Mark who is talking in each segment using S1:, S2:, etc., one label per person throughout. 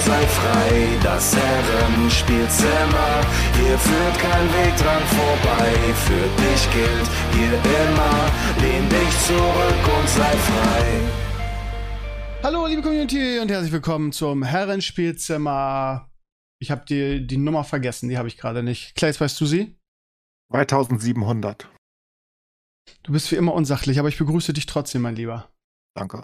S1: sei frei. Das Herrenspielzimmer, hier führt kein Weg dran vorbei. Für dich gilt hier immer, lehn dich zurück und sei frei.
S2: Hallo, liebe Community und herzlich willkommen zum Herrenspielzimmer. Ich habe die, die Nummer vergessen, die habe ich gerade nicht. Claes, weißt du sie?
S3: 2700.
S2: Du bist wie immer unsachlich, aber ich begrüße dich trotzdem, mein Lieber.
S3: Danke.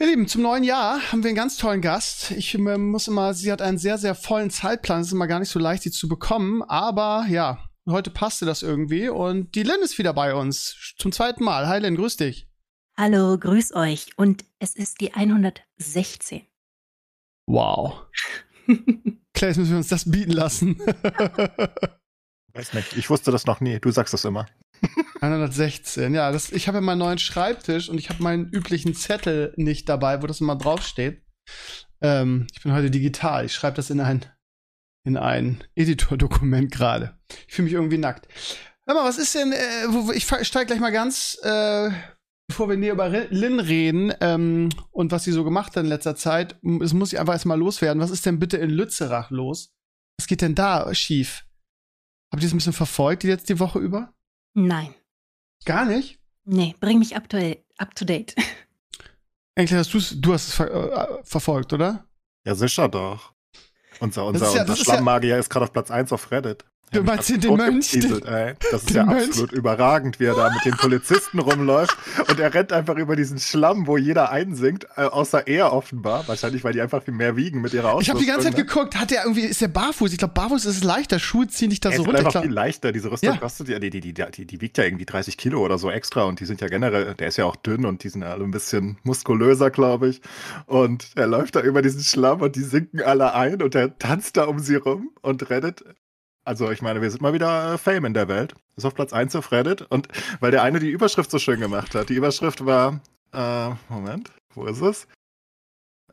S2: Ihr Lieben, zum neuen Jahr haben wir einen ganz tollen Gast. Ich äh, muss immer, sie hat einen sehr, sehr vollen Zeitplan. Es ist immer gar nicht so leicht, sie zu bekommen. Aber ja, heute passte das irgendwie. Und die Lynn ist wieder bei uns. Zum zweiten Mal. Hi Lynn, grüß dich.
S4: Hallo, grüß euch. Und es ist die 116.
S2: Wow. Claes, müssen wir uns das bieten lassen.
S3: Weiß nicht, ich wusste das noch nie. Du sagst das immer.
S2: 116, ja. Das, ich habe ja meinen neuen Schreibtisch und ich habe meinen üblichen Zettel nicht dabei, wo das immer draufsteht. Ähm, ich bin heute digital. Ich schreibe das in ein, in ein Editor-Dokument gerade. Ich fühle mich irgendwie nackt. Hör mal, was ist denn, äh, ich steige gleich mal ganz, äh, bevor wir näher über Lynn reden ähm, und was sie so gemacht hat in letzter Zeit, es muss ich einfach erstmal loswerden. Was ist denn bitte in Lützerath los? Was geht denn da schief? Habt ihr das ein bisschen verfolgt, die jetzt die Woche über?
S4: Nein.
S2: Gar nicht?
S4: Nee, bring mich up to, up to date.
S2: Eigentlich hast du's, du hast es ver äh, verfolgt, oder?
S3: Ja, sicher doch. Unser, unser,
S2: ja,
S3: unser Schlammmagier ist, ja, ist gerade auf Platz 1 auf Reddit.
S2: Du meinst den, den Mönch?
S3: Den, das ist ja Mönch. absolut überragend, wie er da mit den Polizisten rumläuft. Und er rennt einfach über diesen Schlamm, wo jeder einsinkt, äh, außer er offenbar. Wahrscheinlich, weil die einfach viel mehr wiegen mit ihrer Ausrüstung.
S2: Ich habe die ganze Zeit ne? geguckt, hat er irgendwie, ist der barfuß? Ich glaube, barfuß ist es leichter. Schuhe ziehen dich da so runter.
S3: Ist einfach viel leichter. Diese Rüstung ja. kostet ja, die, die, die, die, die wiegt ja irgendwie 30 Kilo oder so extra. Und die sind ja generell, der ist ja auch dünn und die sind alle ein bisschen muskulöser, glaube ich. Und er läuft da über diesen Schlamm und die sinken alle ein und er tanzt da um sie rum und rennt also ich meine, wir sind mal wieder äh, Fame in der Welt. Ist auf Platz 1 auf Reddit. Und weil der eine die Überschrift so schön gemacht hat. Die Überschrift war, äh, Moment, wo ist es?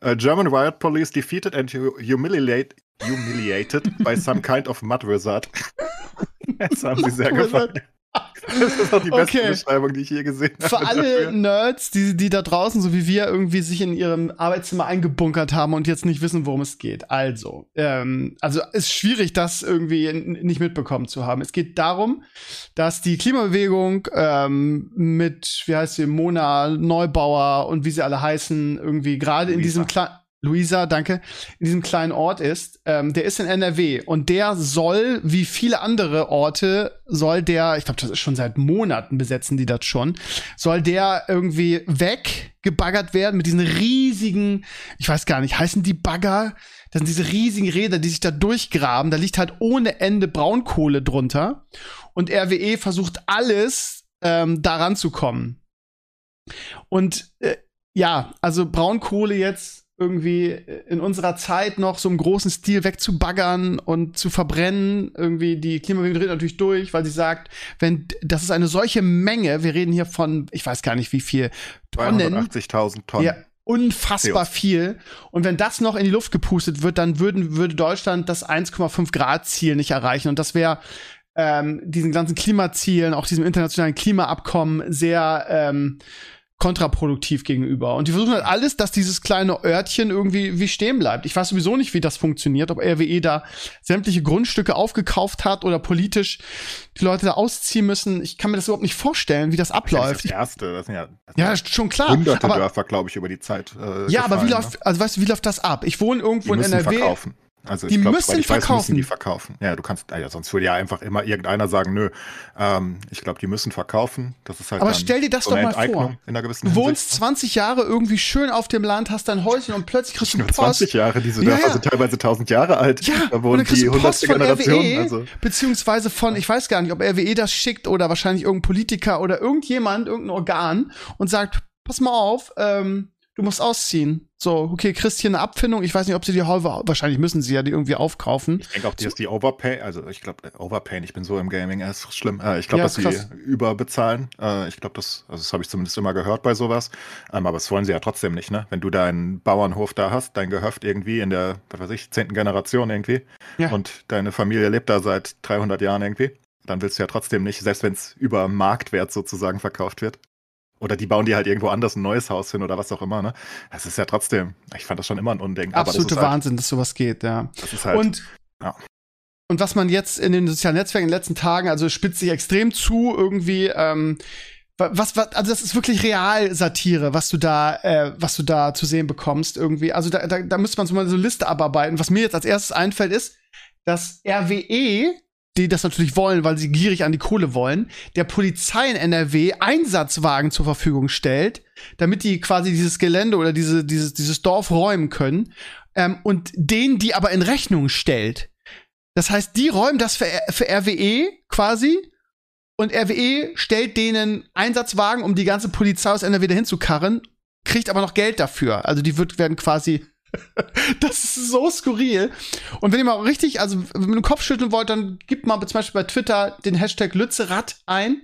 S3: Uh, German Riot Police defeated and humiliate, humiliated by some kind of mud wizard. das haben sie sehr gefallen. Das ist doch die beste okay. Beschreibung, die ich je gesehen habe.
S2: Für alle. Nerds, die, die da draußen, so wie wir, irgendwie sich in ihrem Arbeitszimmer eingebunkert haben und jetzt nicht wissen, worum es geht. Also, ähm, also ist schwierig, das irgendwie nicht mitbekommen zu haben. Es geht darum, dass die Klimabewegung ähm, mit, wie heißt sie, Mona Neubauer und wie sie alle heißen, irgendwie gerade in diesem kleinen Luisa, danke, in diesem kleinen Ort ist, ähm, der ist in NRW und der soll, wie viele andere Orte, soll der, ich glaube, das ist schon seit Monaten besetzen die das schon, soll der irgendwie weggebaggert werden mit diesen riesigen, ich weiß gar nicht, heißen die Bagger? Das sind diese riesigen Räder, die sich da durchgraben. Da liegt halt ohne Ende Braunkohle drunter. Und RWE versucht alles, ähm, daran zu kommen. Und äh, ja, also Braunkohle jetzt irgendwie in unserer Zeit noch so im großen Stil wegzubaggern und zu verbrennen. Irgendwie die Klimabewegung dreht natürlich durch, weil sie sagt, wenn das ist eine solche Menge, wir reden hier von, ich weiß gar nicht wie viel
S3: Tonnen. 280.000 Tonnen. Ja,
S2: unfassbar viel. Und wenn das noch in die Luft gepustet wird, dann würden, würde Deutschland das 1,5 Grad Ziel nicht erreichen. Und das wäre ähm, diesen ganzen Klimazielen, auch diesem internationalen Klimaabkommen sehr ähm, kontraproduktiv gegenüber. Und die versuchen halt alles, dass dieses kleine Örtchen irgendwie wie stehen bleibt. Ich weiß sowieso nicht, wie das funktioniert, ob RWE da sämtliche Grundstücke aufgekauft hat oder politisch die Leute da ausziehen müssen. Ich kann mir das überhaupt nicht vorstellen, wie das abläuft. Das,
S3: ist das erste, das sind ja,
S2: das ja schon klar.
S3: Hunderte aber, Dörfer, glaube ich, über die Zeit.
S2: Äh, ja, aber wie ne? läuft, also weißt du, wie läuft das ab? Ich wohne irgendwo
S3: die
S2: in NRW.
S3: Verkaufen. Also
S2: die
S3: glaub,
S2: müssen
S3: ich
S2: verkaufen. Weiß, müssen
S3: die verkaufen. Ja, du kannst, ja, sonst würde ja einfach immer irgendeiner sagen, nö, ähm, ich glaube, die müssen verkaufen. Das ist halt
S2: Aber stell dir das so doch mal vor.
S3: In einer gewissen
S2: du wohnst Hinsicht. 20 Jahre irgendwie schön auf dem Land, hast dein Häuschen und plötzlich kriegst du Post.
S3: 20 Jahre, diese Dörfer ja, sind teilweise 1000 Jahre alt.
S2: Ja,
S3: da wohnen die 100. Generation. RWE,
S2: also. Beziehungsweise von, ich weiß gar nicht, ob RWE das schickt oder wahrscheinlich irgendein Politiker oder irgendjemand, irgendein Organ und sagt, pass mal auf, ähm, du musst ausziehen. So, okay, kriegst hier eine Abfindung. Ich weiß nicht, ob sie die Häuser, wahrscheinlich müssen sie ja die irgendwie aufkaufen.
S3: Ich denke auch, die ist die Overpay, also ich glaube, äh, Overpay, ich bin so im Gaming, das ist schlimm. Äh, ich glaube, ja, dass krass. sie überbezahlen. Äh, ich glaube, das, also das habe ich zumindest immer gehört bei sowas. Ähm, aber das wollen sie ja trotzdem nicht, ne? Wenn du deinen Bauernhof da hast, dein Gehöft irgendwie in der, was weiß ich, zehnten Generation irgendwie ja. und deine Familie lebt da seit 300 Jahren irgendwie, dann willst du ja trotzdem nicht, selbst wenn es über Marktwert sozusagen verkauft wird, oder die bauen die halt irgendwo anders ein neues Haus hin oder was auch immer, ne? Das ist ja trotzdem, ich fand das schon immer ein Unding.
S2: Absolute
S3: das
S2: halt, Wahnsinn, dass sowas geht, ja.
S3: Das ist halt,
S2: und, ja. und was man jetzt in den sozialen Netzwerken in den letzten Tagen, also spitzt sich extrem zu, irgendwie, ähm, was, was, also das ist wirklich Real-Satire, was du da, äh, was du da zu sehen bekommst, irgendwie. Also da, da, da müsste man so mal so eine Liste abarbeiten. Was mir jetzt als erstes einfällt, ist, dass RWE die das natürlich wollen, weil sie gierig an die Kohle wollen, der Polizei in NRW Einsatzwagen zur Verfügung stellt, damit die quasi dieses Gelände oder diese, dieses, dieses Dorf räumen können ähm, und denen die aber in Rechnung stellt. Das heißt, die räumen das für, für RWE quasi und RWE stellt denen Einsatzwagen, um die ganze Polizei aus NRW dahin zu karren, kriegt aber noch Geld dafür. Also die wird, werden quasi das ist so skurril. Und wenn ihr mal richtig, also ihr den Kopf schütteln wollt, dann gebt mal zum Beispiel bei Twitter den Hashtag Lützerath ein.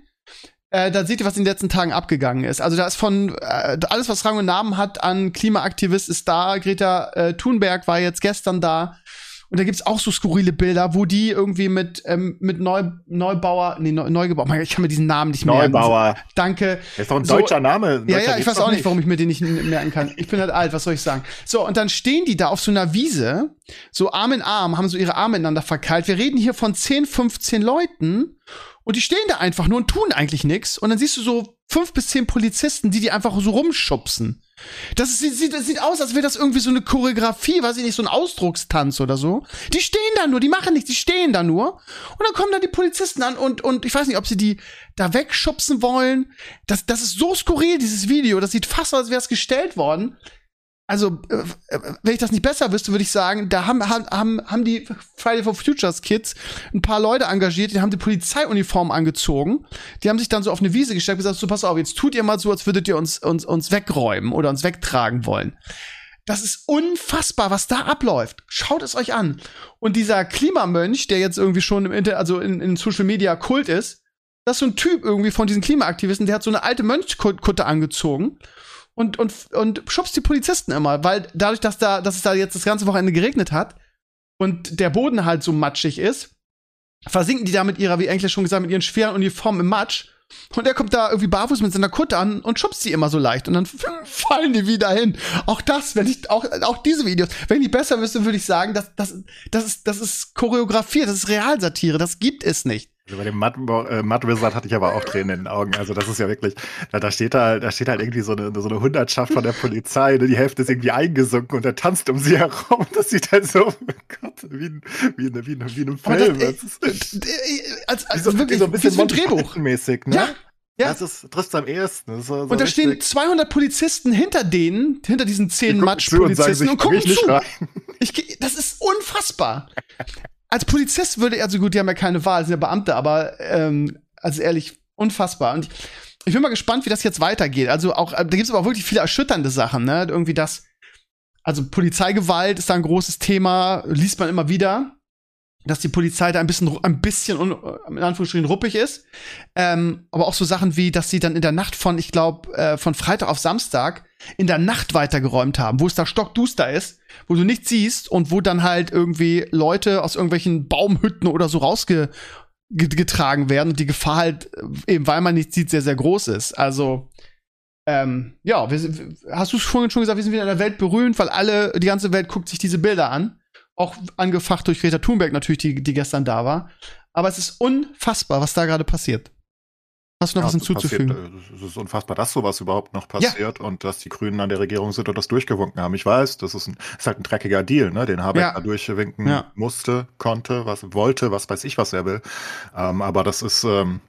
S2: Äh, da seht ihr, was in den letzten Tagen abgegangen ist. Also da ist von äh, alles, was Rang und Namen hat an Klimaaktivist ist da. Greta äh, Thunberg war jetzt gestern da. Und da gibt's auch so skurrile Bilder, wo die irgendwie mit, ähm, mit Neu Neubauer, nee, Neu Neugebauer, ich kann mir diesen Namen nicht
S3: merken. Neubauer.
S2: Danke.
S3: Das ist doch ein so, deutscher Name.
S2: ja, ja, ich weiß auch nicht, warum ich mir den nicht merken kann. Ich bin halt alt, was soll ich sagen? So, und dann stehen die da auf so einer Wiese, so Arm in Arm, haben so ihre Arme ineinander verkeilt. Wir reden hier von 10, 15 Leuten und die stehen da einfach nur und tun eigentlich nichts. Und dann siehst du so fünf bis zehn Polizisten, die die einfach so rumschubsen. Das, ist, sieht, das sieht aus, als wäre das irgendwie so eine Choreografie, weiß ich nicht, so ein Ausdruckstanz oder so. Die stehen da nur, die machen nichts, die stehen da nur. Und dann kommen da die Polizisten an und, und ich weiß nicht, ob sie die da wegschubsen wollen. Das, das ist so skurril, dieses Video. Das sieht fast aus, als wäre es gestellt worden also, äh, wenn ich das nicht besser wüsste, würde ich sagen, da haben, haben, haben die Friday for Futures Kids ein paar Leute engagiert, die haben die Polizeiuniform angezogen. Die haben sich dann so auf eine Wiese gestellt und gesagt, so pass auf, jetzt tut ihr mal so, als würdet ihr uns, uns, uns wegräumen oder uns wegtragen wollen. Das ist unfassbar, was da abläuft. Schaut es euch an. Und dieser Klimamönch, der jetzt irgendwie schon im Inter also in, in Social Media Kult ist, das ist so ein Typ irgendwie von diesen Klimaaktivisten, der hat so eine alte Mönchkutte angezogen und, und, und schubst die Polizisten immer, weil dadurch, dass da, dass es da jetzt das ganze Wochenende geregnet hat und der Boden halt so matschig ist, versinken die da mit ihrer, wie Englisch schon gesagt, mit ihren schweren Uniformen im Matsch. Und er kommt da irgendwie barfuß mit seiner Kutte an und schubst sie immer so leicht. Und dann fallen die wieder hin. Auch das, wenn ich, auch, auch diese Videos, wenn ich besser wüsste, würde ich sagen, das, das, das, ist, das ist choreografiert, das ist Realsatire, das gibt es nicht.
S3: Also bei dem Mud, äh, Mud Wizard hatte ich aber auch Tränen in den Augen. Also das ist ja wirklich, da, da steht da, da steht halt irgendwie so eine, so eine Hundertschaft von der Polizei, ne? die Hälfte ist irgendwie eingesunken und er tanzt um sie herum. Das sieht halt so, oh Gott, wie, wie, wie, wie, in einem Film. Das, das, ist, äh,
S2: als, als so, wirklich so ein bisschen
S3: so ein Drehbuch
S2: mäßig, ne? Ja. Ja.
S3: Das ist, trifft am ehesten. So,
S2: und da richtig. stehen 200 Polizisten hinter denen, hinter diesen zehn Matsch-Polizisten und, und, gucken zu. Ich, das ist unfassbar als Polizist würde er, also gut, die haben ja keine Wahl, sind ja Beamte, aber ähm, also ehrlich, unfassbar. Und ich bin mal gespannt, wie das jetzt weitergeht. Also auch, da gibt es aber auch wirklich viele erschütternde Sachen, ne? Irgendwie das, also Polizeigewalt ist da ein großes Thema, liest man immer wieder, dass die Polizei da ein bisschen, ein bisschen in Anführungsstrichen ruppig ist. Ähm, aber auch so Sachen wie, dass sie dann in der Nacht von, ich glaube, äh, von Freitag auf Samstag in der Nacht weitergeräumt haben, wo es da stockduster ist, wo du nichts siehst und wo dann halt irgendwie Leute aus irgendwelchen Baumhütten oder so rausgetragen werden und die Gefahr halt, äh, eben weil man nichts sieht, sehr, sehr groß ist. Also, ähm, ja, wir, hast du vorhin schon gesagt, wir sind wieder in der Welt berühmt, weil alle, die ganze Welt guckt sich diese Bilder an. Auch angefacht durch Greta Thunberg natürlich, die, die gestern da war. Aber es ist unfassbar, was da gerade passiert. Hast du noch ja, was hinzuzufügen?
S3: Passiert, äh, es ist unfassbar, dass sowas überhaupt noch passiert ja. und dass die Grünen an der Regierung sind und das durchgewunken haben. Ich weiß, das ist, ein, ist halt ein dreckiger Deal, ne, den Habeck ja. da durchwinken ja. musste, konnte, was wollte, was weiß ich, was er will. Ähm, aber das ist, ähm,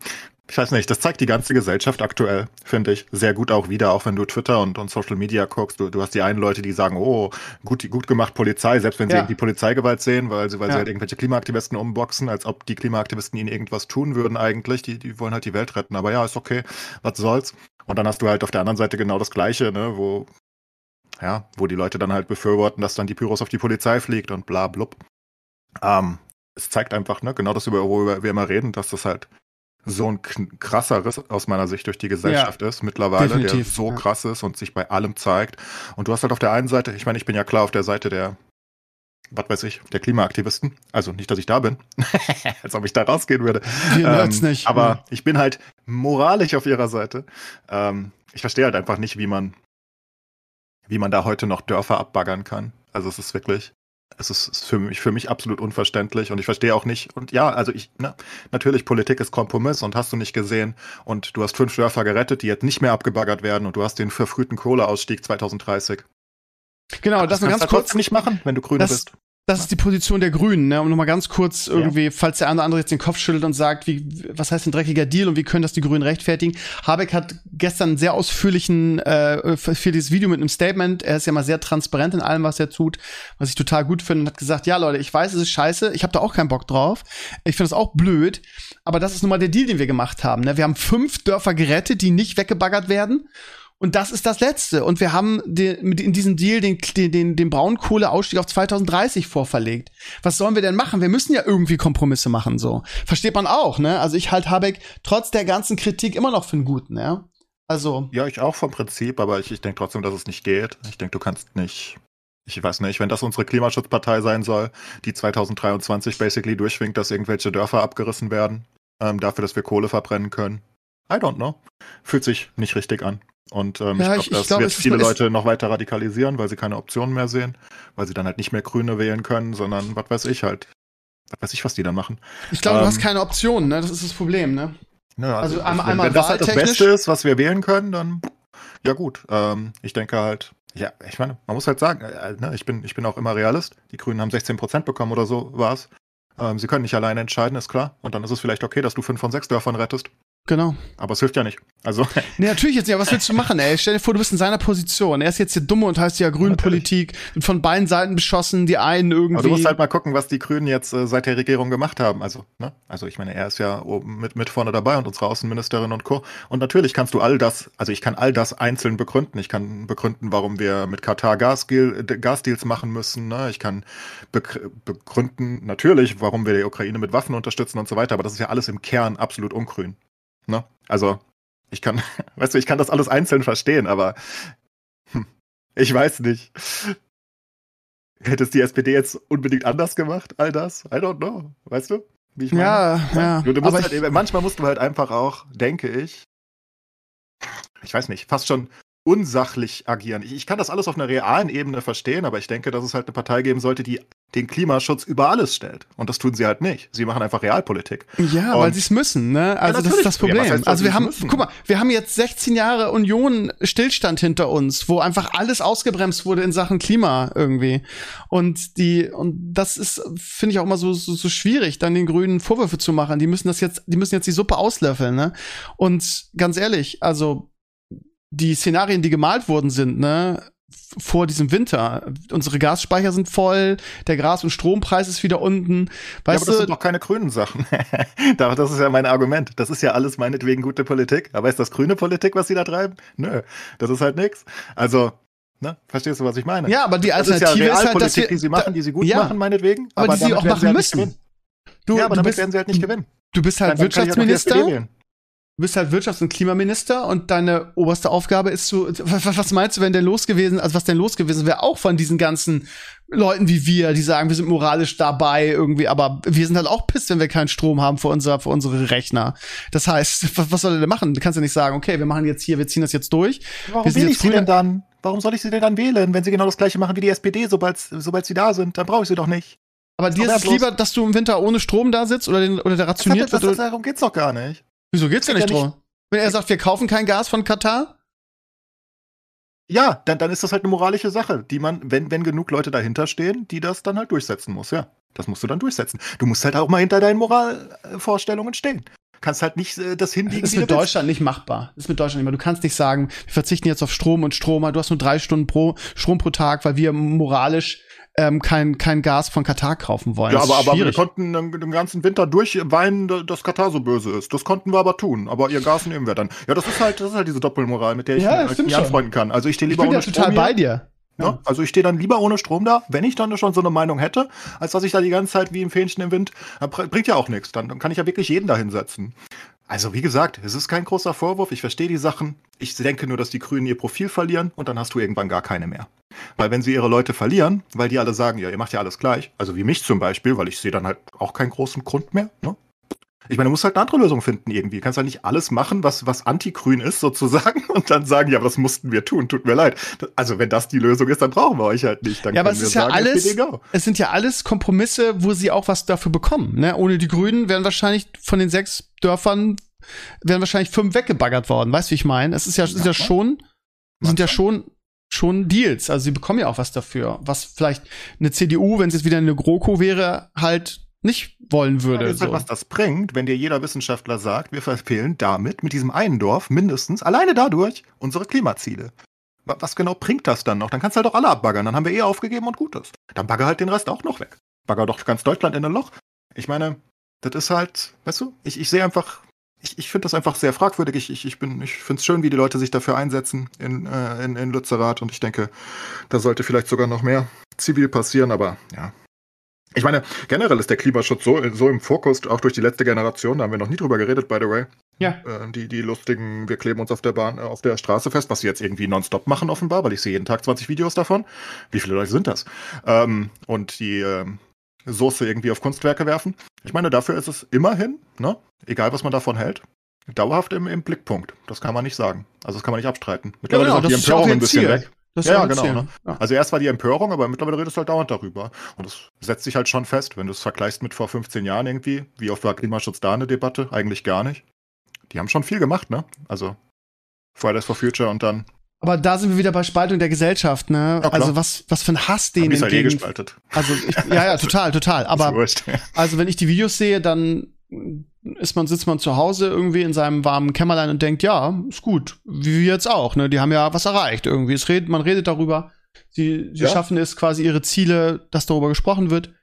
S3: ich weiß nicht, das zeigt die ganze Gesellschaft aktuell, finde ich, sehr gut auch wieder, auch wenn du Twitter und, und Social Media guckst. Du, du hast die einen Leute, die sagen, oh, gut, gut gemacht Polizei, selbst wenn sie ja. die Polizeigewalt sehen, weil sie, weil ja. sie halt irgendwelche Klimaaktivisten umboxen, als ob die Klimaaktivisten ihnen irgendwas tun würden eigentlich. Die, die wollen halt die Welt retten. Aber ja, ist okay, was soll's. Und dann hast du halt auf der anderen Seite genau das Gleiche, ne, wo ja, wo die Leute dann halt befürworten, dass dann die Pyros auf die Polizei fliegt und bla blub. Ähm, es zeigt einfach, ne, genau das, über, worüber wir immer reden, dass das halt so ein krasser Riss aus meiner Sicht durch die Gesellschaft ja, ist mittlerweile, der so ja. krass ist und sich bei allem zeigt. Und du hast halt auf der einen Seite, ich meine, ich bin ja klar auf der Seite der, was weiß ich, der Klimaaktivisten. Also nicht, dass ich da bin, als ob ich da rausgehen würde.
S2: Wir ähm, nicht.
S3: Aber ja. ich bin halt moralisch auf ihrer Seite. Ähm, ich verstehe halt einfach nicht, wie man, wie man da heute noch Dörfer abbaggern kann. Also es ist wirklich, es ist für mich, für mich absolut unverständlich und ich verstehe auch nicht. Und ja, also ich, ne, natürlich, Politik ist Kompromiss und hast du nicht gesehen. Und du hast fünf Dörfer gerettet, die jetzt nicht mehr abgebaggert werden und du hast den verfrühten Kohleausstieg 2030.
S2: Genau, das, das
S3: kannst
S2: ganz
S3: du kurz nicht machen, wenn du Grüne bist.
S2: Das ist die Position der Grünen, ne? Um nochmal ganz kurz irgendwie, ja. falls der andere jetzt den Kopf schüttelt und sagt, wie, was heißt ein dreckiger Deal und wie können das die Grünen rechtfertigen? Habeck hat gestern einen sehr ausführlichen, äh, für dieses Video mit einem Statement, er ist ja mal sehr transparent in allem, was er tut, was ich total gut finde, und hat gesagt, ja Leute, ich weiß, es ist scheiße, ich habe da auch keinen Bock drauf, ich finde das auch blöd, aber das ist nun mal der Deal, den wir gemacht haben. Ne? Wir haben fünf Dörfer gerettet, die nicht weggebaggert werden und das ist das Letzte. Und wir haben in diesem Deal den, den, den Braunkohleausstieg auf 2030 vorverlegt. Was sollen wir denn machen? Wir müssen ja irgendwie Kompromisse machen, so. Versteht man auch, ne? Also ich halte Habeck trotz der ganzen Kritik immer noch für einen guten, ja? Also.
S3: Ja, ich auch vom Prinzip, aber ich, ich denke trotzdem, dass es nicht geht. Ich denke, du kannst nicht. Ich weiß nicht, wenn das unsere Klimaschutzpartei sein soll, die 2023 basically durchwinkt, dass irgendwelche Dörfer abgerissen werden, ähm, dafür, dass wir Kohle verbrennen können. I don't know. Fühlt sich nicht richtig an. Und ähm, ja, ich glaube, das glaub, wird viele Leute noch weiter radikalisieren, weil sie keine Optionen mehr sehen, weil sie dann halt nicht mehr Grüne wählen können, sondern was weiß ich halt. Was weiß ich, was die dann machen.
S2: Ich glaube, ähm, du hast ähm, keine Optionen, ne? Das ist das Problem, ne?
S3: Ja, also, also einmal, wenn, wenn das halt das Beste ist, was wir wählen können, dann ja gut. Ähm, ich denke halt, ja, ich meine, man muss halt sagen, äh, ne, ich, bin, ich bin auch immer Realist. Die Grünen haben 16 Prozent bekommen oder so war es. Ähm, sie können nicht alleine entscheiden, ist klar. Und dann ist es vielleicht okay, dass du fünf von sechs Dörfern rettest.
S2: Genau.
S3: Aber es hilft ja nicht. Also.
S2: Nee, natürlich jetzt nicht. Aber was willst du machen, ey? Stell dir vor, du bist in seiner Position. Er ist jetzt hier dumm und heißt ja Grünpolitik. Wird von beiden Seiten beschossen, die einen irgendwie. Aber
S3: du musst halt mal gucken, was die Grünen jetzt äh, seit der Regierung gemacht haben. Also, ne? Also, ich meine, er ist ja oben mit, mit vorne dabei und unsere Außenministerin und Co. Und natürlich kannst du all das, also ich kann all das einzeln begründen. Ich kann begründen, warum wir mit Katar Gasdeals machen müssen. Ne? Ich kann begründen, natürlich, warum wir die Ukraine mit Waffen unterstützen und so weiter. Aber das ist ja alles im Kern absolut ungrün. Ne? Also, ich kann, weißt du, ich kann das alles einzeln verstehen, aber hm, ich weiß nicht. Hätte es die SPD jetzt unbedingt anders gemacht, all das? I don't know. Weißt du?
S2: Wie ich meine? Ja, ja.
S3: Du, du musst halt, manchmal musst du halt einfach auch, denke ich, ich weiß nicht, fast schon unsachlich agieren. Ich, ich, kann das alles auf einer realen Ebene verstehen, aber ich denke, dass es halt eine Partei geben sollte, die den Klimaschutz über alles stellt. Und das tun sie halt nicht. Sie machen einfach Realpolitik.
S2: Ja, und weil sie es müssen, ne? Also ja, das ist das Problem. Ja, heißt, also wir haben, müssen? guck mal, wir haben jetzt 16 Jahre Union Stillstand hinter uns, wo einfach alles ausgebremst wurde in Sachen Klima irgendwie. Und die, und das ist, finde ich auch immer so, so, so schwierig, dann den Grünen Vorwürfe zu machen. Die müssen das jetzt, die müssen jetzt die Suppe auslöffeln, ne? Und ganz ehrlich, also die Szenarien, die gemalt worden sind, ne, vor diesem Winter. Unsere Gasspeicher sind voll, der Gas- und Strompreis ist wieder unten. Weißt ja, aber
S3: das sind doch keine grünen Sachen. das ist ja mein Argument. Das ist ja alles meinetwegen gute Politik. Aber ist das grüne Politik, was sie da treiben? Nö, das ist halt nix. Also, ne, verstehst du, was ich meine?
S2: Ja, aber die Alternative
S3: ist, ja ist halt, dass wir, die sie machen, die sie gut ja, machen, meinetwegen.
S2: Aber, aber die sie auch machen halt müssen.
S3: Du, ja, aber du damit bist, werden sie halt nicht gewinnen.
S2: Du bist halt Dann Wirtschaftsminister. Du bist halt Wirtschafts- und Klimaminister und deine oberste Aufgabe ist zu, was meinst du, wenn der los gewesen, also was denn los gewesen wäre, auch von diesen ganzen Leuten wie wir, die sagen, wir sind moralisch dabei irgendwie, aber wir sind halt auch pisst, wenn wir keinen Strom haben für, unser, für unsere Rechner. Das heißt, was, was soll er denn machen? Du kannst ja nicht sagen, okay, wir machen jetzt hier, wir ziehen das jetzt durch.
S3: Warum will ich sie denn dann? Warum soll ich sie denn dann wählen, wenn sie genau das gleiche machen wie die SPD, sobald, sobald sie da sind? Dann brauche ich sie doch nicht.
S2: Aber dir ist es lieber, dass du im Winter ohne Strom da sitzt oder, den, oder der rationiert
S3: das, wird? darum geht's doch gar nicht.
S2: Wieso geht's denn nicht drum? Wenn er sagt, wir kaufen kein Gas von Katar?
S3: Ja, dann, dann ist das halt eine moralische Sache, die man, wenn, wenn genug Leute dahinter stehen, die das dann halt durchsetzen muss, ja. Das musst du dann durchsetzen. Du musst halt auch mal hinter deinen Moralvorstellungen stehen. Kannst halt nicht äh, das hinlegen.
S2: Das ist mit Deutschland nicht machbar. Das ist mit Deutschland nicht machbar. Du kannst nicht sagen, wir verzichten jetzt auf Strom und Strom. Du hast nur drei Stunden pro Strom pro Tag, weil wir moralisch ähm, kein, kein Gas von Katar kaufen wollen.
S3: Ja, aber, aber wir konnten den ganzen Winter durchweinen, dass Katar so böse ist. Das konnten wir aber tun. Aber ihr Gas nehmen wir dann. Ja, das ist halt, das ist halt diese Doppelmoral, mit der ich
S2: ja,
S3: mich anfreunden kann. Also ich stehe lieber
S2: ich bin ja total bei dir.
S3: Ne? Ja. Also ich stehe dann lieber ohne Strom da, wenn ich dann schon so eine Meinung hätte, als dass ich da die ganze Zeit wie ein Fähnchen im Wind, bringt ja auch nichts. Dann, dann kann ich ja wirklich jeden da hinsetzen. Also wie gesagt, es ist kein großer Vorwurf, ich verstehe die Sachen. Ich denke nur, dass die Grünen ihr Profil verlieren und dann hast du irgendwann gar keine mehr. Weil wenn sie ihre Leute verlieren, weil die alle sagen, ja, ihr macht ja alles gleich, also wie mich zum Beispiel, weil ich sehe dann halt auch keinen großen Grund mehr, ne? Ich meine, du musst halt eine andere Lösung finden irgendwie. Du kannst halt nicht alles machen, was, was anti-grün ist sozusagen und dann sagen, ja, aber das mussten wir tun, tut mir leid. Also wenn das die Lösung ist, dann brauchen wir euch halt nicht. Dann
S2: ja, aber es ist sagen, ja alles, es sind ja alles Kompromisse, wo sie auch was dafür bekommen. Ne? Ohne die Grünen wären wahrscheinlich von den sechs Dörfern wären wahrscheinlich fünf weggebaggert worden. Weißt du, wie ich meine? Es ist ja, ist ja schon, sind ja schon schon Deals. Also sie bekommen ja auch was dafür. Was vielleicht eine CDU, wenn es jetzt wieder eine GroKo wäre, halt nicht wollen würde. Ja,
S3: so. halt, was das bringt, wenn dir jeder Wissenschaftler sagt, wir verfehlen damit, mit diesem einen Dorf mindestens, alleine dadurch, unsere Klimaziele. Was genau bringt das dann noch? Dann kannst du halt doch alle abbaggern. Dann haben wir eh aufgegeben und gut ist. Dann bagger halt den Rest auch noch weg. Bagger doch ganz Deutschland in ein Loch. Ich meine, das ist halt, weißt du, ich, ich sehe einfach, ich, ich finde das einfach sehr fragwürdig. Ich, ich, ich, ich finde es schön, wie die Leute sich dafür einsetzen in, äh, in, in Lützerath und ich denke, da sollte vielleicht sogar noch mehr zivil passieren, aber ja, ich meine, generell ist der Klimaschutz so, so im Fokus, auch durch die letzte Generation, da haben wir noch nie drüber geredet, by the way.
S2: Ja.
S3: Äh, die, die lustigen, wir kleben uns auf der Bahn, äh, auf der Straße fest, was sie jetzt irgendwie nonstop machen, offenbar, weil ich sehe jeden Tag 20 Videos davon. Wie viele Leute sind das? Ähm, und die äh, Soße irgendwie auf Kunstwerke werfen. Ich meine, dafür ist es immerhin, ne, egal was man davon hält, dauerhaft im, im Blickpunkt. Das kann man nicht sagen. Also das kann man nicht abstreiten.
S2: Mittlerweile ja, genau, ist auch die Empörung ein bisschen Ziel. weg.
S3: Das ja, genau. Ne? Ja. Also erst war die Empörung, aber mittlerweile redest du halt dauernd darüber. Und das setzt sich halt schon fest, wenn du es vergleichst mit vor 15 Jahren irgendwie, wie oft war Klimaschutz da eine Debatte? Eigentlich gar nicht. Die haben schon viel gemacht, ne? Also Fridays for Future und dann.
S2: Aber da sind wir wieder bei Spaltung der Gesellschaft, ne? Ja, also was, was für ein Hass den
S3: halt eh gespaltet.
S2: Also ich, ja, ja, total, total. Aber also wenn ich die Videos sehe, dann ist man, sitzt man zu Hause irgendwie in seinem warmen Kämmerlein und denkt, ja, ist gut. Wie wir jetzt auch, ne? Die haben ja was erreicht irgendwie. Es redet, man redet darüber. Sie, sie ja. schaffen es quasi ihre Ziele, dass darüber gesprochen wird.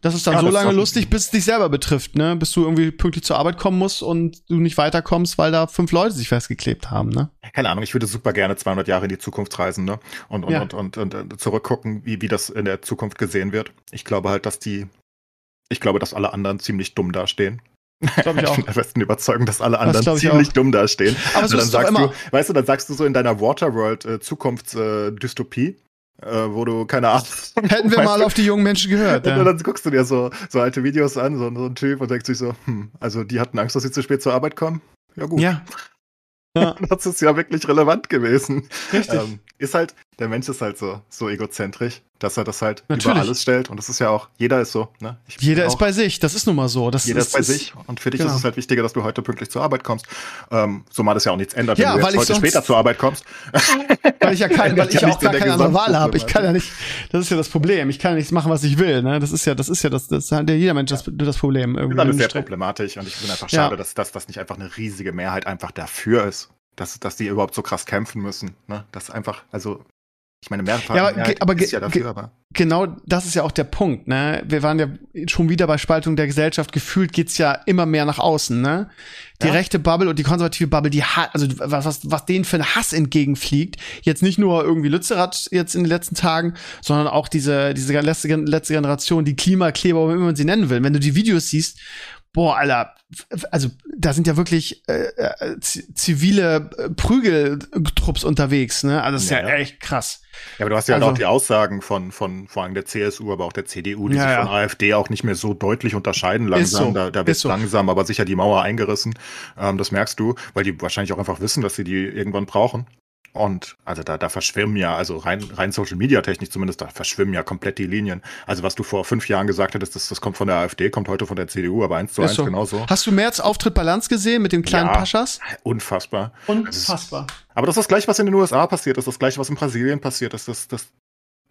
S2: Das ist dann ja, so lange lustig, bis es dich selber betrifft, ne? Bis du irgendwie pünktlich zur Arbeit kommen musst und du nicht weiterkommst, weil da fünf Leute sich festgeklebt haben, ne?
S3: Keine Ahnung, ich würde super gerne 200 Jahre in die Zukunft reisen, ne? Und, und, ja. und, und, und, und zurückgucken, wie, wie das in der Zukunft gesehen wird. Ich glaube halt, dass die, ich glaube, dass alle anderen ziemlich dumm dastehen. Glaube ich auch. Der festen Überzeugung, dass alle anderen das ziemlich dumm dastehen. Aber so dann sagst du, weißt du, dann sagst du so in deiner Waterworld äh, Zukunftsdystopie, äh, wo du keine Ahnung.
S2: Hätten wir mal du? auf die jungen Menschen gehört.
S3: Ja. Und dann guckst du dir so, so alte Videos an, so, so ein Typ und denkst dich so, hm, also die hatten Angst, dass sie zu spät zur Arbeit kommen. Ja gut.
S2: Ja.
S3: Ja. Das ist ja wirklich relevant gewesen. Richtig. Ähm, ist halt, der Mensch ist halt so, so egozentrisch, dass er das halt Natürlich. über alles stellt. Und das ist ja auch, jeder ist so, ne?
S2: Jeder ist bei sich, das ist nun mal so. Das
S3: jeder
S2: ist,
S3: ist bei ist, sich. Und für dich genau. ist es halt wichtiger, dass du heute pünktlich zur Arbeit kommst. Ähm, so mal das ja auch nichts ändert,
S2: ja,
S3: wenn
S2: du
S3: jetzt heute später zur Arbeit kommst.
S2: weil ich ja, kein, weil ich ja auch gar keine andere Wahl habe. Ich kann ja nicht, das ist ja das Problem. Ich kann ja nichts machen, was ich will. Ne? Das ist ja, das ist ja das, das hat ja jeder Mensch das, das Problem.
S3: Irgendwie das ist sehr problematisch und ich finde einfach schade, ja. dass das nicht einfach eine riesige Mehrheit einfach dafür ist dass, dass die überhaupt so krass kämpfen müssen. Ne? Das einfach, also ich meine, mehrfach
S2: ja, aber, aber ist ja dafür, aber. Genau, das ist ja auch der Punkt, ne? Wir waren ja schon wieder bei Spaltung der Gesellschaft. Gefühlt geht's ja immer mehr nach außen, ne? Die ja. rechte Bubble und die konservative Bubble, die hat, also was, was, was denen für ein Hass entgegenfliegt. Jetzt nicht nur irgendwie Lützerath jetzt in den letzten Tagen, sondern auch diese, diese letzte, letzte Generation, die Klimakleber, wie man sie nennen will. Wenn du die Videos siehst, boah, Alter, also da sind ja wirklich äh, äh zivile äh, Prügeltrupps unterwegs, ne? Also das ist ja, ja, echt krass.
S3: Ja, aber du hast ja also, auch die Aussagen von, von vor allem der CSU, aber auch der CDU, die ja, sich von. AfD auch nicht mehr so deutlich unterscheiden langsam. So, da da wird so. langsam, aber sicher die Mauer eingerissen. Ähm, das merkst du, weil die wahrscheinlich auch einfach wissen, dass sie die irgendwann brauchen. Und also da, da verschwimmen ja, also rein, rein Social Media technisch zumindest, da verschwimmen ja komplett die Linien. Also was du vor fünf Jahren gesagt hättest, das, das kommt von der AfD, kommt heute von der CDU, aber eins zu eins so. genauso.
S2: Hast du März Auftritt Lanz gesehen mit dem kleinen ja, Paschas?
S3: Unfassbar.
S2: Unfassbar.
S3: Ist, aber das ist das gleiche, was in den USA passiert ist, das gleiche, was in Brasilien passiert ist, das, das,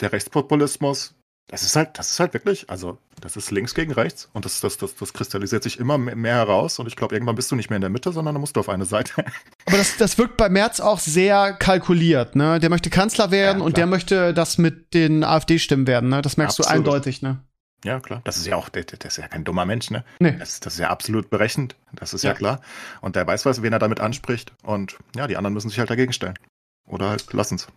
S3: der Rechtspopulismus das ist halt, das ist halt wirklich, also das ist links gegen rechts und das, das, das, das kristallisiert sich immer mehr heraus und ich glaube, irgendwann bist du nicht mehr in der Mitte, sondern dann musst du auf eine Seite.
S2: Aber das, das wirkt bei Merz auch sehr kalkuliert, ne? Der möchte Kanzler werden ja, und der möchte das mit den AfD-Stimmen werden, ne? Das merkst absolut. du eindeutig, ne?
S3: Ja, klar. Das ist ja auch, das ist ja kein dummer Mensch, ne? Nee. Das, das ist ja absolut berechnet. Das ist ja. ja klar. Und der weiß was, wen er damit anspricht. Und ja, die anderen müssen sich halt dagegen stellen. Oder halt lassen's.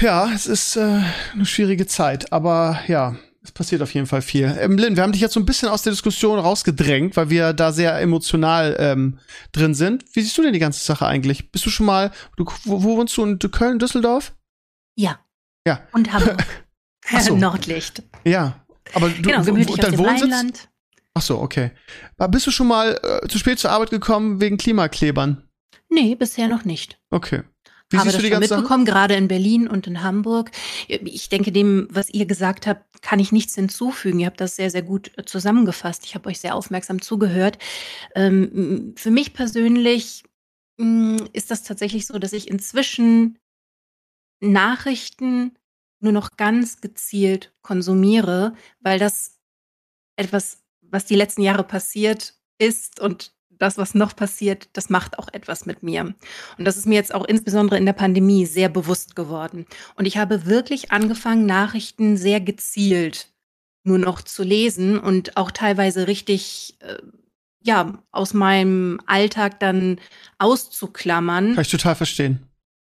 S2: Ja, es ist äh, eine schwierige Zeit, aber ja, es passiert auf jeden Fall viel. Ähm, Lynn, wir haben dich jetzt so ein bisschen aus der Diskussion rausgedrängt, weil wir da sehr emotional ähm, drin sind. Wie siehst du denn die ganze Sache eigentlich? Bist du schon mal, du, wo, wo wohnst du in Köln, Düsseldorf?
S4: Ja.
S2: Ja.
S4: Und Hamburg.
S2: so.
S4: Nordlicht.
S2: Ja. Aber du,
S4: genau, gemütlich
S2: dein Wohnsitz?
S4: Rheinland.
S2: Ach so, okay. Aber bist du schon mal äh, zu spät zur Arbeit gekommen wegen Klimaklebern?
S4: Nee, bisher noch nicht.
S2: Okay. Wie
S4: Habe
S2: siehst du
S4: das
S2: die
S4: schon
S2: ganze Sache?
S4: mitbekommen, gerade in Berlin und in Hamburg. Ich denke, dem, was ihr gesagt habt, kann ich nichts hinzufügen. Ihr habt das sehr, sehr gut äh, zusammengefasst. Ich habe euch sehr aufmerksam zugehört. Ähm, für mich persönlich mh, ist das tatsächlich so, dass ich inzwischen Nachrichten nur noch ganz gezielt konsumiere, weil das etwas, was die letzten Jahre passiert ist und das, was noch passiert, das macht auch etwas mit mir. Und das ist mir jetzt auch insbesondere in der Pandemie sehr bewusst geworden. Und ich habe wirklich angefangen, Nachrichten sehr gezielt nur noch zu lesen und auch teilweise richtig, äh, ja, aus meinem Alltag dann auszuklammern
S2: Kann ich total verstehen.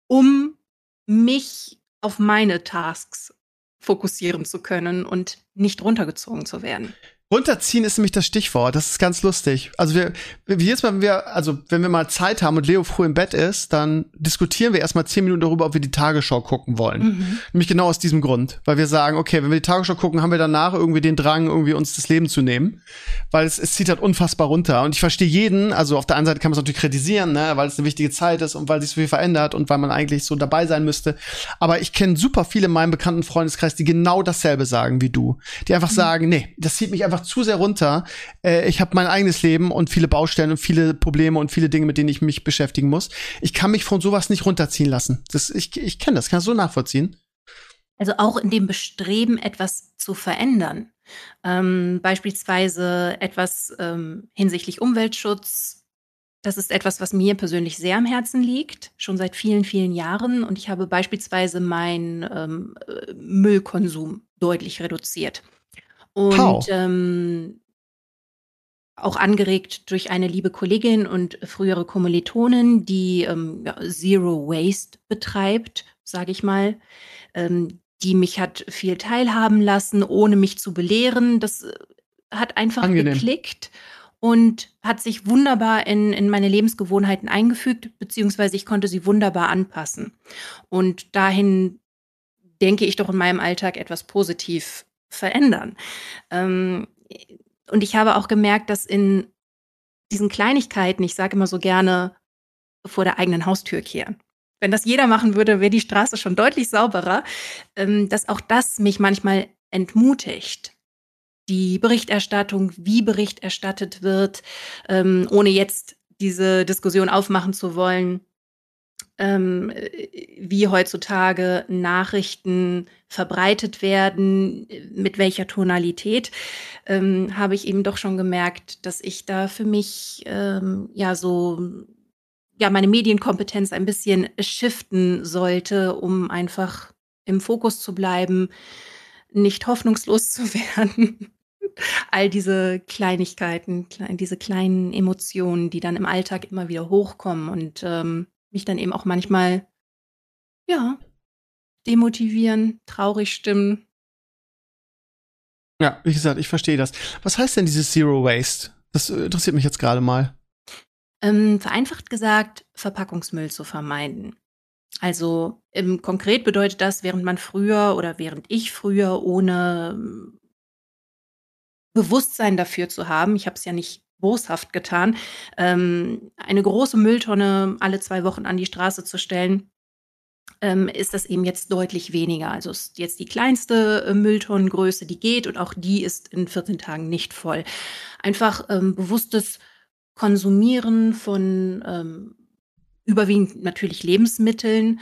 S4: um mich auf meine Tasks fokussieren zu können und nicht runtergezogen zu werden.
S2: Runterziehen ist nämlich das Stichwort. Das ist ganz lustig. Also wir, wir jedes Mal, wenn wir, also wenn wir mal Zeit haben und Leo früh im Bett ist, dann diskutieren wir erstmal zehn Minuten darüber, ob wir die Tagesschau gucken wollen.
S4: Mhm.
S2: Nämlich genau aus diesem Grund, weil wir sagen, okay, wenn wir die Tagesschau gucken, haben wir danach irgendwie den Drang, irgendwie uns das Leben zu nehmen, weil es, es zieht halt unfassbar runter. Und ich verstehe jeden. Also auf der einen Seite kann man es natürlich kritisieren, ne, weil es eine wichtige Zeit ist und weil sich so viel verändert und weil man eigentlich so dabei sein müsste. Aber ich kenne super viele in meinem bekannten Freundeskreis, die genau dasselbe sagen wie du, die einfach sagen, nee, das zieht mich einfach zu sehr runter. Äh, ich habe mein eigenes Leben und viele Baustellen und viele Probleme und viele Dinge, mit denen ich mich beschäftigen muss. Ich kann mich von sowas nicht runterziehen lassen. Das, ich ich kenne das, kann das so nachvollziehen.
S4: Also auch in dem Bestreben, etwas zu verändern. Ähm, beispielsweise etwas ähm, hinsichtlich Umweltschutz. Das ist etwas, was mir persönlich sehr am Herzen liegt, schon seit vielen, vielen Jahren. Und ich habe beispielsweise meinen ähm, äh, Müllkonsum deutlich reduziert. Und
S2: How?
S4: ähm, auch angeregt durch eine liebe Kollegin und frühere Kommilitonin, die ähm, ja, Zero Waste betreibt, sage ich mal, ähm, die mich hat viel teilhaben lassen, ohne mich zu belehren. Das äh, hat einfach
S2: Angenehm.
S4: geklickt und hat sich wunderbar in, in meine Lebensgewohnheiten eingefügt, beziehungsweise ich konnte sie wunderbar anpassen. Und dahin denke ich doch in meinem Alltag etwas positiv verändern. Ähm, und ich habe auch gemerkt, dass in diesen Kleinigkeiten, ich sage immer so gerne, vor der eigenen Haustür kehren. Wenn das jeder machen würde, wäre die Straße schon deutlich sauberer. Ähm, dass auch das mich manchmal entmutigt. Die Berichterstattung, wie Bericht erstattet wird, ähm, ohne jetzt diese Diskussion aufmachen zu wollen, ähm, wie heutzutage Nachrichten verbreitet werden, mit welcher Tonalität, ähm, habe ich eben doch schon gemerkt, dass ich da für mich ähm, ja so ja meine Medienkompetenz ein bisschen shiften sollte, um einfach im Fokus zu bleiben, nicht hoffnungslos zu werden. All diese Kleinigkeiten, klein, diese kleinen Emotionen, die dann im Alltag immer wieder hochkommen und ähm, mich dann eben auch manchmal, ja, demotivieren, traurig stimmen.
S2: Ja, wie gesagt, ich verstehe das. Was heißt denn dieses Zero Waste? Das äh, interessiert mich jetzt gerade mal.
S4: Ähm, vereinfacht gesagt, Verpackungsmüll zu vermeiden. Also ähm, konkret bedeutet das, während man früher oder während ich früher ohne ähm, Bewusstsein dafür zu haben, ich habe es ja nicht boshaft getan, ähm, eine große Mülltonne alle zwei Wochen an die Straße zu stellen, ähm, ist das eben jetzt deutlich weniger. Also ist jetzt die kleinste äh, Mülltonnengröße, die geht und auch die ist in 14 Tagen nicht voll. Einfach ähm, bewusstes Konsumieren von ähm, überwiegend natürlich Lebensmitteln,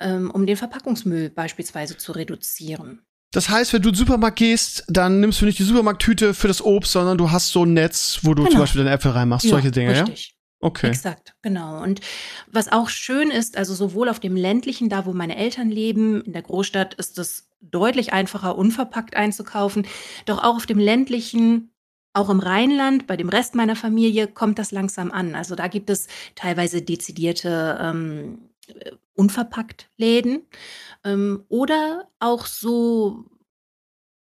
S4: ähm, um den Verpackungsmüll beispielsweise zu reduzieren.
S2: Das heißt, wenn du in den Supermarkt gehst, dann nimmst du nicht die Supermarkttüte für das Obst, sondern du hast so ein Netz, wo du
S4: Genau.
S2: zum Beispiel deine Äpfel reinmachst, solche Dinge, ja?
S4: richtig.
S2: Okay.
S4: Exakt, genau. Und was auch schön ist, also sowohl auf dem ländlichen, da wo meine Eltern leben, in der Großstadt ist es deutlich einfacher, unverpackt einzukaufen. Doch auch auf dem ländlichen, auch im Rheinland, bei dem Rest meiner Familie, kommt das langsam an. Also da gibt es teilweise dezidierte ähm, unverpackt Läden ähm, oder auch so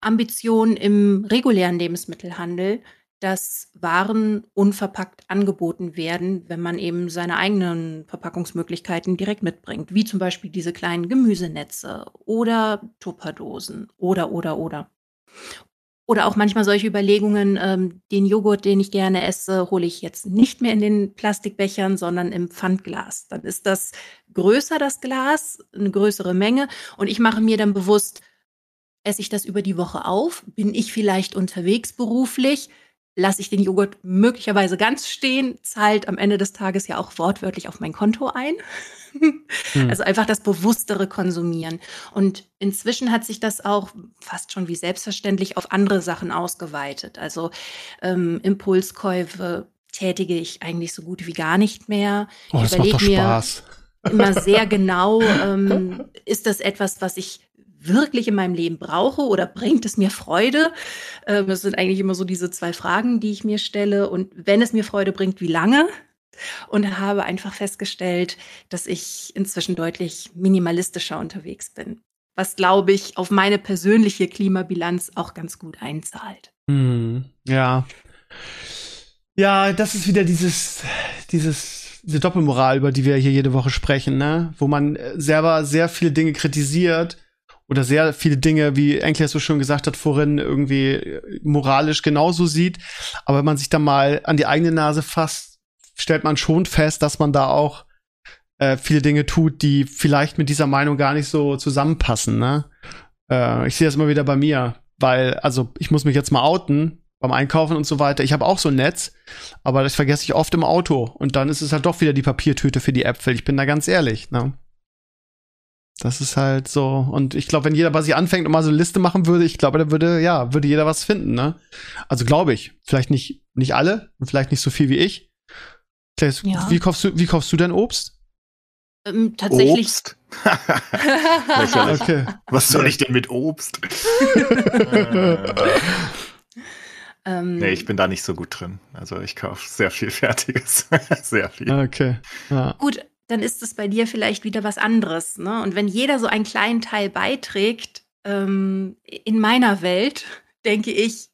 S4: Ambitionen im regulären Lebensmittelhandel, dass Waren unverpackt angeboten werden, wenn man eben seine eigenen Verpackungsmöglichkeiten direkt mitbringt, wie zum Beispiel diese kleinen Gemüsenetze oder Tupperdosen oder oder oder. Oder auch manchmal solche Überlegungen, ähm, den Joghurt, den ich gerne esse, hole ich jetzt nicht mehr in den Plastikbechern, sondern im Pfandglas. Dann ist das größer, das Glas, eine größere Menge. Und ich mache mir dann bewusst, esse ich das über die Woche auf? Bin ich vielleicht unterwegs beruflich? Lasse ich den Joghurt möglicherweise ganz stehen, zahlt am Ende des Tages ja auch wortwörtlich auf mein Konto ein. hm. Also einfach das bewusstere Konsumieren. Und inzwischen hat sich das auch fast schon wie selbstverständlich auf andere Sachen ausgeweitet. Also ähm, Impulskäufe tätige ich eigentlich so gut wie gar nicht mehr.
S2: Oh, das macht doch Spaß.
S4: Immer sehr genau, ähm, ist das etwas, was ich wirklich in meinem Leben brauche oder bringt es mir Freude? Ähm, das sind eigentlich immer so diese zwei Fragen, die ich mir stelle. Und wenn es mir Freude bringt, wie lange? Und habe einfach festgestellt, dass ich inzwischen deutlich minimalistischer unterwegs bin. Was, glaube ich, auf meine persönliche Klimabilanz auch ganz gut einzahlt.
S2: Hm, ja. Ja, das ist wieder dieses, dieses, diese Doppelmoral, über die wir hier jede Woche sprechen, ne? Wo man selber sehr viele Dinge kritisiert oder sehr viele Dinge, wie Enkel so schon gesagt hat vorhin, irgendwie moralisch genauso sieht. Aber wenn man sich dann mal an die eigene Nase fasst, stellt man schon fest, dass man da auch äh, viele Dinge tut, die vielleicht mit dieser Meinung gar nicht so zusammenpassen. Ne? Äh, ich sehe das immer wieder bei mir, weil, also ich muss mich jetzt mal outen beim Einkaufen und so weiter. Ich habe auch so ein Netz, aber das vergesse ich oft im Auto. Und dann ist es halt doch wieder die Papiertüte für die Äpfel. Ich bin da ganz ehrlich. Ne? Das ist halt so. Und ich glaube, wenn jeder bei sich anfängt und mal so eine Liste machen würde, ich glaube, da würde, ja, würde jeder was finden, ne? Also glaube ich. Vielleicht nicht, nicht alle und vielleicht nicht so viel wie ich. Ja. Wie kaufst du, wie kaufst du dein Obst?
S4: Ähm, tatsächlich.
S3: Obst? okay. Was soll ich denn mit Obst? ähm, nee, ich bin da nicht so gut drin. Also ich kaufe sehr viel Fertiges. sehr viel.
S2: Okay.
S4: Ja. Gut, dann ist es bei dir vielleicht wieder was anderes. Ne? Und wenn jeder so einen kleinen Teil beiträgt, ähm, in meiner Welt, denke ich,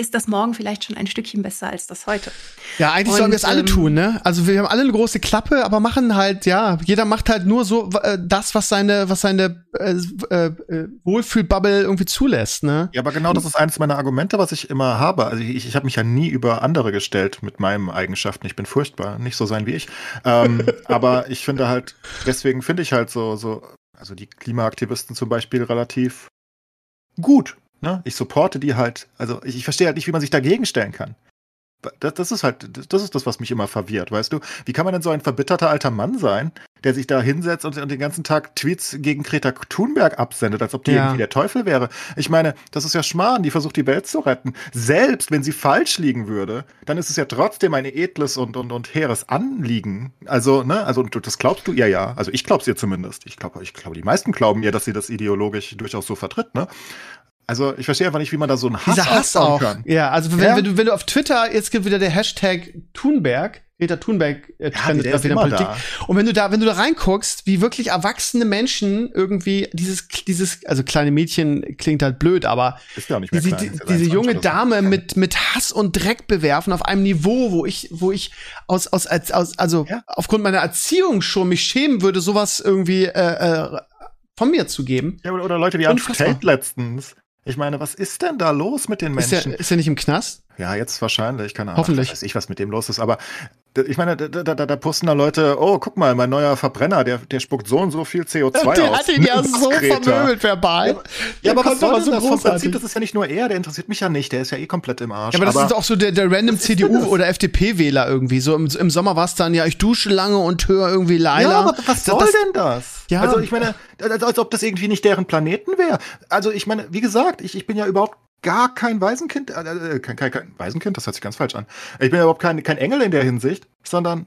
S4: ist das morgen vielleicht schon ein Stückchen besser als das heute.
S2: Ja, eigentlich und, sollen wir es alle ähm, tun, ne? Also wir haben alle eine große Klappe, aber machen halt, ja, jeder macht halt nur so äh, das, was seine, was seine äh, äh, Wohlfühlbubble irgendwie zulässt, ne?
S3: Ja, aber genau das ist eines meiner Argumente, was ich immer habe. Also ich, ich habe mich ja nie über andere gestellt mit meinen Eigenschaften. Ich bin furchtbar, nicht so sein wie ich. Ähm, aber ich finde halt, deswegen finde ich halt so, so, also die Klimaaktivisten zum Beispiel relativ gut. Ne? Ich supporte die halt. Also ich, ich verstehe halt nicht, wie man sich dagegen stellen kann. Das, das, ist halt, das ist das, was mich immer verwirrt, weißt du? Wie kann man denn so ein verbitterter alter Mann sein, der sich da hinsetzt und, und den ganzen Tag Tweets gegen Greta Thunberg absendet, als ob die ja. irgendwie der Teufel wäre? Ich meine, das ist ja Schmarrn, die versucht die Welt zu retten. Selbst wenn sie falsch liegen würde, dann ist es ja trotzdem ein edles und, und, und hehres Anliegen. Also, ne, also das glaubst du ihr ja. Also ich glaub's ihr zumindest. Ich glaube, ich glaube, die meisten glauben ihr, dass sie das ideologisch durchaus so vertritt, ne? Also ich verstehe einfach nicht, wie man da so einen Hass,
S2: Dieser Hass auch. kann. Ja, also wenn, ja? wenn, du, wenn du auf Twitter, jetzt gibt wieder der Hashtag Thunberg, Greta Thunberg äh, trendet ja, wieder Politik. Da. Und wenn du da, wenn du da reinguckst, wie wirklich erwachsene Menschen irgendwie dieses, dieses, also kleine Mädchen klingt halt blöd, aber
S3: ist ja nicht mehr
S2: diese,
S3: klein,
S2: die, diese junge Dame mit, mit Hass und Dreck bewerfen auf einem Niveau, wo ich, wo ich aus, aus, als, aus also ja. aufgrund meiner Erziehung schon mich schämen würde, sowas irgendwie äh, äh, von mir zu geben.
S3: Ja, oder, Leute wie Anne Tate letztens, ich meine, was ist denn da los mit den Menschen?
S2: Ist er, ist er nicht im Knast?
S3: Ja, jetzt wahrscheinlich, keine
S2: Ahnung. Hoffentlich.
S3: Weiß ich, was mit dem los ist, aber ich meine, da, da, da posten da Leute, oh, guck mal, mein neuer Verbrenner, der, der spuckt so und so viel CO2 der aus.
S2: Der hat ihn ja so vermöbelt verbal.
S3: Ja, ja aber was soll das so das vom Prinzip, das ist ja nicht nur er, der interessiert mich ja nicht, der ist ja eh komplett im Arsch.
S2: Ja, aber das aber ist auch so der, der random CDU- oder FDP-Wähler irgendwie. So im, im Sommer war es dann, ja, ich dusche lange und höre irgendwie Laila. Ja, aber
S3: was soll das, denn das? Ja. Also ich meine, als, als ob das irgendwie nicht deren Planeten wäre. Also ich meine, wie gesagt, ich, ich bin ja überhaupt gar kein Waisenkind, äh, äh, kein, kein, kein Waisenkind, das hört sich ganz falsch an. Ich bin ja überhaupt kein, kein Engel in der Hinsicht, sondern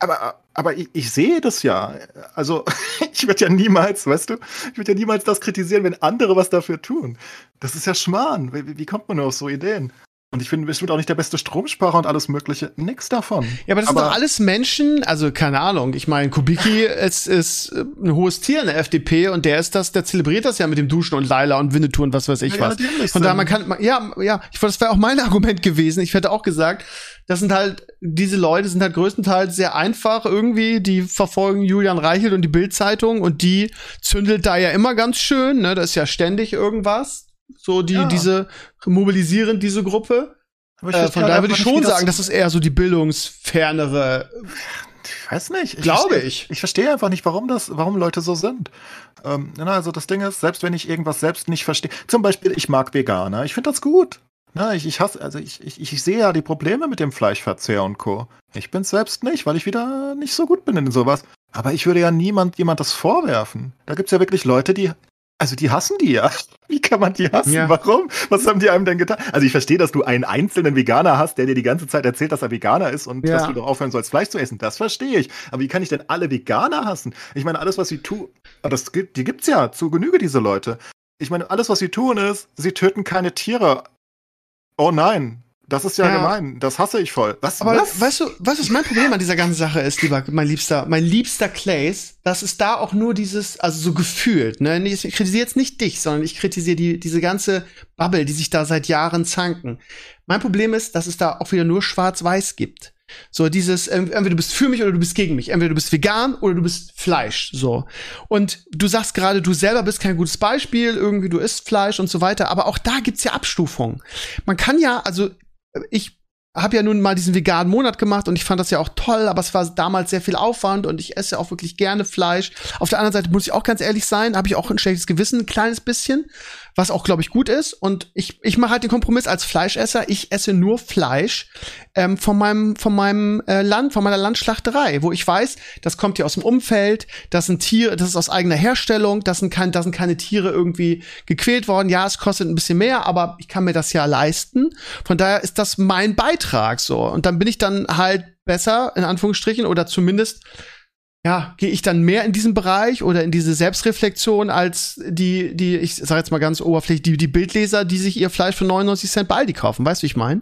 S3: aber, aber ich, ich sehe das ja. Also, ich würde ja niemals, weißt du, ich würde ja niemals das kritisieren, wenn andere was dafür tun. Das ist ja Schmarrn. Wie, wie kommt man nur auf so Ideen? Und ich bin bestimmt auch nicht der beste Stromsparer und alles Mögliche. Nix davon.
S2: Ja, aber das aber sind doch alles Menschen, also keine Ahnung. Ich meine, Kubicki ist, ist ein hohes Tier in der FDP und der ist das, der zelebriert das ja mit dem Duschen und Laila und Winnetou und was weiß ich ja, was. Ja, Von daher, man kann, ja, ja, ich das wäre auch mein Argument gewesen. Ich hätte auch gesagt, das sind halt, diese Leute sind halt größtenteils sehr einfach irgendwie, die verfolgen Julian Reichelt und die Bildzeitung und die zündelt da ja immer ganz schön, ne? Da ist ja ständig irgendwas so die, ja. diese, mobilisieren diese Gruppe. Äh, von daher würde ich schon sagen, das ist eher so die bildungsfernere.
S3: Ich weiß nicht.
S2: Ich Glaube verstehe, ich.
S3: Ich verstehe einfach nicht, warum das, warum Leute so sind. Ähm, also das Ding ist, selbst wenn ich irgendwas selbst nicht verstehe, zum Beispiel, ich mag Veganer, ich finde das gut. Na, ich, ich hasse, also ich, ich, ich sehe ja die Probleme mit dem Fleischverzehr und Co. Ich bin's selbst nicht, weil ich wieder nicht so gut bin in sowas. Aber ich würde ja niemand jemand das vorwerfen. Da gibt's ja wirklich Leute, die also die hassen die ja. Wie kann man die hassen? Ja. Warum? Was haben die einem denn getan? Also ich verstehe, dass du einen einzelnen Veganer hast, der dir die ganze Zeit erzählt, dass er Veganer ist und ja. dass du doch aufhören sollst, Fleisch zu essen. Das verstehe ich. Aber wie kann ich denn alle Veganer hassen? Ich meine, alles, was sie tun, das gibt, die gibt's ja zu Genüge, diese Leute. Ich meine, alles, was sie tun, ist, sie töten keine Tiere. Oh nein, das ist ja, ja, gemein. Das hasse ich voll.
S2: Was, Aber was? weißt du, was ist mein Problem an dieser ganzen Sache ist, lieber, mein liebster, mein liebster Clays, dass es da auch nur dieses, also so gefühlt, ne? Ich kritisiere jetzt nicht dich, sondern ich kritisiere die, diese ganze Bubble, die sich da seit Jahren zanken. Mein Problem ist, dass es da auch wieder nur schwarz-weiß gibt. So dieses, ähm, entweder du bist für mich oder du bist gegen mich. Entweder du bist vegan oder du bist Fleisch. So. Und du sagst gerade, du selber bist kein gutes Beispiel, irgendwie du isst Fleisch und so weiter. Aber auch da gibt's ja Abstufungen. Man kann ja, also ich habe ja nun mal diesen veganen Monat gemacht und ich fand das ja auch toll, aber es war damals sehr viel Aufwand und ich esse auch wirklich gerne Fleisch. Auf der anderen Seite muss ich auch ganz ehrlich sein, habe ich auch ein schlechtes Gewissen, ein kleines bisschen, was auch, glaube ich, gut ist. Und ich, ich mache halt den Kompromiss als Fleischesser. Ich esse nur Fleisch ähm, von meinem, von meinem äh, Land, von meiner Landschlachterei, wo ich weiß, das kommt hier aus dem Umfeld, das sind Tiere, das ist aus eigener Herstellung, das sind, kein, das sind keine Tiere irgendwie gequält worden. Ja, es kostet ein bisschen mehr, aber ich kann mir das ja leisten. Von daher ist das mein Beitrag so. Und dann bin ich dann halt besser, in Anführungsstrichen, oder zumindest ja, gehe ich dann mehr in diesen Bereich oder in diese Selbstreflexion als die, die, ich sage jetzt mal ganz oberflächlich, die, die Bildleser, die sich ihr Fleisch für 99 Cent bei Aldi kaufen. Weißt du, wie ich meine?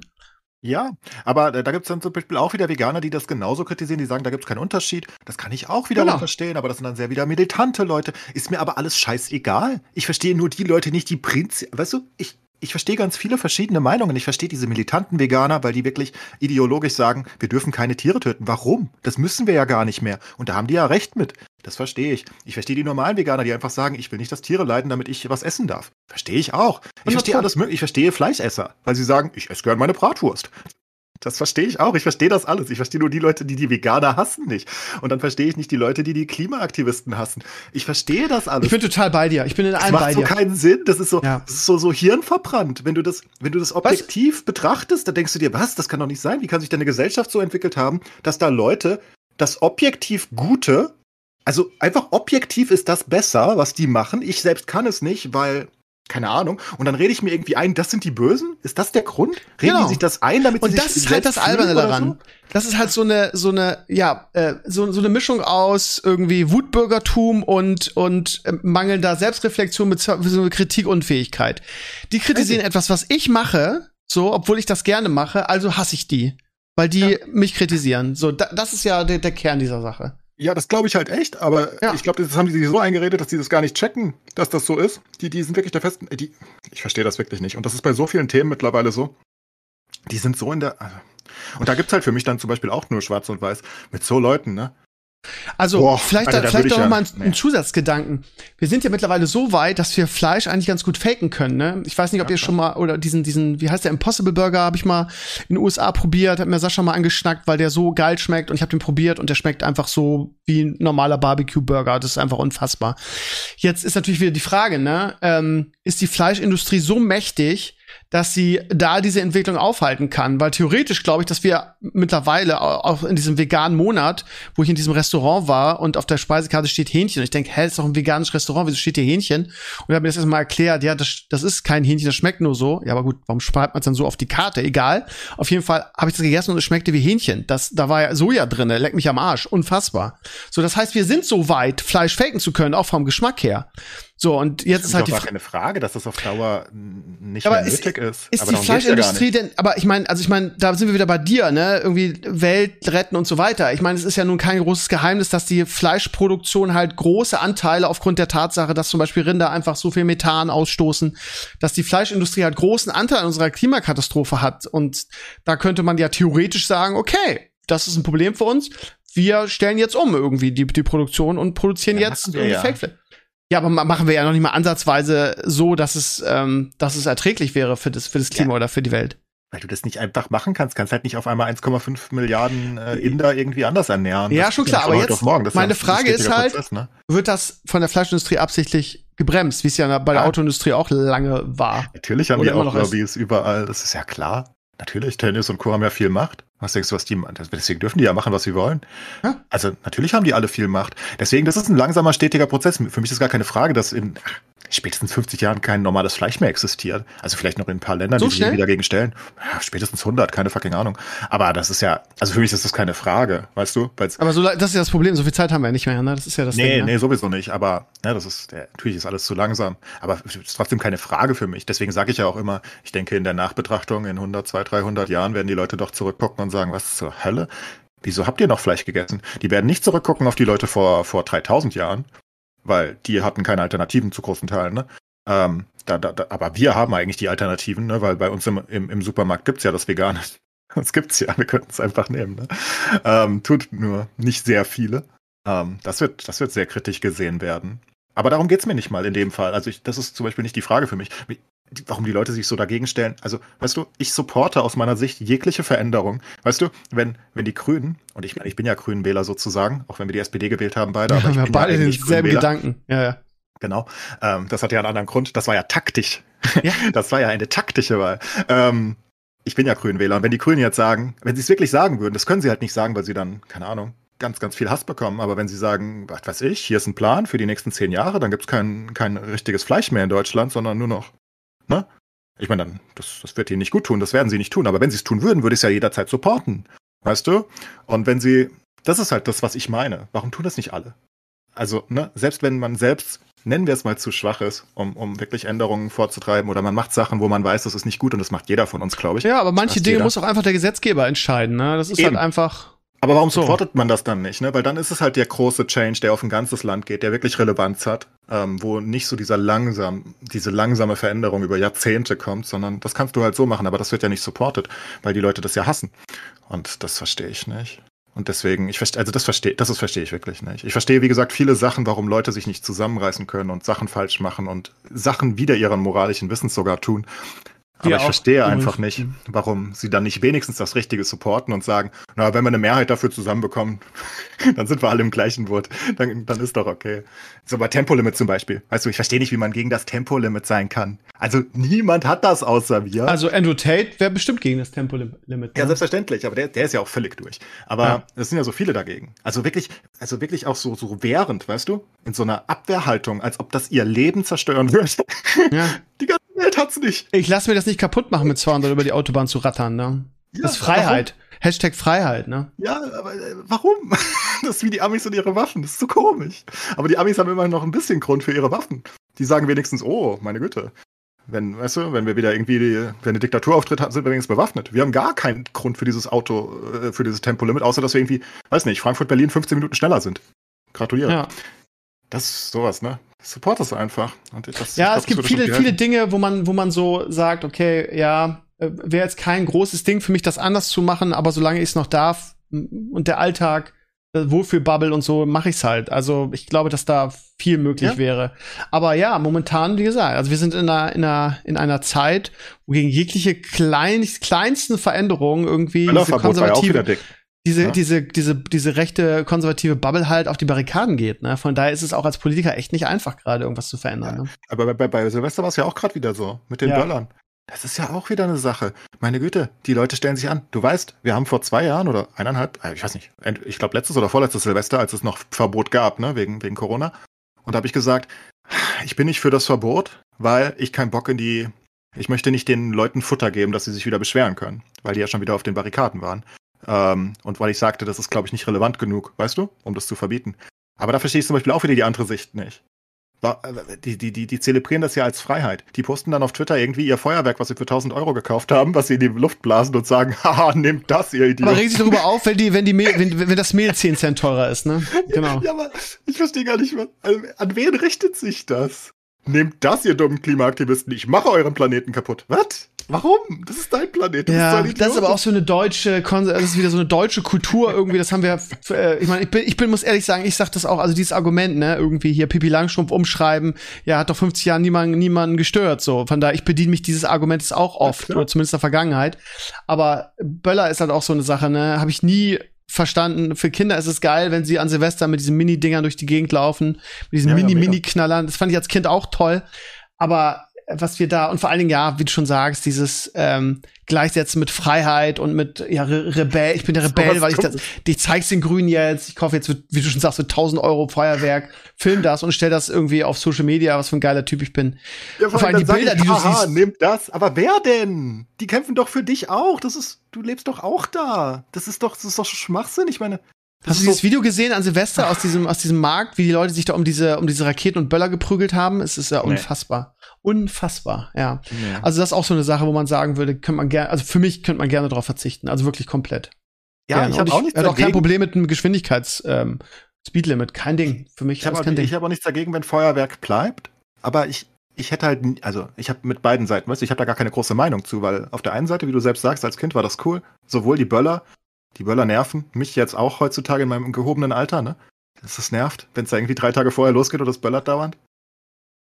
S3: Ja, aber da gibt es dann zum Beispiel auch wieder Veganer, die das genauso kritisieren, die sagen, da gibt es keinen Unterschied. Das kann ich auch wieder genau. verstehen, aber das sind dann sehr wieder militante Leute. Ist mir aber alles scheißegal. Ich verstehe nur die Leute nicht, die Prinzip. Weißt du, ich, ich verstehe ganz viele verschiedene Meinungen. Ich verstehe diese militanten Veganer, weil die wirklich ideologisch sagen, wir dürfen keine Tiere töten. Warum? Das müssen wir ja gar nicht mehr. Und da haben die ja recht mit. Das verstehe ich. Ich verstehe die normalen Veganer, die einfach sagen, ich will nicht, dass Tiere leiden, damit ich was essen darf. Verstehe ich auch. Ich verstehe alles mögliche. Ich verstehe Fleischesser, weil sie sagen, ich esse gern meine Bratwurst. Das verstehe ich auch. Ich verstehe das alles. Ich verstehe nur die Leute, die die Veganer hassen nicht. Und dann verstehe ich nicht die Leute, die die Klimaaktivisten hassen. Ich verstehe das alles.
S2: Ich bin total bei dir. Ich bin in allem bei
S3: dir. Das macht so keinen Sinn. Das ist so, ja. das ist so, so hirnverbrannt. Wenn du das, wenn du das objektiv was? betrachtest, dann denkst du dir, was? Das kann doch nicht sein. Wie kann sich deine Gesellschaft so entwickelt haben, dass da Leute das objektiv Gute also einfach objektiv ist das besser, was die machen. Ich selbst kann es nicht, weil keine Ahnung. Und dann rede ich mir irgendwie ein, das sind die Bösen? Ist das der Grund? Reden genau. die sich das ein, damit
S2: sie
S3: Und
S2: das ist halt das Alberne daran. So? Das ist halt so eine, so eine, ja, äh, so, so eine Mischung aus irgendwie Wutbürgertum und, und äh, mangelnder Selbstreflexion mit so einer Kritikunfähigkeit. Die kritisieren okay. etwas, was ich mache, so, obwohl ich das gerne mache, also hasse ich die. Weil die ja. mich kritisieren. So, da, das ist ja der, der Kern dieser Sache.
S3: Ja, das glaube ich halt echt, aber ja. ich glaube, das haben die sich so eingeredet, dass die das gar nicht checken, dass das so ist. Die, die sind wirklich der festen. Die, ich verstehe das wirklich nicht. Und das ist bei so vielen Themen mittlerweile so. Die sind so in der. Also, und da gibt's halt für mich dann zum Beispiel auch nur Schwarz und Weiß mit so Leuten, ne?
S2: Also Boah, vielleicht, Alter, da, vielleicht doch ja, mal einen, nee. Zusatzgedanken. Wir sind ja mittlerweile so weit, dass wir Fleisch eigentlich ganz gut faken können. Ne? Ich weiß nicht, ob ja, ihr schon mal oder diesen diesen wie heißt der Impossible Burger habe ich mal in den USA probiert, hat mir Sascha mal angeschnackt, weil der so geil schmeckt und ich habe den probiert und der schmeckt einfach so wie ein normaler Barbecue Burger. Das ist einfach unfassbar. Jetzt ist natürlich wieder die Frage, ne? Ähm, ist die Fleischindustrie so mächtig, dass sie da diese Entwicklung aufhalten kann. Weil theoretisch glaube ich, dass wir mittlerweile auch in diesem veganen Monat, wo ich in diesem Restaurant war und auf der Speisekarte steht Hähnchen. Und ich denke, hä, ist doch ein veganes Restaurant, wieso steht hier Hähnchen? Und hat mir das erstmal erklärt, ja, das, das ist kein Hähnchen, das schmeckt nur so. Ja, aber gut, warum schreibt man es dann so auf die Karte? Egal. Auf jeden Fall habe ich das gegessen und es schmeckte wie Hähnchen. Das, da war ja Soja drin, leck mich am Arsch. Unfassbar. So, das heißt, wir sind so weit, Fleisch faken zu können, auch vom Geschmack her. So, und jetzt ist halt die
S3: Frage. keine Frage, dass das auf Dauer nicht aber mehr nötig ist, ist.
S2: Ist aber die Fleischindustrie denn, aber ich meine, also ich meine, da sind wir wieder bei dir, ne? Irgendwie Welt retten und so weiter. Ich meine, es ist ja nun kein großes Geheimnis, dass die Fleischproduktion halt große Anteile aufgrund der Tatsache, dass zum Beispiel Rinder einfach so viel Methan ausstoßen, dass die Fleischindustrie halt großen Anteil an unserer Klimakatastrophe hat. Und da könnte man ja theoretisch sagen, okay, das ist ein Problem für uns. Wir stellen jetzt um irgendwie die, die Produktion und produzieren ja, jetzt irgendwie ja. Fake ja, aber machen wir ja noch nicht mal ansatzweise so, dass es, ähm, dass es erträglich wäre für das, für das Klima ja. oder für die Welt.
S3: Weil du das nicht einfach machen kannst, kannst halt nicht auf einmal 1,5 Milliarden äh, Inder irgendwie anders ernähren.
S2: Ja, schon klar, aber jetzt, meine ja Frage ist halt, Prozess, ne? wird das von der Fleischindustrie absichtlich gebremst, wie es ja bei der ja. Autoindustrie auch lange war?
S3: Natürlich haben die auch Lobbys überall, das ist ja klar. Natürlich, Tennis und Co. haben ja viel Macht. Was denkst du, was die, deswegen dürfen die ja machen, was sie wollen. Ja. Also, natürlich haben die alle viel Macht. Deswegen, das ist ein langsamer, stetiger Prozess. Für mich ist gar keine Frage, dass in spätestens 50 Jahren kein normales Fleisch mehr existiert. Also vielleicht noch in ein paar Ländern, so die sich wieder dagegen stellen. Ja, spätestens 100, keine fucking Ahnung. Aber das ist ja, also für mich ist das keine Frage, weißt du?
S2: Weil's aber so, das ist ja das Problem, so viel Zeit haben wir ja nicht mehr, ne? Das ist ja das
S3: Nee, Ding, ne? nee, sowieso nicht. Aber ja, das ist, natürlich ist alles zu langsam. Aber es ist trotzdem keine Frage für mich. Deswegen sage ich ja auch immer, ich denke in der Nachbetrachtung in 100, 200, 300 Jahren werden die Leute doch zurückgucken und sagen, was zur Hölle? Wieso habt ihr noch Fleisch gegessen? Die werden nicht zurückgucken auf die Leute vor, vor 3000 Jahren, weil die hatten keine Alternativen zu großen Teilen. Ne? Ähm, da, da, da, aber wir haben eigentlich die Alternativen, ne? weil bei uns im, im, im Supermarkt gibt's ja das Vegane. Das gibt's ja, wir könnten es einfach nehmen. Ne? Ähm, tut nur nicht sehr viele. Ähm, das, wird, das wird sehr kritisch gesehen werden. Aber darum geht's mir nicht mal in dem Fall. Also ich, das ist zum Beispiel nicht die Frage für mich. Warum die Leute sich so dagegen stellen. Also, weißt du, ich supporte aus meiner Sicht jegliche Veränderung. Weißt du, wenn, wenn die Grünen, und ich, ich bin ja Grünenwähler sozusagen, auch wenn wir die SPD gewählt haben, beide,
S2: aber
S3: ich
S2: ja, bin beide ja denselben Gedanken. Ja, ja.
S3: Genau. Ähm, das hat ja einen anderen Grund. Das war ja taktisch. Ja. Das war ja eine taktische Wahl. Ähm, ich bin ja Grünwähler. Und wenn die Grünen jetzt sagen, wenn sie es wirklich sagen würden, das können sie halt nicht sagen, weil sie dann, keine Ahnung, ganz, ganz viel Hass bekommen. Aber wenn sie sagen, was weiß ich, hier ist ein Plan für die nächsten zehn Jahre, dann gibt es kein, kein richtiges Fleisch mehr in Deutschland, sondern nur noch, ne? Ich meine, dann, das, das wird ihnen nicht gut tun, das werden sie nicht tun. Aber wenn sie es tun würden, würde ich es ja jederzeit supporten. Weißt du? Und wenn sie, das ist halt das, was ich meine. Warum tun das nicht alle? Also, ne, selbst wenn man selbst nennen wir es mal, zu schwach ist, um, um wirklich Änderungen vorzutreiben. Oder man macht Sachen, wo man weiß, das ist nicht gut und das macht jeder von uns, glaube ich.
S2: Ja, aber manche Dinge jeder. muss auch einfach der Gesetzgeber entscheiden. Ne? Das ist halt Eben. halt einfach.
S3: Aber warum so. supportet man das dann nicht? Ne? Weil dann ist es halt der große Change, der auf ein ganzes Land geht, der wirklich Relevanz hat, ähm, wo nicht so dieser langsam, diese langsame Veränderung über Jahrzehnte kommt, sondern das kannst du halt so machen, aber das wird ja nicht supportet, weil die Leute das ja hassen. Und das verstehe ich nicht. Und deswegen, ich verstehe, also das verstehe, das ist, verstehe ich wirklich nicht. Ich verstehe, wie gesagt, viele Sachen, warum Leute sich nicht zusammenreißen können und Sachen falsch machen und Sachen wider ihren moralischen Wissens sogar tun. Aber ja, ich verstehe einfach nicht, warum sie dann nicht wenigstens das Richtige supporten und sagen, na, wenn wir eine Mehrheit dafür zusammenbekommen, dann sind wir alle im gleichen Boot. Dann, dann ist doch okay. So bei Tempolimit zum Beispiel. Weißt du, ich verstehe nicht, wie man gegen das Tempolimit sein kann. Also niemand hat das außer wir.
S2: Also Andrew Tate wäre bestimmt gegen das Tempolimit.
S3: Ne? Ja, selbstverständlich, aber der, der ist ja auch völlig durch. Aber ja. es sind ja so viele dagegen. Also wirklich, also wirklich auch so, so wehrend, weißt du? In so einer Abwehrhaltung, als ob das ihr Leben zerstören würde. Ja. Die ganze Welt hat's nicht.
S2: Ich lasse mir das nicht kaputt machen, mit 200 über die Autobahn zu rattern, ne? Ja, das ist Freiheit. Warum? Hashtag Freiheit, ne?
S3: Ja, aber äh, warum? Das ist wie die Amis und ihre Waffen. Das ist so komisch. Aber die Amis haben immer noch ein bisschen Grund für ihre Waffen. Die sagen wenigstens, oh, meine Güte. Wenn, weißt du, wenn wir wieder irgendwie, die, wenn eine Diktatur auftritt, sind wir wenigstens bewaffnet. Wir haben gar keinen Grund für dieses Auto, äh, für dieses Tempolimit, außer dass wir irgendwie, weiß nicht, Frankfurt-Berlin 15 Minuten schneller sind. Gratuliere. Ja. Das ist sowas, ne? Support das einfach.
S2: Das, ja, glaub, es gibt viele, viele Dinge, wo man, wo man so sagt, okay, ja, äh, wäre jetzt kein großes Ding für mich, das anders zu machen, aber solange ich es noch darf und der Alltag, äh, Wohlfühlbubble und so, mache ich es halt. Also ich glaube, dass da viel möglich ja. wäre. Aber ja, momentan, wie gesagt, also wir sind in einer, in einer, in einer Zeit, wo gegen jegliche klein, kleinsten Veränderungen irgendwie diese konservative, diese, ja. diese, diese, diese rechte konservative Bubble halt auf die Barrikaden geht. Ne? Von daher ist es auch als Politiker echt nicht einfach, gerade irgendwas zu verändern. Ja. Ne?
S3: Aber bei, bei Silvester war es ja auch gerade wieder so, mit den ja. Böllern. Das ist ja auch wieder eine Sache. Meine Güte, die Leute stellen sich an. Du weißt, wir haben vor zwei Jahren oder eineinhalb, äh, ich weiß nicht, ich glaube letztes oder vorletztes Silvester, als es noch Verbot gab, ne, wegen, wegen Corona. Und da habe ich gesagt, ich bin nicht für das Verbot, weil ich keinen Bock in die, ich möchte nicht den Leuten Futter geben, dass sie sich wieder beschweren können, weil die ja schon wieder auf den Barrikaden waren. Ähm, und weil ich sagte, das ist, glaube ich, nicht relevant genug, weißt du, um das zu verbieten. Aber da verstehe ich zum Beispiel auch wieder die andere Sicht nicht. die, die, die, die zelebrieren das ja als Freiheit. Die posten dann auf Twitter irgendwie ihr Feuerwerk, was sie für 1000 Euro gekauft haben, was sie in die Luft blasen und sagen, haha, nehmt das, ihr Idiot.
S2: Aber regen sich darüber auf, wenn, die, wenn, die Mehl, wenn, wenn das Mehl 10 Cent teurer ist, ne?
S3: Genau. Ja, aber ich verstehe gar nicht, also, an wen richtet sich das? Nehmt das, ihr dummen Klimaaktivisten. Ich mache euren Planeten kaputt. Was? Warum? Das ist dein Planet.
S2: Du ja, das ist aber auch so eine deutsche, das ist wieder so eine deutsche Kultur irgendwie. Das haben wir, äh, ich meine, ich bin, ich bin, muss ehrlich sagen, ich sag das auch, also dieses Argument, ne, irgendwie hier Pipi Langstrumpf umschreiben, ja, hat doch 50 Jahre niemanden, niemanden gestört, so. Von daher, ich bediene mich dieses Arguments auch oft, ja, oder zumindest in der Vergangenheit. Aber Böller ist halt auch so eine Sache, ne, habe ich nie verstanden. Für Kinder ist es geil, wenn sie an Silvester mit diesen Mini-Dingern durch die Gegend laufen, mit diesen ja, Mini-Mini-Knallern. Das fand ich als Kind auch toll. Aber was wir da, und vor allen Dingen, ja, wie du schon sagst, dieses ähm, Gleichsetzen mit Freiheit und mit ja, Re Rebell. Ich bin der Rebell, weil ich das, ich zeig's den Grünen jetzt, ich kaufe jetzt, wie du schon sagst, für 1000 Euro Feuerwerk, film das und stell das irgendwie auf Social Media, was für ein geiler Typ ich bin.
S3: Ja, vor allem die Bilder, ich, die du aha, siehst. Nimm das, aber wer denn? Die kämpfen doch für dich auch. Das ist, du lebst doch auch da. Das ist doch, das ist doch Schwachsinn. Ich meine,
S2: Hast du dieses Video gesehen an Silvester aus diesem, aus diesem Markt, wie die Leute sich da um diese, um diese Raketen und Böller geprügelt haben? Es ist ja nee. unfassbar. Unfassbar, ja. Nee. Also das ist auch so eine Sache, wo man sagen würde, könnte man gerne, also für mich könnte man gerne darauf verzichten. Also wirklich komplett.
S3: Ja, gerne. ich habe auch nichts
S2: dagegen. auch kein Problem mit einem Geschwindigkeits, ähm, Speedlimit. Kein Ding. Für mich
S3: ich habe
S2: kein
S3: Ding. Ich habe auch nichts dagegen, wenn Feuerwerk bleibt. Aber ich, ich hätte halt, also ich habe mit beiden Seiten, weißt du, ich habe da gar keine große Meinung zu, weil auf der einen Seite, wie du selbst sagst, als Kind war das cool. Sowohl die Böller, die Böller nerven, mich jetzt auch heutzutage in meinem gehobenen Alter, ne? Das, das nervt, wenn es da irgendwie drei Tage vorher losgeht und das böllert dauernd.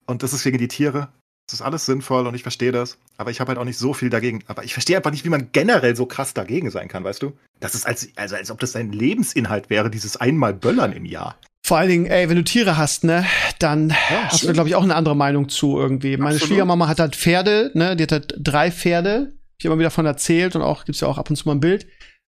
S3: Und das ist wegen die Tiere. Das ist alles sinnvoll und ich verstehe das. Aber ich habe halt auch nicht so viel dagegen. Aber ich verstehe einfach nicht, wie man generell so krass dagegen sein kann, weißt du? Das ist als, also als ob das dein Lebensinhalt wäre, dieses einmal Böllern im Jahr.
S2: Vor allen Dingen, ey, wenn du Tiere hast, ne, dann ja, hast du, glaube ich, auch eine andere Meinung zu irgendwie. Meine Absolut. Schwiegermama hat halt Pferde, ne, die hat halt drei Pferde. Ich habe immer wieder von erzählt und auch gibt's ja auch ab und zu mal ein Bild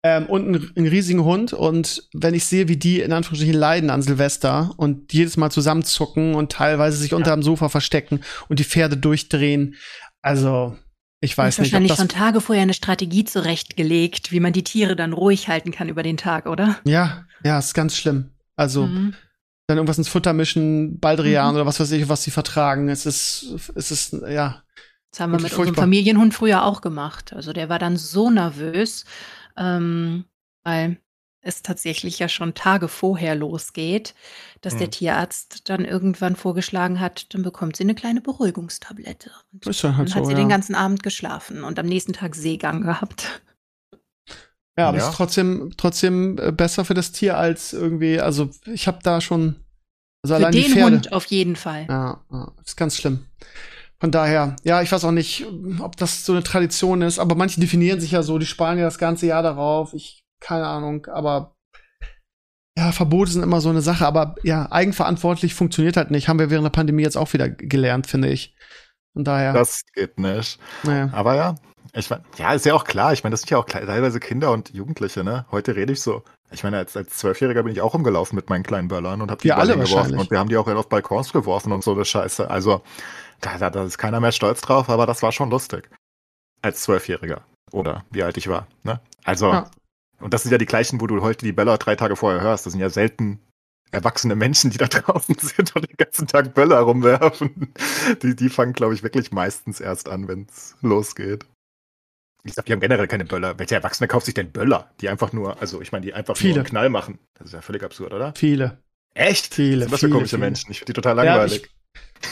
S2: ähm, und einen, einen, riesigen Hund. Und wenn ich sehe, wie die in Anführungsstrichen leiden an Silvester und jedes Mal zusammenzucken und teilweise sich ja. unter dem Sofa verstecken und die Pferde durchdrehen, also ich weiß nicht.
S4: Wahrscheinlich schon Tage vorher eine Strategie zurechtgelegt, wie man die Tiere dann ruhig halten kann über den Tag, oder?
S2: Ja, ja, ist ganz schlimm. Also mhm. dann irgendwas ins Futter mischen, Baldrian mhm. oder was weiß ich, was sie vertragen. Es ist, es ist, ja.
S4: Das haben wir mit furchtbar. unserem Familienhund früher auch gemacht. Also der war dann so nervös ähm, weil es tatsächlich ja schon Tage vorher losgeht, dass hm. der Tierarzt dann irgendwann vorgeschlagen hat, dann bekommt sie eine kleine Beruhigungstablette. Und
S2: ist ja
S4: halt
S2: dann
S4: so, hat sie
S2: ja.
S4: den ganzen Abend geschlafen und am nächsten Tag Seegang gehabt.
S2: Ja, aber ja. es ist trotzdem, trotzdem äh, besser für das Tier als irgendwie, also ich habe da schon,
S4: also für allein den die Pferde. Hund auf jeden Fall.
S2: Ja, ja, ist ganz schlimm. Von daher, ja, ich weiß auch nicht, ob das so eine Tradition ist, aber manche definieren sich ja so, die sparen ja das ganze Jahr darauf. Ich, keine Ahnung, aber ja, Verbote sind immer so eine Sache, aber ja, eigenverantwortlich funktioniert halt nicht. Haben wir während der Pandemie jetzt auch wieder gelernt, finde ich. Von daher.
S3: Das geht nicht. Naja. Aber ja, ich meine, ja, ist ja auch klar. Ich meine, das sind ja auch teilweise Kinder und Jugendliche, ne? Heute rede ich so. Ich meine, als, als Zwölfjähriger bin ich auch rumgelaufen mit meinen kleinen Böllern und habe die
S2: wir alle geworfen.
S3: Und wir haben die auch auf Balkons geworfen und so eine Scheiße. Also, da, da, da ist keiner mehr stolz drauf, aber das war schon lustig. Als Zwölfjähriger. Oder wie alt ich war. Ne? Also, ja. und das sind ja die gleichen, wo du heute die Böller drei Tage vorher hörst. Das sind ja selten erwachsene Menschen, die da draußen sind und den ganzen Tag Böller rumwerfen. Die, die fangen, glaube ich, wirklich meistens erst an, wenn es losgeht. Ich glaube, die haben generell keine Böller. Welcher Erwachsene kauft sich denn Böller? Die einfach nur, also ich meine, die einfach
S2: viele.
S3: nur einen Knall machen. Das ist ja völlig absurd, oder?
S2: Viele.
S3: Echt?
S2: Viele.
S3: Das sind
S2: viele,
S3: komische
S2: viele.
S3: Menschen. Ich finde die total langweilig. Ja,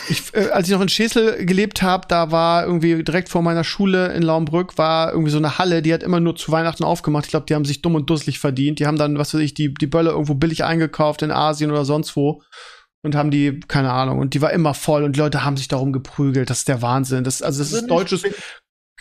S2: ich, äh, als ich noch in Schesel gelebt habe, da war irgendwie direkt vor meiner Schule in Laumbrück war irgendwie so eine Halle, die hat immer nur zu Weihnachten aufgemacht. Ich glaube, die haben sich dumm und dusselig verdient. Die haben dann, was weiß ich, die, die Bölle irgendwo billig eingekauft in Asien oder sonst wo und haben die, keine Ahnung, und die war immer voll und Leute haben sich darum geprügelt. Das ist der Wahnsinn. Das, also, das ist deutsches,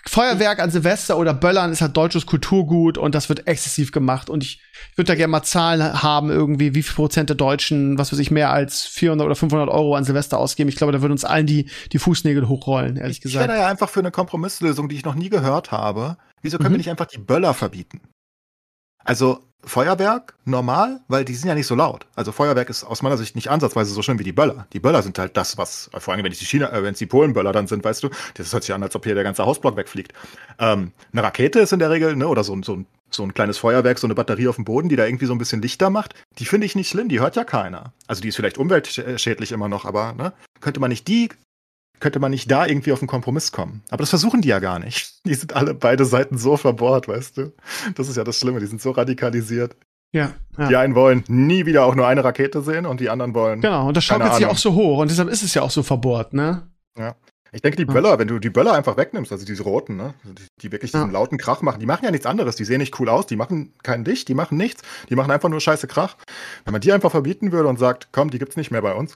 S2: Feuerwerk an Silvester oder Böllern ist halt deutsches Kulturgut und das wird exzessiv gemacht. Und ich, ich würde da gerne mal Zahlen haben, irgendwie, wie viel Prozent der Deutschen, was weiß ich, mehr als 400 oder 500 Euro an Silvester ausgeben. Ich glaube, da würden uns allen die, die Fußnägel hochrollen, ehrlich
S3: ich
S2: gesagt.
S3: Ich wäre da ja einfach für eine Kompromisslösung, die ich noch nie gehört habe. Wieso können mhm. wir nicht einfach die Böller verbieten? Also, Feuerwerk normal, weil die sind ja nicht so laut. Also Feuerwerk ist aus meiner Sicht nicht ansatzweise so schön wie die Böller. Die Böller sind halt das, was, vor allem wenn es die China, äh, wenn es die Polenböller dann sind, weißt du, das hört sich an, als ob hier der ganze Hausblock wegfliegt. Ähm, eine Rakete ist in der Regel, ne, oder so, so ein so ein kleines Feuerwerk, so eine Batterie auf dem Boden, die da irgendwie so ein bisschen Lichter macht, die finde ich nicht schlimm, die hört ja keiner. Also die ist vielleicht umweltschädlich immer noch, aber ne, könnte man nicht die, könnte man nicht da irgendwie auf einen Kompromiss kommen? Aber das versuchen die ja gar nicht. Die sind alle beide Seiten so verbohrt, weißt du? Das ist ja das Schlimme, die sind so radikalisiert.
S2: Ja, ja.
S3: Die einen wollen nie wieder auch nur eine Rakete sehen und die anderen wollen.
S2: Genau, und das schaukelt sich auch so hoch und deshalb ist es ja auch so verbohrt, ne?
S3: Ja. Ich denke, die Böller, wenn du die Böller einfach wegnimmst, also diese roten, ne, die, die wirklich diesen ja. lauten Krach machen, die machen ja nichts anderes. Die sehen nicht cool aus, die machen kein Licht, die machen nichts, die machen einfach nur scheiße Krach. Wenn man die einfach verbieten würde und sagt, komm, die gibt's nicht mehr bei uns.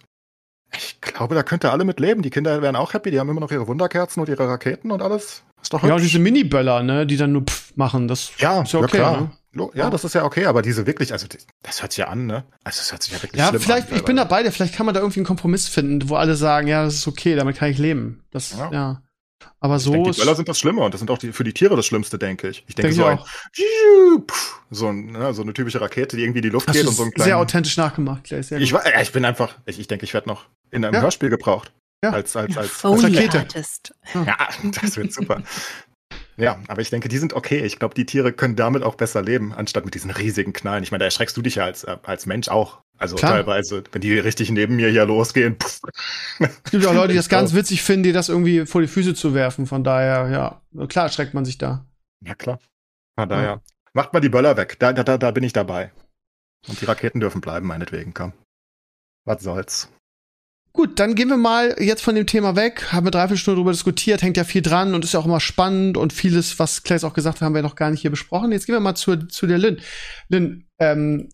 S3: Ich glaube, da könnte alle mit leben. Die Kinder wären auch happy, die haben immer noch ihre Wunderkerzen und ihre Raketen und alles.
S2: Ist doch hübsch. Ja, und diese Mini-Böller, ne, die dann nur pff machen, das
S3: ja, ist ja okay. Ja, ne? Ja, das ist ja okay, aber diese wirklich, also das hört sich ja an, ne? Also das hört sich ja wirklich
S2: ja, vielleicht, an. Ich bin dabei, vielleicht kann man da irgendwie einen Kompromiss finden, wo alle sagen, ja, das ist okay, damit kann ich leben. Das, ja. ja. Aber so.
S3: Denke, die Böller sind das Schlimme und das sind auch die, für die Tiere das Schlimmste, denke ich. Ich denke, denk so, ein, so, ein, ne, so eine typische Rakete, die irgendwie in die Luft Hast geht und so ein
S2: kleines. Sehr authentisch nachgemacht,
S3: Clay. Sehr ich, ja, ich bin einfach, ich, ich denke, ich werde noch in einem ja. Hörspiel gebraucht. Ja. Als, als, als,
S4: als Rakete. Artist.
S3: Ja, das wird super. Ja, aber ich denke, die sind okay. Ich glaube, die Tiere können damit auch besser leben, anstatt mit diesen riesigen Knallen. Ich meine, da erschreckst du dich ja als, äh, als Mensch auch. Also Klar. teilweise, wenn die richtig neben mir hier losgehen. Pff.
S2: Es gibt auch Leute, die das ganz witzig finden, die das irgendwie vor die Füße zu werfen. Von daher, ja, klar schreckt man sich da.
S3: Ja, klar. Von daher, ja. macht mal die Böller weg. Da, da, da bin ich dabei. Und die Raketen dürfen bleiben, meinetwegen, komm. Was soll's.
S2: Gut, dann gehen wir mal jetzt von dem Thema weg. Haben wir dreiviertel Stunde darüber diskutiert, hängt ja viel dran und ist ja auch immer spannend und vieles, was Claes auch gesagt hat, haben wir noch gar nicht hier besprochen. Jetzt gehen wir mal zu, zu der Lynn. Lynn, ähm,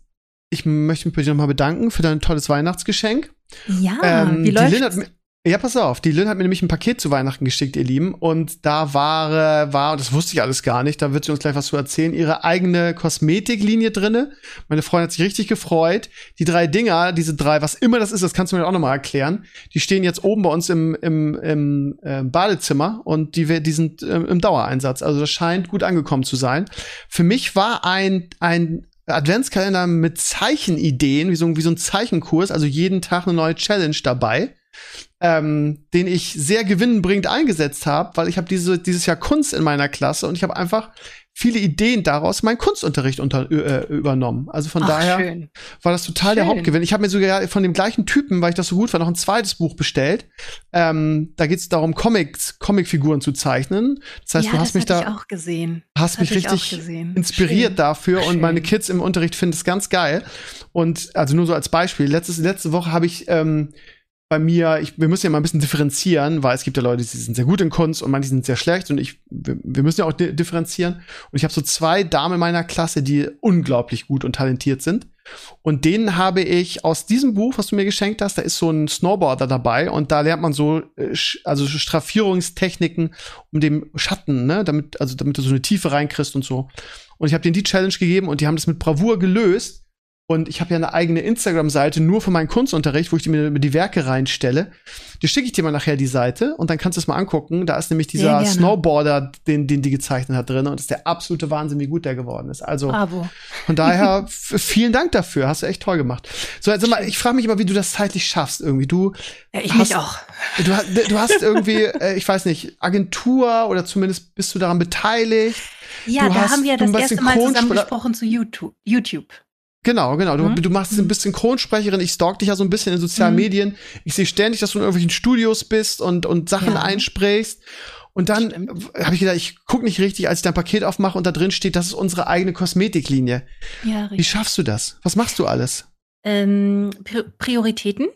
S2: ich möchte mich bei dir nochmal bedanken für dein tolles Weihnachtsgeschenk.
S4: Ja, ähm, wie läuft's?
S2: Ja, pass auf. Die Lynn hat mir nämlich ein Paket zu Weihnachten geschickt, ihr Lieben. Und da war, äh, war, das wusste ich alles gar nicht, da wird sie uns gleich was zu erzählen, ihre eigene Kosmetiklinie drinne. Meine Freundin hat sich richtig gefreut. Die drei Dinger, diese drei, was immer das ist, das kannst du mir auch nochmal erklären. Die stehen jetzt oben bei uns im, im, im äh, Badezimmer und die, die sind äh, im Dauereinsatz. Also das scheint gut angekommen zu sein. Für mich war ein, ein Adventskalender mit Zeichenideen, wie so, wie so ein Zeichenkurs, also jeden Tag eine neue Challenge dabei ähm, den ich sehr gewinnbringend eingesetzt habe, weil ich habe diese, dieses Jahr Kunst in meiner Klasse und ich habe einfach viele Ideen daraus meinen Kunstunterricht unter, äh, übernommen. Also von Ach, daher schön. war das total schön. der Hauptgewinn. Ich habe mir sogar von dem gleichen Typen, weil ich das so gut war, noch ein zweites Buch bestellt. Ähm, da geht es darum, Comics, Comicfiguren zu zeichnen. Das heißt, ja, du hast mich da
S4: auch gesehen.
S2: hast mich richtig inspiriert schön. dafür schön. und meine Kids im Unterricht finden es ganz geil. Und also nur so als Beispiel, letztes, letzte Woche habe ich ähm, bei mir, ich, wir müssen ja mal ein bisschen differenzieren, weil es gibt ja Leute, die sind sehr gut in Kunst und manche sind sehr schlecht und ich, wir, wir müssen ja auch differenzieren. Und ich habe so zwei Damen in meiner Klasse, die unglaublich gut und talentiert sind. Und denen habe ich aus diesem Buch, was du mir geschenkt hast, da ist so ein Snowboarder dabei und da lernt man so, äh, also Straffierungstechniken um dem Schatten, ne, damit, also damit du so eine Tiefe reinkriegst und so. Und ich habe denen die Challenge gegeben und die haben das mit Bravour gelöst. Und ich habe ja eine eigene Instagram-Seite nur für meinen Kunstunterricht, wo ich mir die Werke reinstelle. Die schicke ich dir mal nachher die Seite und dann kannst du es mal angucken. Da ist nämlich dieser Snowboarder, den, den die gezeichnet hat, drin. Und das ist der absolute Wahnsinn, wie gut der geworden ist. Also
S4: Bravo.
S2: von daher vielen Dank dafür. Hast du echt toll gemacht. So, also mal, ich frage mich immer, wie du das zeitlich schaffst irgendwie. Du,
S4: ja, ich hast, mich auch.
S2: Du, du hast irgendwie, äh, ich weiß nicht, Agentur oder zumindest bist du daran beteiligt.
S4: Ja, du da hast, haben wir das erste Mal zusammen gesprochen zu YouTube. YouTube.
S2: Genau, genau. Du, mhm. du machst ein bisschen Kronsprecherin. Ich stalk dich ja so ein bisschen in sozialen mhm. Medien. Ich sehe ständig, dass du in irgendwelchen Studios bist und, und Sachen ja. einsprichst. Und dann habe ich gedacht, ich guck nicht richtig, als ich dein Paket aufmache und da drin steht, das ist unsere eigene Kosmetiklinie. Ja, richtig. Wie schaffst du das? Was machst du alles?
S4: Ähm, Prioritäten.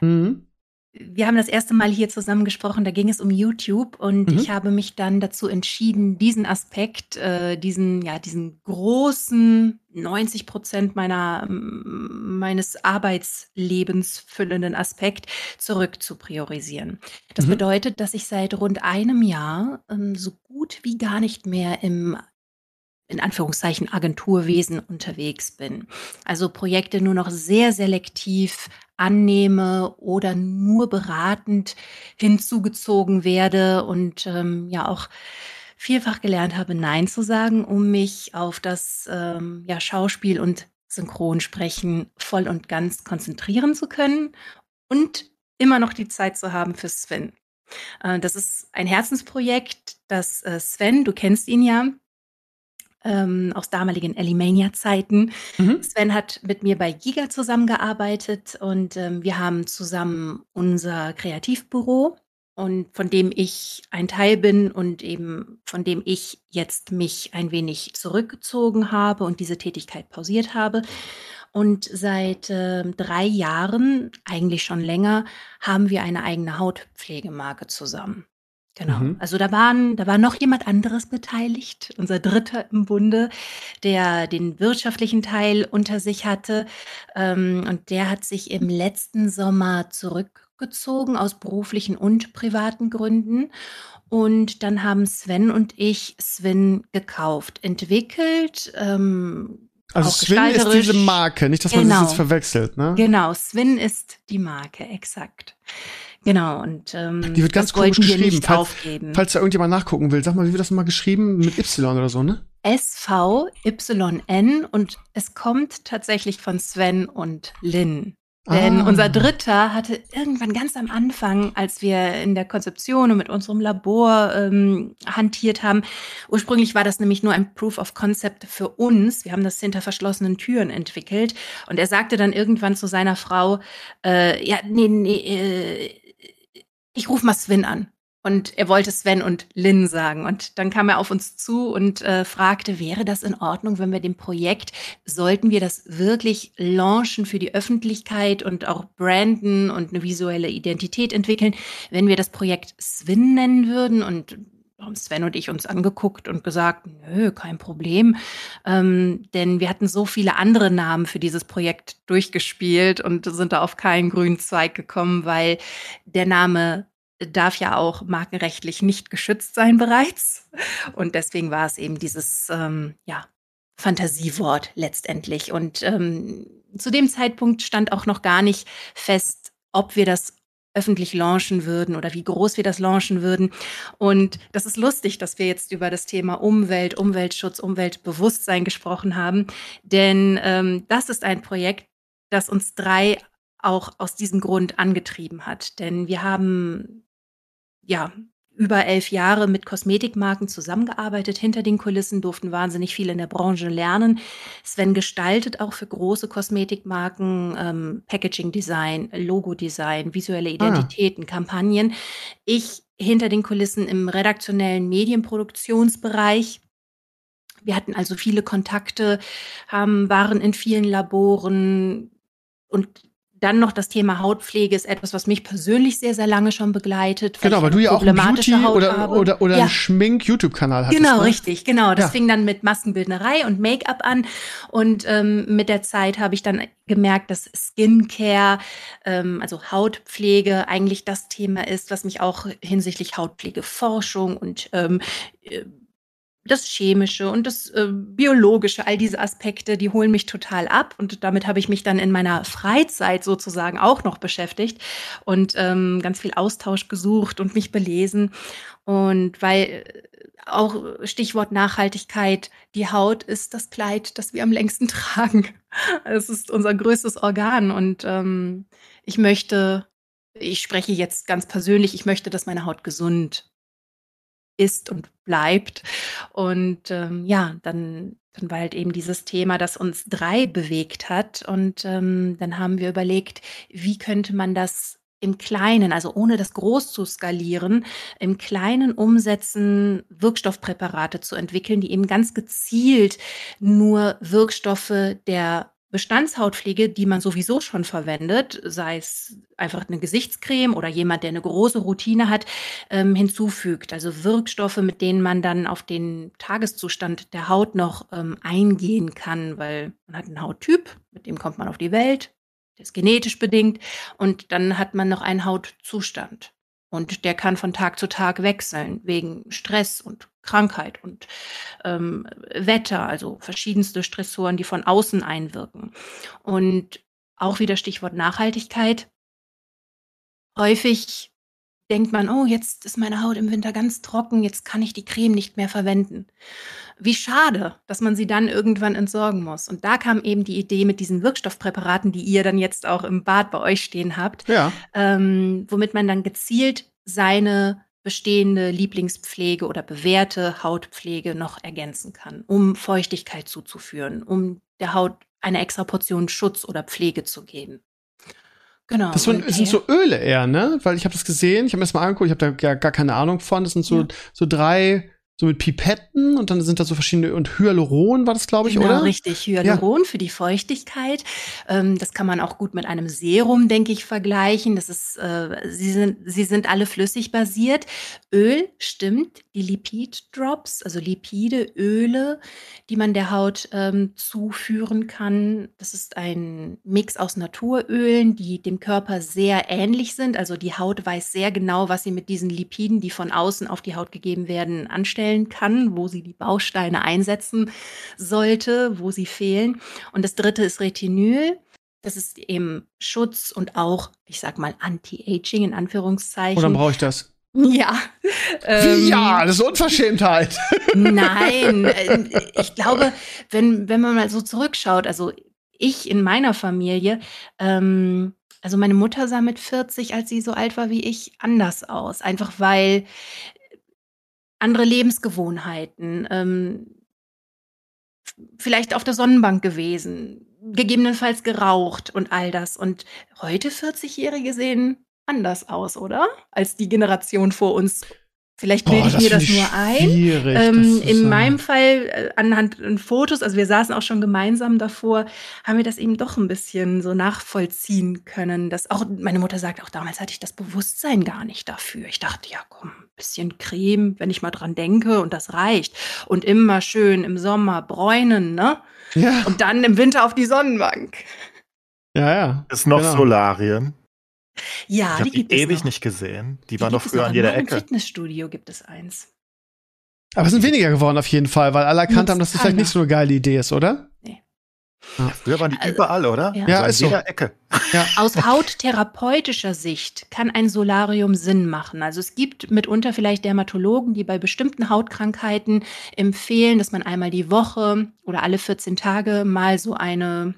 S4: Mhm wir haben das erste Mal hier zusammen gesprochen, da ging es um YouTube und mhm. ich habe mich dann dazu entschieden, diesen Aspekt, äh, diesen, ja, diesen großen 90 Prozent meiner, meines Arbeitslebens füllenden Aspekt zurück zu priorisieren. Das mhm. bedeutet, dass ich seit rund einem Jahr ähm, so gut wie gar nicht mehr im in Anführungszeichen Agenturwesen unterwegs bin. Also Projekte nur noch sehr selektiv annehme oder nur beratend hinzugezogen werde und ähm, ja auch vielfach gelernt habe, Nein zu sagen, um mich auf das ähm, ja, Schauspiel und Synchronsprechen voll und ganz konzentrieren zu können und immer noch die Zeit zu haben für Sven. Äh, das ist ein Herzensprojekt, das äh, Sven, du kennst ihn ja, ähm, aus damaligen Alimania-Zeiten. Mhm. Sven hat mit mir bei Giga zusammengearbeitet und ähm, wir haben zusammen unser Kreativbüro und von dem ich ein Teil bin und eben von dem ich jetzt mich ein wenig zurückgezogen habe und diese Tätigkeit pausiert habe. Und seit äh, drei Jahren, eigentlich schon länger, haben wir eine eigene Hautpflegemarke zusammen. Genau. Mhm. Also da waren, da war noch jemand anderes beteiligt, unser Dritter im Bunde, der den wirtschaftlichen Teil unter sich hatte. Ähm, und der hat sich im letzten Sommer zurückgezogen aus beruflichen und privaten Gründen. Und dann haben Sven und ich Sven gekauft, entwickelt, ähm,
S2: also Swin ist diese Marke, nicht, dass man genau. das jetzt verwechselt, ne?
S4: Genau, Swin ist die Marke, exakt. Genau, und ähm,
S2: die wird ganz komisch geschrieben. Falls, falls da irgendjemand nachgucken will, sag mal, wie wird das mal geschrieben? Mit Y oder so, ne?
S4: S-V-Y-N und es kommt tatsächlich von Sven und Lynn. Denn ah. unser Dritter hatte irgendwann ganz am Anfang, als wir in der Konzeption und mit unserem Labor ähm, hantiert haben, ursprünglich war das nämlich nur ein Proof of Concept für uns. Wir haben das hinter verschlossenen Türen entwickelt. Und er sagte dann irgendwann zu seiner Frau, äh, ja, nee, nee, äh, ich ruf mal Sven an. Und er wollte Sven und Lynn sagen. Und dann kam er auf uns zu und äh, fragte, wäre das in Ordnung, wenn wir dem Projekt, sollten wir das wirklich launchen für die Öffentlichkeit und auch branden und eine visuelle Identität entwickeln, wenn wir das Projekt Sven nennen würden? Und haben Sven und ich uns angeguckt und gesagt, nö, kein Problem. Ähm, denn wir hatten so viele andere Namen für dieses Projekt durchgespielt und sind da auf keinen grünen Zweig gekommen, weil der Name darf ja auch markenrechtlich nicht geschützt sein bereits. Und deswegen war es eben dieses, ähm, ja, Fantasiewort letztendlich. Und ähm, zu dem Zeitpunkt stand auch noch gar nicht fest, ob wir das öffentlich launchen würden oder wie groß wir das launchen würden. Und das ist lustig, dass wir jetzt über das Thema Umwelt, Umweltschutz, Umweltbewusstsein gesprochen haben, denn ähm, das ist ein Projekt, das uns drei auch aus diesem Grund angetrieben hat. Denn wir haben ja, über elf Jahre mit Kosmetikmarken zusammengearbeitet. Hinter den Kulissen durften wahnsinnig viel in der Branche lernen. Sven gestaltet auch für große Kosmetikmarken ähm, Packaging-Design, Logo-Design, visuelle ah. Identitäten, ah. Kampagnen. Ich hinter den Kulissen im redaktionellen Medienproduktionsbereich. Wir hatten also viele Kontakte, haben, waren in vielen Laboren und dann noch das Thema Hautpflege ist etwas, was mich persönlich sehr, sehr lange schon begleitet.
S2: Genau, weil du ja auch einen Beauty Haut oder, habe. oder, oder ja. einen Schmink-YouTube-Kanal hast.
S4: Genau, ne? richtig, genau. Das ja. fing dann mit Maskenbildnerei und Make-up an. Und ähm, mit der Zeit habe ich dann gemerkt, dass Skincare, ähm, also Hautpflege, eigentlich das Thema ist, was mich auch hinsichtlich Hautpflegeforschung und ähm, äh, das Chemische und das äh, Biologische, all diese Aspekte, die holen mich total ab. Und damit habe ich mich dann in meiner Freizeit sozusagen auch noch beschäftigt und ähm, ganz viel Austausch gesucht und mich belesen. Und weil äh, auch Stichwort Nachhaltigkeit, die Haut ist das Kleid, das wir am längsten tragen. Es ist unser größtes Organ. Und ähm, ich möchte, ich spreche jetzt ganz persönlich, ich möchte, dass meine Haut gesund ist und bleibt. Und ähm, ja, dann, dann war halt eben dieses Thema, das uns drei bewegt hat. Und ähm, dann haben wir überlegt, wie könnte man das im Kleinen, also ohne das groß zu skalieren, im Kleinen umsetzen, Wirkstoffpräparate zu entwickeln, die eben ganz gezielt nur Wirkstoffe der Bestandshautpflege, die man sowieso schon verwendet, sei es einfach eine Gesichtscreme oder jemand, der eine große Routine hat, ähm, hinzufügt. Also Wirkstoffe, mit denen man dann auf den Tageszustand der Haut noch ähm, eingehen kann, weil man hat einen Hauttyp, mit dem kommt man auf die Welt, der ist genetisch bedingt und dann hat man noch einen Hautzustand. Und der kann von Tag zu Tag wechseln, wegen Stress und Krankheit und ähm, Wetter, also verschiedenste Stressoren, die von außen einwirken. Und auch wieder Stichwort Nachhaltigkeit. Häufig denkt man, oh, jetzt ist meine Haut im Winter ganz trocken, jetzt kann ich die Creme nicht mehr verwenden. Wie schade, dass man sie dann irgendwann entsorgen muss. Und da kam eben die Idee mit diesen Wirkstoffpräparaten, die ihr dann jetzt auch im Bad bei euch stehen habt, ja. ähm, womit man dann gezielt seine bestehende Lieblingspflege oder bewährte Hautpflege noch ergänzen kann, um Feuchtigkeit zuzuführen, um der Haut eine extra Portion Schutz oder Pflege zu geben.
S2: Genau. Das sind, sind so Öle eher, ne? Weil ich habe das gesehen, ich habe mir das mal angeguckt, ich habe da gar, gar keine Ahnung von. Das sind so, ja. so drei so mit Pipetten und dann sind da so verschiedene und Hyaluron war das, glaube ich,
S4: genau,
S2: oder?
S4: richtig. Hyaluron ja. für die Feuchtigkeit. Ähm, das kann man auch gut mit einem Serum, denke ich, vergleichen. Das ist, äh, sie sind, sie sind alle flüssig basiert. Öl, stimmt. Die Lipid-Drops, also Lipide, Öle, die man der Haut ähm, zuführen kann. Das ist ein Mix aus Naturölen, die dem Körper sehr ähnlich sind. Also die Haut weiß sehr genau, was sie mit diesen Lipiden, die von außen auf die Haut gegeben werden, anstellen kann, wo sie die Bausteine einsetzen sollte, wo sie fehlen. Und das dritte ist Retinyl. Das ist eben Schutz und auch, ich sag mal, Anti-Aging in Anführungszeichen. Und
S2: dann brauche ich das.
S4: Ja.
S2: Ähm, ja, das ist Unverschämtheit.
S4: Nein, äh, ich glaube, wenn, wenn man mal so zurückschaut, also ich in meiner Familie, ähm, also meine Mutter sah mit 40, als sie so alt war wie ich, anders aus. Einfach weil andere Lebensgewohnheiten, ähm, vielleicht auf der Sonnenbank gewesen, gegebenenfalls geraucht und all das. Und heute 40-Jährige sehen anders aus, oder? Als die Generation vor uns Vielleicht bilde ich mir das nur ein. Ähm, in meinem Fall, äh, anhand von Fotos, also wir saßen auch schon gemeinsam davor, haben wir das eben doch ein bisschen so nachvollziehen können. Dass auch meine Mutter sagt, auch damals hatte ich das Bewusstsein gar nicht dafür. Ich dachte, ja, komm, ein bisschen Creme, wenn ich mal dran denke, und das reicht. Und immer schön im Sommer bräunen, ne? Ja. Und dann im Winter auf die Sonnenbank.
S2: Ja, ja.
S3: Ist noch genau. Solarien.
S4: Ja,
S3: ich die, gibt ewig noch. nicht gesehen. Die, die waren noch früher an jeder Ecke.
S4: Im Fitnessstudio gibt es eins.
S2: Aber es sind weniger geworden auf jeden Fall, weil alle erkannt haben, dass das vielleicht nicht so eine geile Idee ist, oder? Nee.
S3: Ja, früher waren die also, überall, oder?
S2: Ja, ja ist
S3: an jeder so. Ecke.
S4: Ja. Aus hauttherapeutischer Sicht kann ein Solarium Sinn machen. Also es gibt mitunter vielleicht Dermatologen, die bei bestimmten Hautkrankheiten empfehlen, dass man einmal die Woche oder alle 14 Tage mal so eine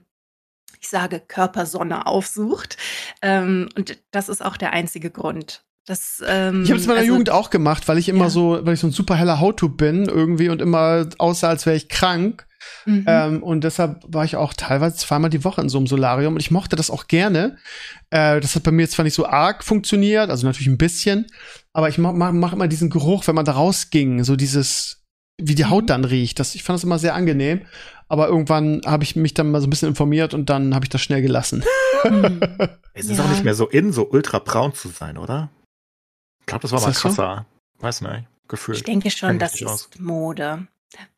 S4: ich sage, Körpersonne aufsucht. Ähm, und das ist auch der einzige Grund. Das, ähm,
S2: ich habe es in meiner also, Jugend auch gemacht, weil ich immer ja. so, weil ich so ein super heller Hauttyp bin irgendwie und immer aussah, als wäre ich krank. Mhm. Ähm, und deshalb war ich auch teilweise zweimal die Woche in so einem Solarium und ich mochte das auch gerne. Äh, das hat bei mir zwar nicht so arg funktioniert, also natürlich ein bisschen, aber ich mache mach immer diesen Geruch, wenn man da rausging, so dieses, wie die Haut mhm. dann riecht. Das, ich fand das immer sehr angenehm. Aber irgendwann habe ich mich dann mal so ein bisschen informiert und dann habe ich das schnell gelassen.
S3: Hm. es ist ja. auch nicht mehr so in, so ultra braun zu sein, oder? Ich glaube, das war ist mal das krasser. So? Weiß nicht, Gefühl.
S4: Ich denke schon, das ist aus. Mode.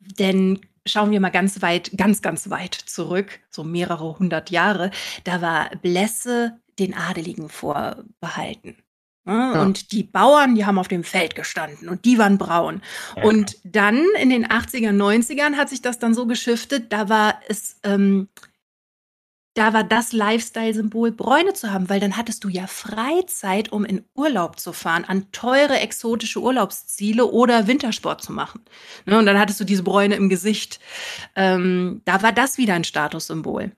S4: Denn schauen wir mal ganz weit, ganz, ganz weit zurück, so mehrere hundert Jahre, da war Blässe den Adeligen vorbehalten. Ne? Ja. Und die Bauern, die haben auf dem Feld gestanden und die waren braun. Ja. Und dann in den 80er, 90ern hat sich das dann so geschiftet, da war es, ähm, da war das Lifestyle-Symbol, Bräune zu haben, weil dann hattest du ja Freizeit, um in Urlaub zu fahren, an teure exotische Urlaubsziele oder Wintersport zu machen. Ne? Und dann hattest du diese Bräune im Gesicht. Ähm, da war das wieder ein Statussymbol.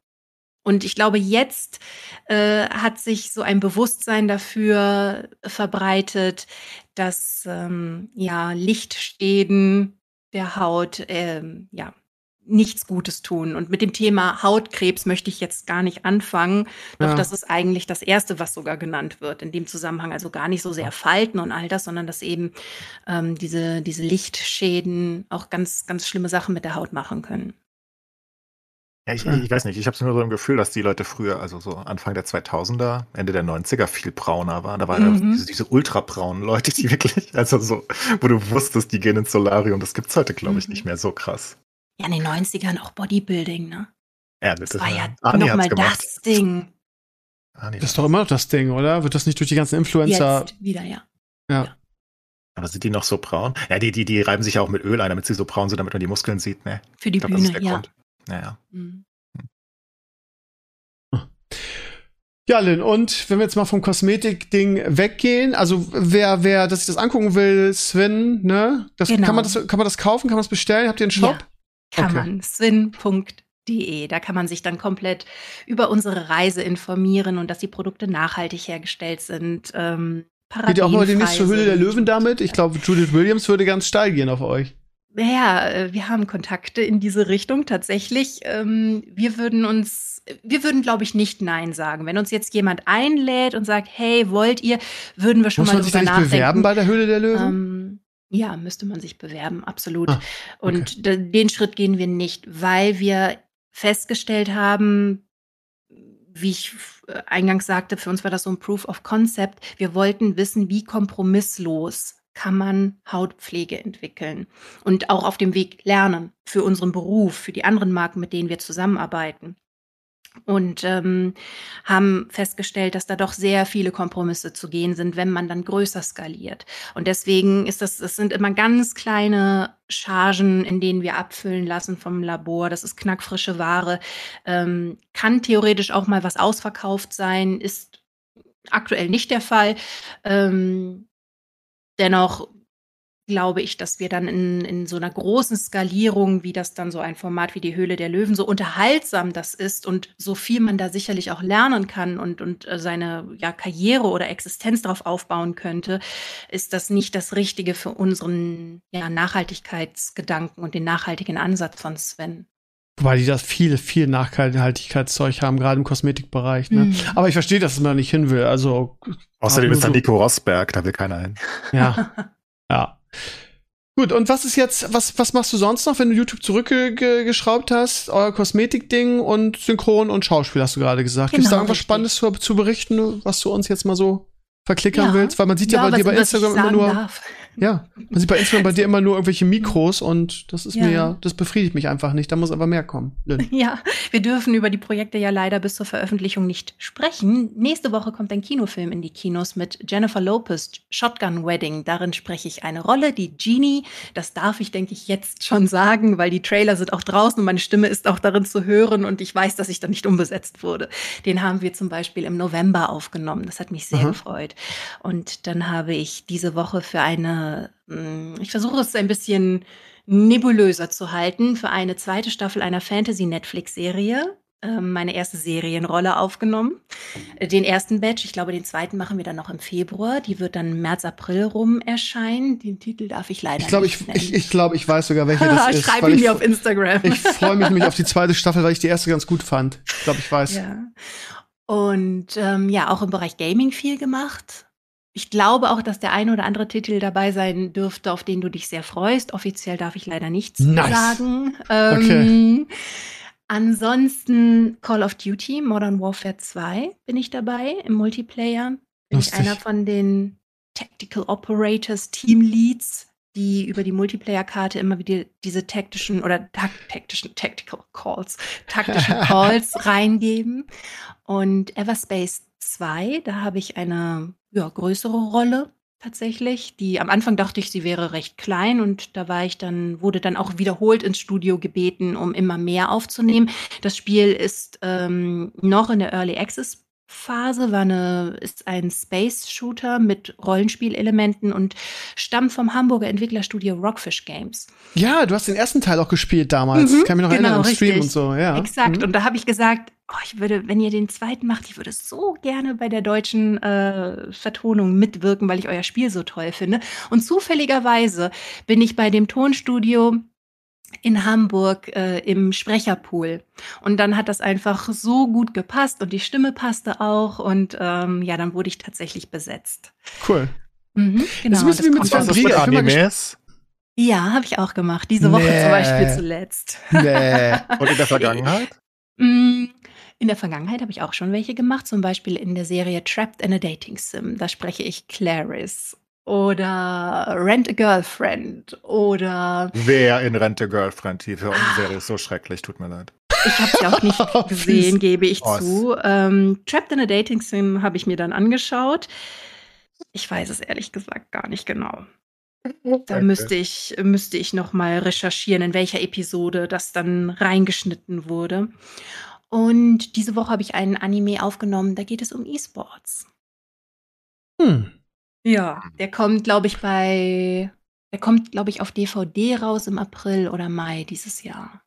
S4: Und ich glaube, jetzt äh, hat sich so ein Bewusstsein dafür verbreitet, dass ähm, ja Lichtstäden der Haut ähm, ja nichts Gutes tun. Und mit dem Thema Hautkrebs möchte ich jetzt gar nicht anfangen. Doch ja. das ist eigentlich das Erste, was sogar genannt wird in dem Zusammenhang. Also gar nicht so sehr Falten und all das, sondern dass eben ähm, diese, diese Lichtschäden auch ganz, ganz schlimme Sachen mit der Haut machen können.
S3: Ja, ich, ich weiß nicht, ich habe nur so ein Gefühl, dass die Leute früher, also so Anfang der 2000er, Ende der 90er viel brauner waren. Da waren mhm. diese, diese ultrabraunen Leute, die wirklich, also so, wo du wusstest, die gehen ins Solarium. Das gibt's heute, glaube ich, mhm. nicht mehr so krass.
S4: Ja, in den 90ern auch Bodybuilding, ne?
S3: Ja, das,
S4: das war ja nochmal das Ding.
S2: Arnie das ist doch immer noch das Ding, oder? Wird das nicht durch die ganzen Influencer.
S4: Jetzt wieder, ja.
S2: Ja. ja.
S3: Aber sind die noch so braun? Ja, die, die, die reiben sich ja auch mit Öl ein, damit sie so braun sind, damit man die Muskeln sieht, ne?
S4: Für die glaub, Bühne, ja. Grund.
S3: Naja. Mhm.
S2: Ja, Lynn, und wenn wir jetzt mal vom Kosmetik-Ding weggehen, also wer, wer das sich das angucken will, Sven, ne? Das, genau. kann, man das, kann man das kaufen, kann man das bestellen? Habt ihr einen Shop? Ja,
S4: kann okay. man. Swin.de. Da kann man sich dann komplett über unsere Reise informieren und dass die Produkte nachhaltig hergestellt sind. Ähm.
S2: Geht ihr auch mal demnächst zur Höhle der Löwen damit? Ich glaube, Judith Williams würde ganz steil gehen auf euch.
S4: Ja, äh, wir haben Kontakte in diese Richtung tatsächlich. Ähm, wir würden uns, wir würden, glaube ich, nicht Nein sagen. Wenn uns jetzt jemand einlädt und sagt, hey, wollt ihr, würden wir schon
S2: Muss
S4: mal
S2: man sich da nicht bewerben bei der Höhle der Löwen?
S4: Ähm, ja, müsste man sich bewerben, absolut. Ah, okay. Und den Schritt gehen wir nicht, weil wir festgestellt haben, wie ich äh, eingangs sagte, für uns war das so ein Proof of Concept. Wir wollten wissen, wie kompromisslos kann man Hautpflege entwickeln und auch auf dem Weg lernen für unseren Beruf, für die anderen Marken, mit denen wir zusammenarbeiten und ähm, haben festgestellt, dass da doch sehr viele Kompromisse zu gehen sind, wenn man dann größer skaliert. Und deswegen ist das, das sind immer ganz kleine Chargen, in denen wir abfüllen lassen vom Labor. Das ist knackfrische Ware, ähm, kann theoretisch auch mal was ausverkauft sein, ist aktuell nicht der Fall. Ähm, dennoch glaube ich, dass wir dann in, in so einer großen Skalierung, wie das dann so ein Format wie die Höhle der Löwen, so unterhaltsam das ist und so viel man da sicherlich auch lernen kann und, und äh, seine ja, Karriere oder Existenz darauf aufbauen könnte, ist das nicht das Richtige für unseren ja, Nachhaltigkeitsgedanken und den nachhaltigen Ansatz von Sven.
S2: Wobei die das viel, viel Nachhaltigkeitszeug haben, gerade im Kosmetikbereich. Ne? Mhm. Aber ich verstehe, dass man da nicht hin will. Also
S3: Außerdem ist da Nico Rosberg, da will keiner hin.
S2: Ja. ja. Gut, und was ist jetzt, was, was machst du sonst noch, wenn du YouTube zurückgeschraubt hast? Euer Kosmetikding und Synchron und Schauspiel hast du gerade gesagt. Genau, Gibt es da irgendwas richtig. Spannendes zu, zu berichten, was du uns jetzt mal so verklickern ja. willst? Weil man sieht ja, ja bei dir bei Instagram immer nur. Darf. Ja, man sieht bei Instagram bei dir immer nur irgendwelche Mikros und das ist ja. mir ja, das befriedigt mich einfach nicht. Da muss aber mehr kommen.
S4: Lynn. Ja, wir dürfen über die Projekte ja leider bis zur Veröffentlichung nicht sprechen. Nächste Woche kommt ein Kinofilm in die Kinos mit Jennifer Lopez, Shotgun Wedding. Darin spreche ich eine Rolle, die Genie. Das darf ich, denke ich, jetzt schon sagen, weil die Trailer sind auch draußen und meine Stimme ist auch darin zu hören und ich weiß, dass ich da nicht umbesetzt wurde. Den haben wir zum Beispiel im November aufgenommen. Das hat mich sehr Aha. gefreut. Und dann habe ich diese Woche für eine, hm, ich versuche es ein bisschen nebulöser zu halten, für eine zweite Staffel einer Fantasy-Netflix-Serie ähm, meine erste Serienrolle aufgenommen. Den ersten Batch, ich glaube, den zweiten machen wir dann noch im Februar. Die wird dann März, April rum erscheinen. Den Titel darf ich leider
S2: ich glaub,
S4: nicht
S2: ich, Ich, ich glaube, ich weiß sogar, welche das ist.
S4: Schreib ihn mir auf Instagram.
S2: Ich freue mich nämlich auf die zweite Staffel, weil ich die erste ganz gut fand. Ich glaube, ich weiß.
S4: Ja. Und ähm, ja, auch im Bereich Gaming viel gemacht. Ich glaube auch, dass der eine oder andere Titel dabei sein dürfte, auf den du dich sehr freust. Offiziell darf ich leider nichts nice. sagen. Ähm, okay. Ansonsten Call of Duty, Modern Warfare 2 bin ich dabei im Multiplayer. Bin Lustig. ich einer von den Tactical Operators Team Leads, die über die Multiplayer-Karte immer wieder diese taktischen oder taktischen Tactical Calls, taktischen Calls reingeben. Und Everspace 2, da habe ich eine ja, größere Rolle tatsächlich. Die am Anfang dachte ich, sie wäre recht klein und da war ich dann, wurde dann auch wiederholt ins Studio gebeten, um immer mehr aufzunehmen. Das Spiel ist ähm, noch in der Early Access Phase, war eine, ist ein Space-Shooter mit Rollenspielelementen und stammt vom Hamburger Entwicklerstudio Rockfish Games.
S2: Ja, du hast den ersten Teil auch gespielt damals. Mhm, Kann mich noch genau, erinnern, im Stream und so, ja.
S4: Exakt. Mhm. Und da habe ich gesagt, oh, ich würde, wenn ihr den zweiten macht, ich würde so gerne bei der deutschen äh, Vertonung mitwirken, weil ich euer Spiel so toll finde. Und zufälligerweise bin ich bei dem Tonstudio in Hamburg äh, im Sprecherpool. Und dann hat das einfach so gut gepasst und die Stimme passte auch und ähm, ja, dann wurde ich tatsächlich besetzt.
S2: Cool.
S4: Mhm, genau.
S3: Das, das wie mit zwei Animes.
S4: Ja, habe ich auch gemacht. Diese Woche nee. zum Beispiel zuletzt.
S3: Nee. Und in der Vergangenheit?
S4: Mm, in der Vergangenheit habe ich auch schon welche gemacht, zum Beispiel in der Serie Trapped in a Dating Sim. Da spreche ich Clarice oder Rent a Girlfriend oder.
S3: Wer in Rent a Girlfriend? Die für ah. Serie ist so schrecklich, tut mir leid.
S4: Ich habe sie auch nicht gesehen, gebe ich oh, zu. Ähm, Trapped in a Dating Sim habe ich mir dann angeschaut. Ich weiß es ehrlich gesagt gar nicht genau. Da okay. müsste ich, müsste ich noch mal recherchieren, in welcher Episode das dann reingeschnitten wurde. Und diese Woche habe ich einen Anime aufgenommen, da geht es um E-Sports. Hm. Ja, mhm. der kommt, glaube ich, bei der kommt, glaube ich, auf DVD raus im April oder Mai dieses Jahr.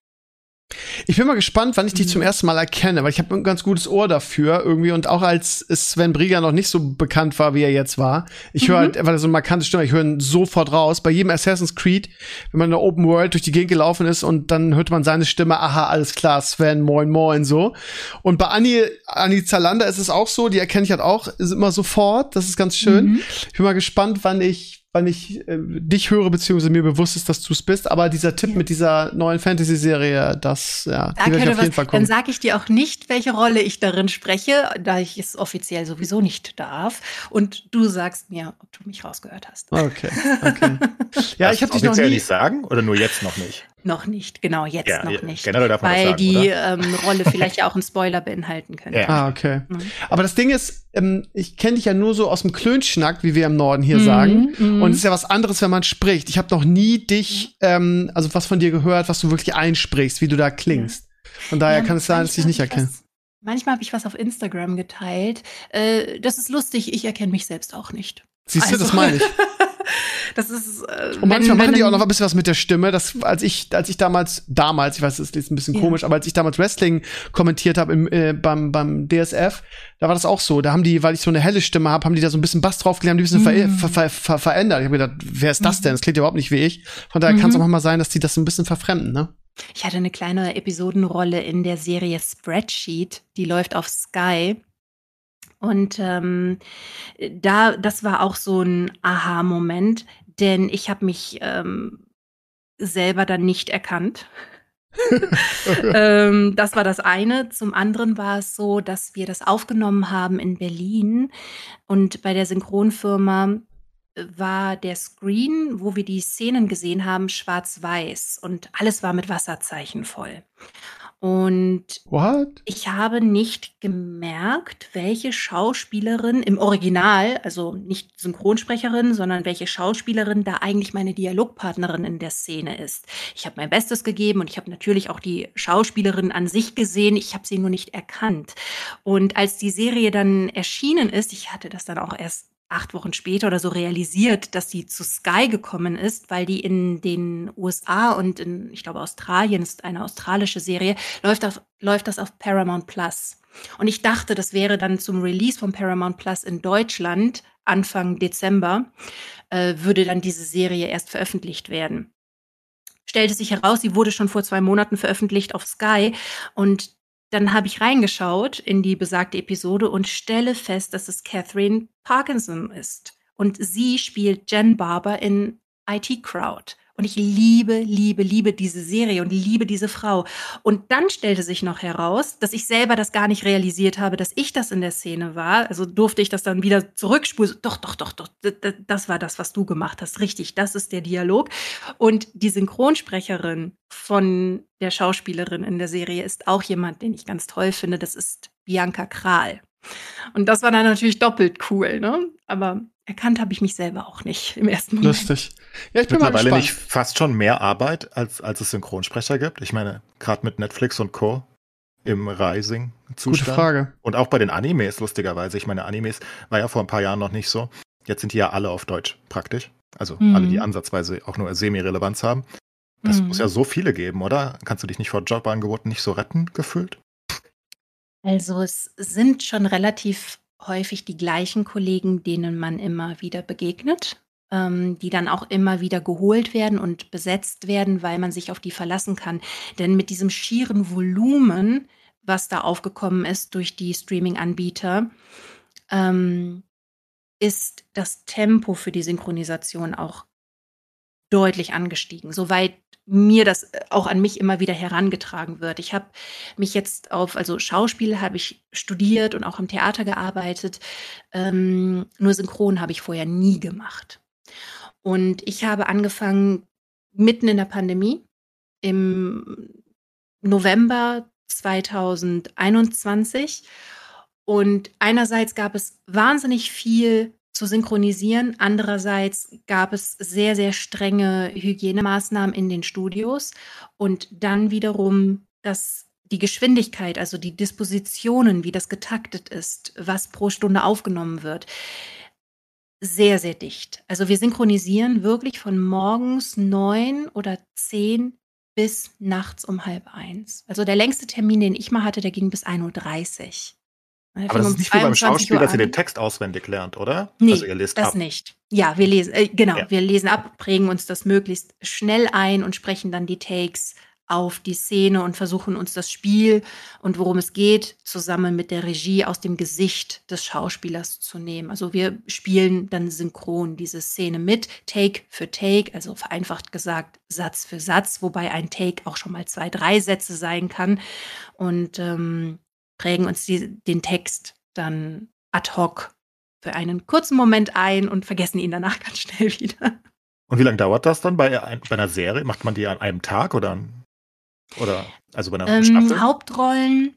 S2: Ich bin mal gespannt, wann ich dich zum mhm. ersten Mal erkenne, weil ich habe ein ganz gutes Ohr dafür irgendwie und auch als Sven Brieger noch nicht so bekannt war, wie er jetzt war. Ich höre mhm. halt, er so eine markante Stimme, ich höre ihn sofort raus. Bei jedem Assassin's Creed, wenn man in der Open World durch die Gegend gelaufen ist und dann hört man seine Stimme, aha, alles klar, Sven, moin, moin, so. Und bei Anni, Anni Zalander ist es auch so, die erkenne ich halt auch ist immer sofort. Das ist ganz schön. Mhm. Ich bin mal gespannt, wann ich wann ich äh, dich höre, beziehungsweise mir bewusst ist, dass du es bist. Aber dieser Tipp ja. mit dieser neuen Fantasy-Serie, das, ja,
S4: da die werde ich auf jeden Fall kommen. Dann sage ich dir auch nicht, welche Rolle ich darin spreche, da ich es offiziell sowieso nicht darf. Und du sagst mir, ob du mich rausgehört hast.
S2: Okay, okay.
S3: ja, ich habe dich noch nie nicht sagen oder nur jetzt noch nicht?
S4: Noch nicht, genau, jetzt ja, noch nicht. Generell darf man weil sagen, die ähm, Rolle vielleicht ja auch einen Spoiler beinhalten könnte. Ja.
S2: Ah, okay. Mhm. Aber das Ding ist, ähm, ich kenne dich ja nur so aus dem Klönschnack, wie wir im Norden hier mhm, sagen. Mhm. Und es ist ja was anderes, wenn man spricht. Ich habe noch nie dich, ähm, also was von dir gehört, was du wirklich einsprichst, wie du da klingst. Von daher ja, kann es sein, dass ich dich nicht erkenne.
S4: Manchmal habe ich was auf Instagram geteilt. Äh, das ist lustig, ich erkenne mich selbst auch nicht.
S2: Siehst du, also. das meine ich.
S4: Das ist.
S2: Äh, und manchmal wenn, machen wenn die auch noch ein bisschen was mit der Stimme. Das, als ich, als ich damals, damals, ich weiß, das ist ein bisschen ja. komisch, aber als ich damals Wrestling kommentiert habe äh, beim, beim DSF, da war das auch so. Da haben die, weil ich so eine helle Stimme habe, haben die da so ein bisschen Bass draufgelegt, haben die ein bisschen mm. ver, ver, ver, verändert. Ich habe gedacht, wer ist das mhm. denn? Das klingt überhaupt nicht wie ich. Von daher mm. kann es auch mal sein, dass die das ein bisschen verfremden, ne?
S4: Ich hatte eine kleine Episodenrolle in der Serie Spreadsheet, die läuft auf Sky. Und ähm, da, das war auch so ein Aha-Moment, denn ich habe mich ähm, selber dann nicht erkannt. ähm, das war das eine. Zum anderen war es so, dass wir das aufgenommen haben in Berlin und bei der Synchronfirma war der Screen, wo wir die Szenen gesehen haben, schwarz-weiß und alles war mit Wasserzeichen voll. Und
S2: What?
S4: ich habe nicht gemerkt, welche Schauspielerin im Original, also nicht Synchronsprecherin, sondern welche Schauspielerin da eigentlich meine Dialogpartnerin in der Szene ist. Ich habe mein Bestes gegeben und ich habe natürlich auch die Schauspielerin an sich gesehen. Ich habe sie nur nicht erkannt. Und als die Serie dann erschienen ist, ich hatte das dann auch erst acht Wochen später oder so realisiert, dass sie zu Sky gekommen ist, weil die in den USA und in, ich glaube, Australien ist eine australische Serie, läuft, auf, läuft das auf Paramount Plus. Und ich dachte, das wäre dann zum Release von Paramount Plus in Deutschland Anfang Dezember, äh, würde dann diese Serie erst veröffentlicht werden. Stellte sich heraus, sie wurde schon vor zwei Monaten veröffentlicht auf Sky und dann habe ich reingeschaut in die besagte Episode und stelle fest, dass es Catherine Parkinson ist. Und sie spielt Jen Barber in IT Crowd. Und ich liebe, liebe, liebe diese Serie und liebe diese Frau. Und dann stellte sich noch heraus, dass ich selber das gar nicht realisiert habe, dass ich das in der Szene war. Also durfte ich das dann wieder zurückspulen. Doch, doch, doch, doch. Das war das, was du gemacht hast. Richtig, das ist der Dialog. Und die Synchronsprecherin von der Schauspielerin in der Serie ist auch jemand, den ich ganz toll finde. Das ist Bianca Kral. Und das war dann natürlich doppelt cool, ne? Aber erkannt habe ich mich selber auch nicht im ersten Moment.
S2: Lustig.
S3: Ja, ich bin Mittlerweile mal nicht fast schon mehr Arbeit, als, als es Synchronsprecher gibt. Ich meine, gerade mit Netflix und Co. im Rising-Zustand.
S2: Gute Frage.
S3: Und auch bei den Animes, lustigerweise. Ich meine, Animes war ja vor ein paar Jahren noch nicht so. Jetzt sind die ja alle auf Deutsch, praktisch. Also mhm. alle, die ansatzweise auch nur Semi-Relevanz haben. Das mhm. muss ja so viele geben, oder? Kannst du dich nicht vor Jobangeboten nicht so retten, gefühlt?
S4: Also es sind schon relativ häufig die gleichen Kollegen, denen man immer wieder begegnet, ähm, die dann auch immer wieder geholt werden und besetzt werden, weil man sich auf die verlassen kann. Denn mit diesem schieren Volumen, was da aufgekommen ist durch die Streaming-Anbieter, ähm, ist das Tempo für die Synchronisation auch deutlich angestiegen. Soweit mir das äh, auch an mich immer wieder herangetragen wird. Ich habe mich jetzt auf, also Schauspiel habe ich studiert und auch im Theater gearbeitet. Ähm, nur Synchron habe ich vorher nie gemacht. Und ich habe angefangen mitten in der Pandemie im November 2021. Und einerseits gab es wahnsinnig viel zu synchronisieren. Andererseits gab es sehr, sehr strenge Hygienemaßnahmen in den Studios und dann wiederum das die Geschwindigkeit, also die Dispositionen, wie das getaktet ist, was pro Stunde aufgenommen wird, sehr, sehr dicht. Also wir synchronisieren wirklich von morgens neun oder zehn bis nachts um halb eins. Also der längste Termin, den ich mal hatte, der ging bis 1.30 Uhr.
S3: Aber das ist nicht wie beim Schauspiel, dass ihr den Text auswendig lernt, oder?
S4: Nee, also ihr lest das ab. nicht. Ja, wir lesen, äh, genau, ja. wir lesen ab, prägen uns das möglichst schnell ein und sprechen dann die Takes auf die Szene und versuchen uns das Spiel und worum es geht, zusammen mit der Regie aus dem Gesicht des Schauspielers zu nehmen. Also wir spielen dann synchron diese Szene mit, Take für Take, also vereinfacht gesagt Satz für Satz, wobei ein Take auch schon mal zwei, drei Sätze sein kann. Und ähm, prägen uns die, den Text dann ad hoc für einen kurzen Moment ein und vergessen ihn danach ganz schnell wieder.
S3: Und wie lange dauert das dann bei, bei einer Serie? Macht man die an einem Tag oder, oder also bei einer
S4: ähm, Staffel? Hauptrollen,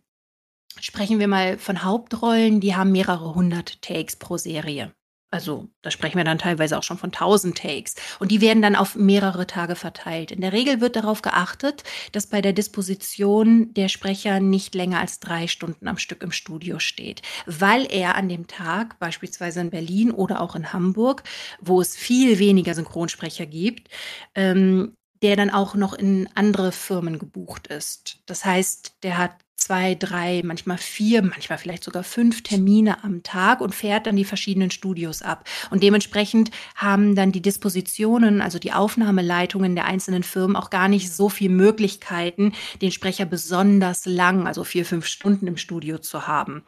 S4: sprechen wir mal von Hauptrollen, die haben mehrere hundert Takes pro Serie. Also da sprechen wir dann teilweise auch schon von 1000 Takes. Und die werden dann auf mehrere Tage verteilt. In der Regel wird darauf geachtet, dass bei der Disposition der Sprecher nicht länger als drei Stunden am Stück im Studio steht, weil er an dem Tag, beispielsweise in Berlin oder auch in Hamburg, wo es viel weniger Synchronsprecher gibt, ähm, der dann auch noch in andere Firmen gebucht ist. Das heißt, der hat zwei, drei, manchmal vier, manchmal vielleicht sogar fünf Termine am Tag und fährt dann die verschiedenen Studios ab. Und dementsprechend haben dann die Dispositionen, also die Aufnahmeleitungen der einzelnen Firmen auch gar nicht so viel Möglichkeiten, den Sprecher besonders lang, also vier, fünf Stunden im Studio zu haben.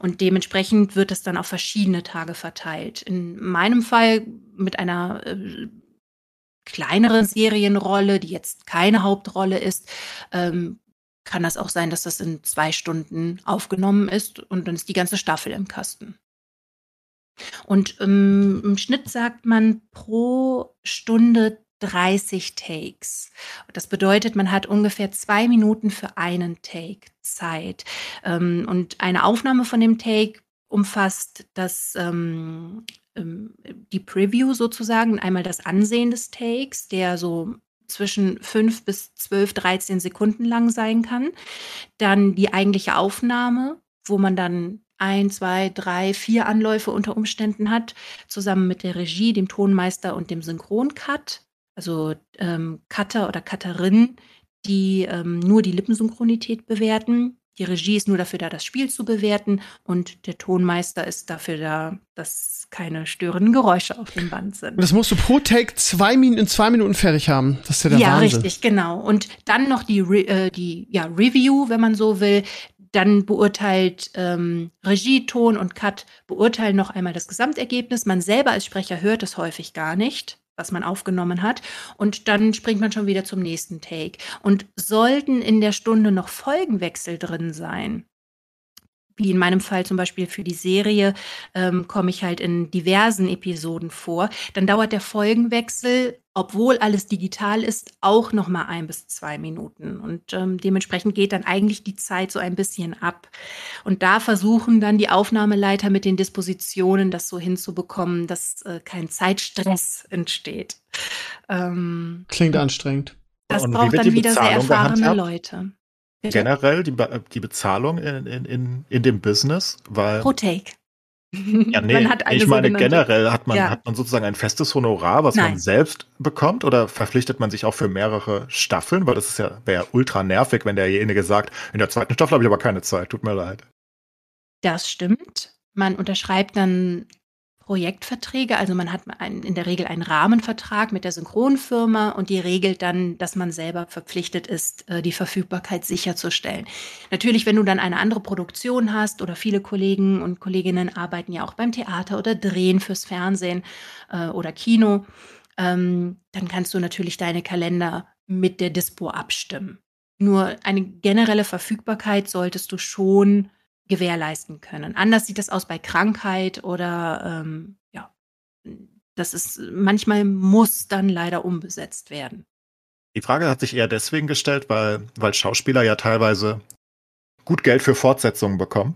S4: Und dementsprechend wird es dann auf verschiedene Tage verteilt. In meinem Fall mit einer äh, kleineren Serienrolle, die jetzt keine Hauptrolle ist, ähm, kann das auch sein, dass das in zwei Stunden aufgenommen ist und dann ist die ganze Staffel im Kasten. Und ähm, im Schnitt sagt man pro Stunde 30 Takes. Das bedeutet, man hat ungefähr zwei Minuten für einen Take Zeit. Ähm, und eine Aufnahme von dem Take umfasst das ähm, ähm die Preview sozusagen, einmal das Ansehen des Takes, der so zwischen 5 bis 12, 13 Sekunden lang sein kann. Dann die eigentliche Aufnahme, wo man dann ein, zwei, drei, vier Anläufe unter Umständen hat, zusammen mit der Regie, dem Tonmeister und dem Synchroncut, also ähm, Cutter oder Cutterin, die ähm, nur die Lippensynchronität bewerten. Die Regie ist nur dafür da, das Spiel zu bewerten und der Tonmeister ist dafür da, dass keine störenden Geräusche auf dem Band sind.
S2: Und das musst du pro Take zwei Minuten, in zwei Minuten fertig haben. Das ist ja der
S4: ja,
S2: Wahnsinn.
S4: Ja, richtig, genau. Und dann noch die, äh, die ja, Review, wenn man so will. Dann beurteilt ähm, Regie, Ton und Cut beurteilen noch einmal das Gesamtergebnis. Man selber als Sprecher hört es häufig gar nicht was man aufgenommen hat. Und dann springt man schon wieder zum nächsten Take. Und sollten in der Stunde noch Folgenwechsel drin sein, wie in meinem Fall zum Beispiel für die Serie, ähm, komme ich halt in diversen Episoden vor. Dann dauert der Folgenwechsel, obwohl alles digital ist, auch noch mal ein bis zwei Minuten. Und ähm, dementsprechend geht dann eigentlich die Zeit so ein bisschen ab. Und da versuchen dann die Aufnahmeleiter mit den Dispositionen, das so hinzubekommen, dass äh, kein Zeitstress entsteht.
S2: Ähm, Klingt anstrengend.
S4: Das braucht dann wieder sehr erfahrene Leute.
S3: Bitte? generell die, Be die Bezahlung in, in, in, dem Business? Weil,
S4: Pro Take.
S3: Ja, nee, ich meine, generell hat man, ja. hat man sozusagen ein festes Honorar, was Nein. man selbst bekommt, oder verpflichtet man sich auch für mehrere Staffeln? Weil das ist ja, wäre ja ultra nervig, wenn derjenige sagt, in der zweiten Staffel habe ich aber keine Zeit, tut mir leid.
S4: Das stimmt. Man unterschreibt dann Projektverträge. Also man hat ein, in der Regel einen Rahmenvertrag mit der Synchronfirma und die regelt dann, dass man selber verpflichtet ist, äh, die Verfügbarkeit sicherzustellen. Natürlich, wenn du dann eine andere Produktion hast oder viele Kollegen und Kolleginnen arbeiten ja auch beim Theater oder drehen fürs Fernsehen äh, oder Kino, ähm, dann kannst du natürlich deine Kalender mit der Dispo abstimmen. Nur eine generelle Verfügbarkeit solltest du schon gewährleisten können. Anders sieht das aus bei Krankheit oder ähm, ja, das ist manchmal muss dann leider umbesetzt werden.
S3: Die Frage hat sich eher deswegen gestellt, weil, weil Schauspieler ja teilweise gut Geld für Fortsetzungen bekommen,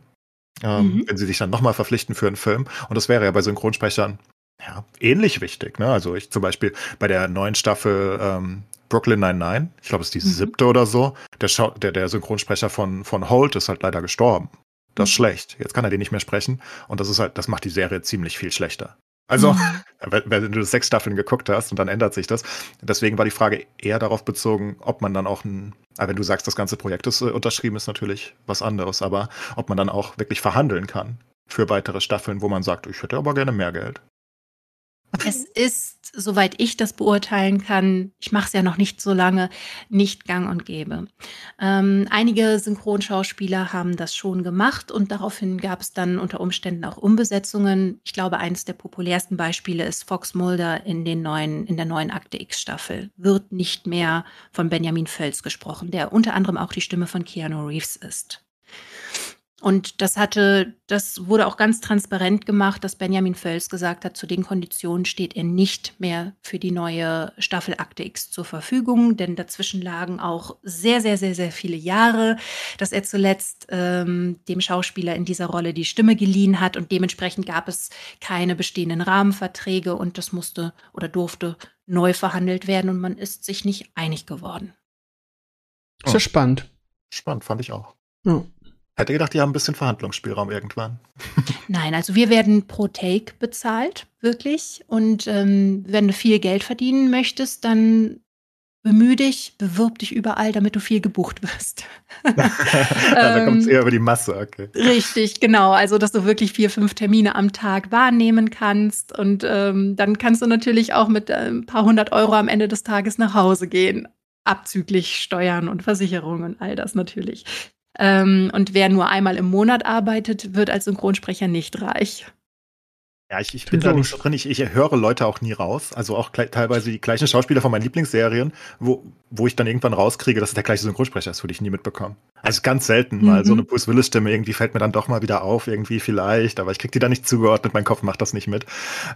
S3: ähm, mhm. wenn sie sich dann nochmal verpflichten für einen Film. Und das wäre ja bei Synchronsprechern ja, ähnlich wichtig. Ne? Also ich zum Beispiel bei der neuen Staffel ähm, Brooklyn 99, ich glaube, es ist die mhm. siebte oder so, der, der, der Synchronsprecher von, von Holt ist halt leider gestorben. Das ist schlecht. Jetzt kann er den nicht mehr sprechen. Und das ist halt, das macht die Serie ziemlich viel schlechter. Also, mhm. wenn, du sechs Staffeln geguckt hast und dann ändert sich das. Deswegen war die Frage eher darauf bezogen, ob man dann auch ein, wenn du sagst, das ganze Projekt ist äh, unterschrieben, ist natürlich was anderes, aber ob man dann auch wirklich verhandeln kann für weitere Staffeln, wo man sagt, ich hätte aber gerne mehr Geld.
S4: Es ist, soweit ich das beurteilen kann, ich mache es ja noch nicht so lange, nicht gang und gäbe. Ähm, einige Synchronschauspieler haben das schon gemacht und daraufhin gab es dann unter Umständen auch Umbesetzungen. Ich glaube, eines der populärsten Beispiele ist Fox Mulder in, den neuen, in der neuen Akte X-Staffel. Wird nicht mehr von Benjamin Völz gesprochen, der unter anderem auch die Stimme von Keanu Reeves ist. Und das hatte, das wurde auch ganz transparent gemacht, dass Benjamin Völz gesagt hat, zu den Konditionen steht er nicht mehr für die neue Staffel Akte X zur Verfügung, denn dazwischen lagen auch sehr, sehr, sehr, sehr viele Jahre, dass er zuletzt ähm, dem Schauspieler in dieser Rolle die Stimme geliehen hat und dementsprechend gab es keine bestehenden Rahmenverträge und das musste oder durfte neu verhandelt werden und man ist sich nicht einig geworden.
S2: Ist ja spannend.
S3: Spannend, fand ich auch. Ja. Hätte gedacht, die haben ein bisschen Verhandlungsspielraum irgendwann.
S4: Nein, also wir werden pro Take bezahlt, wirklich. Und ähm, wenn du viel Geld verdienen möchtest, dann bemühe dich, bewirb dich überall, damit du viel gebucht wirst.
S3: da kommt es eher über die Masse, okay.
S4: Richtig, genau. Also, dass du wirklich vier, fünf Termine am Tag wahrnehmen kannst. Und ähm, dann kannst du natürlich auch mit äh, ein paar hundert Euro am Ende des Tages nach Hause gehen. Abzüglich Steuern und Versicherungen und all das natürlich. Ähm, und wer nur einmal im Monat arbeitet, wird als Synchronsprecher nicht reich.
S3: Ja, ich, ich bin da nicht so drin. Ich, ich höre Leute auch nie raus. Also auch teilweise die gleichen Schauspieler von meinen Lieblingsserien, wo, wo ich dann irgendwann rauskriege, dass es der gleiche Synchronsprecher ist, würde ich nie mitbekommen. Also ganz selten mhm. mal so eine Bruce Willis-Stimme irgendwie fällt mir dann doch mal wieder auf, irgendwie vielleicht, aber ich kriege die da nicht zugeordnet, mein Kopf macht das nicht mit.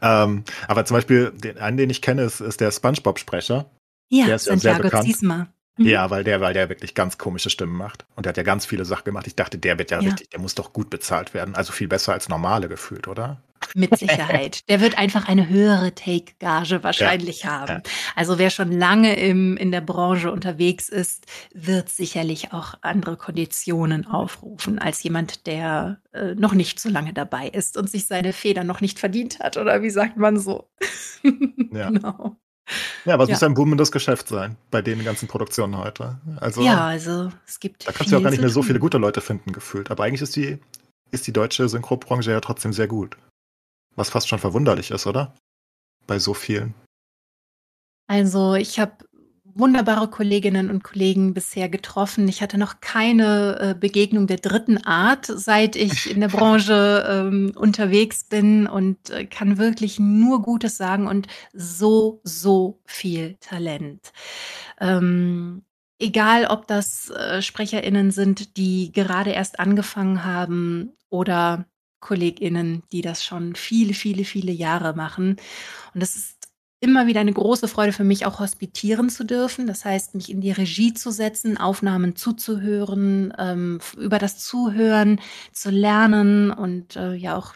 S3: Ähm, aber zum Beispiel, den, einen, den ich kenne, ist, ist der Spongebob-Sprecher.
S4: Ja, der ist Santiago ja sehr bekannt. Ziesma.
S3: Mhm. Ja, weil der, weil der wirklich ganz komische Stimmen macht. Und der hat ja ganz viele Sachen gemacht. Ich dachte, der wird ja, ja. richtig, der muss doch gut bezahlt werden. Also viel besser als normale gefühlt, oder?
S4: Mit Sicherheit. Der wird einfach eine höhere Take-Gage wahrscheinlich ja. haben. Ja. Also wer schon lange im, in der Branche unterwegs ist, wird sicherlich auch andere Konditionen aufrufen als jemand, der äh, noch nicht so lange dabei ist und sich seine Feder noch nicht verdient hat. Oder wie sagt man so?
S3: Ja. genau. Ja, aber es ja. muss ein boomendes Geschäft sein bei den ganzen Produktionen heute. Also,
S4: ja, also es gibt.
S3: Da kannst du auch gar nicht mehr so viele gute Leute finden, gefühlt. Aber eigentlich ist die, ist die deutsche Synchronbranche ja trotzdem sehr gut. Was fast schon verwunderlich ist, oder? Bei so vielen.
S4: Also ich habe wunderbare Kolleginnen und Kollegen bisher getroffen. Ich hatte noch keine äh, Begegnung der dritten Art, seit ich in der Branche ähm, unterwegs bin und äh, kann wirklich nur Gutes sagen und so, so viel Talent. Ähm, egal, ob das äh, SprecherInnen sind, die gerade erst angefangen haben oder KollegInnen, die das schon viele, viele, viele Jahre machen. Und das ist immer wieder eine große Freude für mich, auch hospitieren zu dürfen. Das heißt, mich in die Regie zu setzen, Aufnahmen zuzuhören, ähm, über das Zuhören zu lernen und äh, ja auch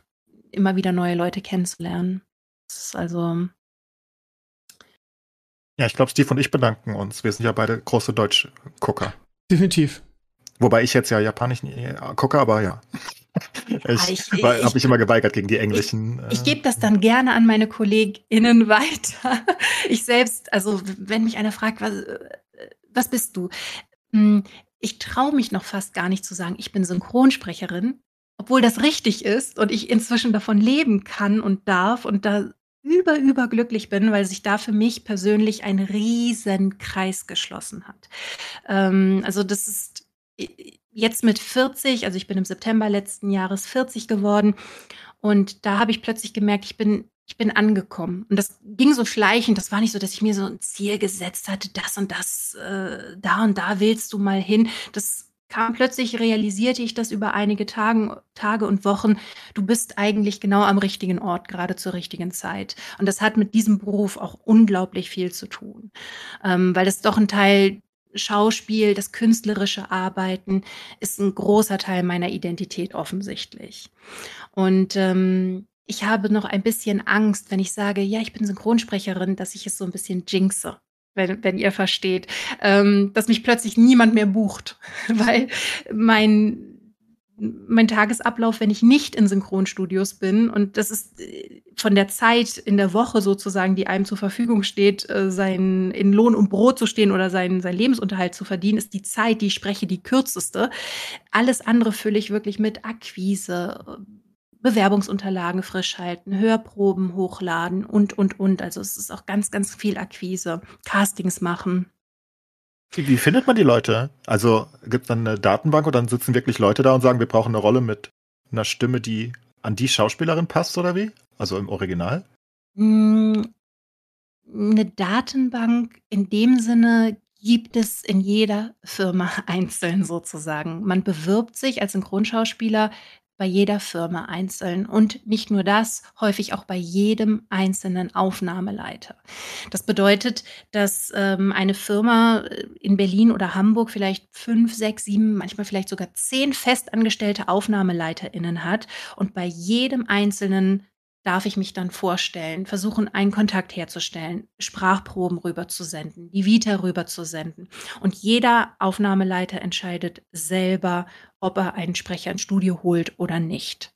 S4: immer wieder neue Leute kennenzulernen. Das ist also.
S3: Ja, ich glaube, Steve und ich bedanken uns. Wir sind ja beide große Deutsch-Gucker.
S2: Definitiv.
S3: Wobei ich jetzt ja Japanisch äh, gucke, aber ja. Ich, ich habe mich immer geweigert gegen die englischen.
S4: Ich, ich gebe das dann gerne an meine KollegInnen weiter. Ich selbst, also wenn mich einer fragt, was, was bist du? Hm, ich traue mich noch fast gar nicht zu sagen, ich bin Synchronsprecherin, obwohl das richtig ist und ich inzwischen davon leben kann und darf und da über, über glücklich bin, weil sich da für mich persönlich ein riesen Kreis geschlossen hat. Ähm, also das ist jetzt mit 40, also ich bin im September letzten Jahres 40 geworden und da habe ich plötzlich gemerkt, ich bin ich bin angekommen. Und das ging so schleichend. Das war nicht so, dass ich mir so ein Ziel gesetzt hatte, das und das, äh, da und da willst du mal hin. Das kam plötzlich, realisierte ich das über einige Tagen, Tage und Wochen. Du bist eigentlich genau am richtigen Ort, gerade zur richtigen Zeit. Und das hat mit diesem Beruf auch unglaublich viel zu tun, ähm, weil das doch ein Teil Schauspiel, das künstlerische Arbeiten ist ein großer Teil meiner Identität offensichtlich. Und ähm, ich habe noch ein bisschen Angst, wenn ich sage, ja, ich bin Synchronsprecherin, dass ich es so ein bisschen jinxe. Wenn, wenn ihr versteht, ähm, dass mich plötzlich niemand mehr bucht, weil mein mein Tagesablauf, wenn ich nicht in Synchronstudios bin. Und das ist äh, von der Zeit in der Woche sozusagen, die einem zur Verfügung steht, äh, sein, in Lohn und Brot zu stehen oder seinen, seinen Lebensunterhalt zu verdienen, ist die Zeit, die ich spreche, die kürzeste. Alles andere fülle ich wirklich mit Akquise, Bewerbungsunterlagen frisch halten, Hörproben hochladen und, und, und. Also es ist auch ganz, ganz viel Akquise, Castings machen.
S3: Wie, findet man die Leute? Also gibt es dann eine Datenbank und dann sitzen wirklich Leute da und sagen, wir brauchen eine Rolle mit einer Stimme, die an die Schauspielerin passt oder wie? Also im Original?
S4: Hm, eine Datenbank in dem Sinne gibt es in jeder Firma einzeln sozusagen. Man bewirbt sich als Synchronschauspieler bei jeder Firma einzeln und nicht nur das, häufig auch bei jedem einzelnen Aufnahmeleiter. Das bedeutet, dass ähm, eine Firma äh, in Berlin oder Hamburg vielleicht fünf, sechs, sieben, manchmal vielleicht sogar zehn festangestellte AufnahmeleiterInnen hat und bei jedem einzelnen darf ich mich dann vorstellen, versuchen, einen Kontakt herzustellen, Sprachproben rüberzusenden, die Vita rüberzusenden. Und jeder Aufnahmeleiter entscheidet selber, ob er einen Sprecher ins Studio holt oder nicht.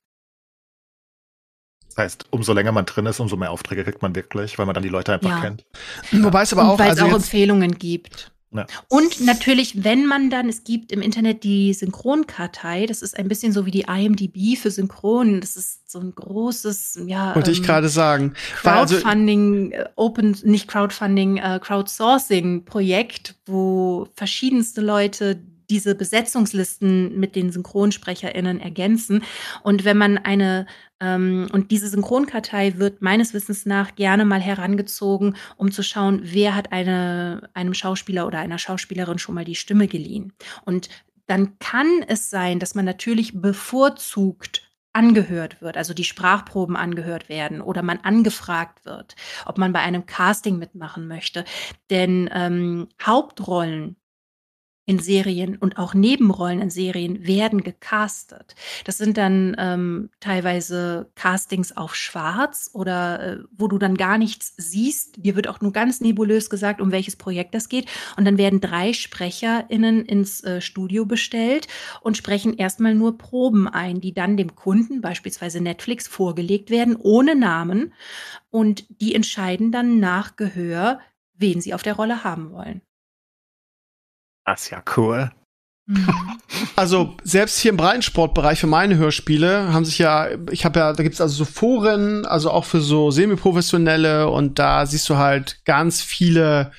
S3: Das heißt, umso länger man drin ist, umso mehr Aufträge kriegt man wirklich, weil man dann die Leute einfach ja. kennt.
S2: Wobei es aber auch,
S4: weil es also auch Empfehlungen gibt. Ja. Und natürlich, wenn man dann, es gibt im Internet die Synchronkartei, das ist ein bisschen so wie die IMDb für Synchron. Das ist so ein großes, ja.
S2: Wollte ähm, ich gerade sagen.
S4: Also Crowdfunding, also, Open, nicht Crowdfunding, äh, Crowdsourcing-Projekt, wo verschiedenste Leute diese Besetzungslisten mit den SynchronsprecherInnen ergänzen. Und wenn man eine, ähm, und diese Synchronkartei wird meines Wissens nach gerne mal herangezogen, um zu schauen, wer hat eine, einem Schauspieler oder einer Schauspielerin schon mal die Stimme geliehen. Und dann kann es sein, dass man natürlich bevorzugt angehört wird, also die Sprachproben angehört werden oder man angefragt wird, ob man bei einem Casting mitmachen möchte. Denn ähm, Hauptrollen in Serien und auch Nebenrollen in Serien werden gecastet. Das sind dann ähm, teilweise Castings auf Schwarz oder äh, wo du dann gar nichts siehst. Dir wird auch nur ganz nebulös gesagt, um welches Projekt das geht. Und dann werden drei SprecherInnen ins äh, Studio bestellt und sprechen erstmal nur Proben ein, die dann dem Kunden, beispielsweise Netflix, vorgelegt werden, ohne Namen. Und die entscheiden dann nach Gehör, wen sie auf der Rolle haben wollen.
S3: Das ist ja cool.
S2: Mhm. Also selbst hier im Breitensportbereich für meine Hörspiele haben sich ja, ich habe ja, da gibt's also so Foren, also auch für so semi-professionelle und da siehst du halt ganz viele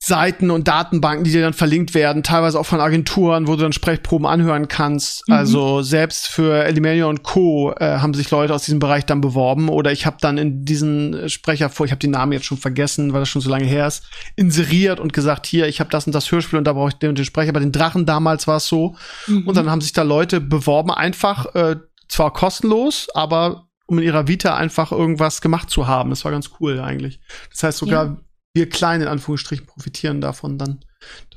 S2: Seiten und Datenbanken, die dir dann verlinkt werden, teilweise auch von Agenturen, wo du dann Sprechproben anhören kannst. Mhm. Also selbst für Elimania und Co. Äh, haben sich Leute aus diesem Bereich dann beworben. Oder ich habe dann in diesen Sprecher vor, ich habe den Namen jetzt schon vergessen, weil das schon so lange her ist, inseriert und gesagt, hier, ich habe das und das Hörspiel und da brauche ich den und den Sprecher. Bei den Drachen damals war es so. Mhm. Und dann haben sich da Leute beworben, einfach äh, zwar kostenlos, aber um in ihrer Vita einfach irgendwas gemacht zu haben. Das war ganz cool eigentlich. Das heißt sogar ja wir kleinen in Anführungsstrichen profitieren davon dann.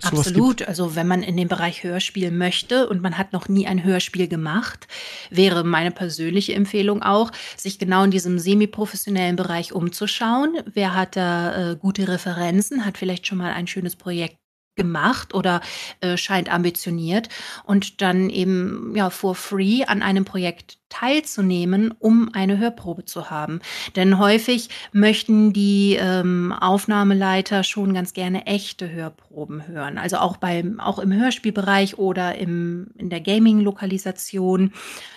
S4: Absolut. Also wenn man in den Bereich Hörspiel möchte und man hat noch nie ein Hörspiel gemacht, wäre meine persönliche Empfehlung auch, sich genau in diesem semi-professionellen Bereich umzuschauen. Wer hat da äh, gute Referenzen, hat vielleicht schon mal ein schönes Projekt gemacht oder äh, scheint ambitioniert und dann eben ja for free an einem Projekt teilzunehmen, um eine Hörprobe zu haben. Denn häufig möchten die ähm, Aufnahmeleiter schon ganz gerne echte Hörproben hören. Also auch beim, auch im Hörspielbereich oder im, in der Gaming-Lokalisation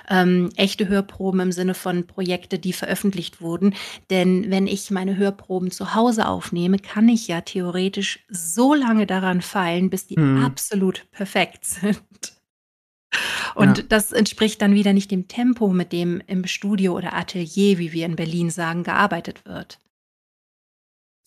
S4: ähm, echte Hörproben im Sinne von Projekte, die veröffentlicht wurden. Denn wenn ich meine Hörproben zu Hause aufnehme, kann ich ja theoretisch so lange daran feilen, bis die hm. absolut perfekt sind. Und ja. das entspricht dann wieder nicht dem Tempo, mit dem im Studio oder Atelier, wie wir in Berlin sagen, gearbeitet wird.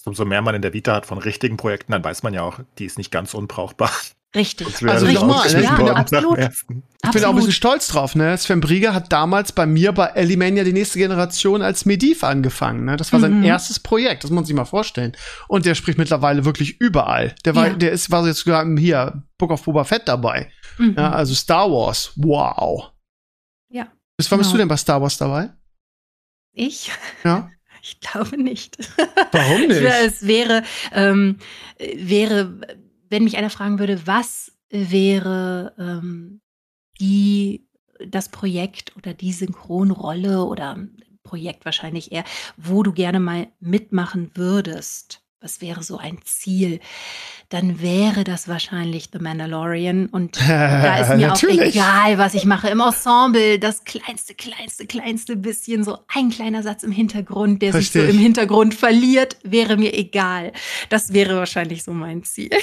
S3: Umso mehr man in der Vita hat von richtigen Projekten, dann weiß man ja auch, die ist nicht ganz unbrauchbar.
S4: Richtig.
S2: Also richtig mal, ne? ja, absolut. Ich bin auch ein bisschen stolz drauf, ne? Sven Brieger hat damals bei mir bei Elimania die nächste Generation als Mediv angefangen, ne? Das war sein mhm. erstes Projekt, das muss man sich mal vorstellen. Und der spricht mittlerweile wirklich überall. Der war, ja. der ist, war jetzt sogar hier Book of Boba Fett dabei. Mhm. Ja, also Star Wars. Wow.
S4: Ja.
S2: Bis wann genau. bist du denn bei Star Wars dabei?
S4: Ich?
S2: Ja.
S4: Ich glaube nicht.
S2: Warum nicht?
S4: es wäre, ähm, wäre wenn mich einer fragen würde, was wäre ähm, die das Projekt oder die Synchronrolle oder Projekt wahrscheinlich eher, wo du gerne mal mitmachen würdest? Was wäre so ein Ziel? Dann wäre das wahrscheinlich The Mandalorian. Und da ist mir auch egal, was ich mache. Im Ensemble, das kleinste, kleinste, kleinste bisschen, so ein kleiner Satz im Hintergrund, der Versteh sich so im Hintergrund verliert, wäre mir egal. Das wäre wahrscheinlich so mein Ziel.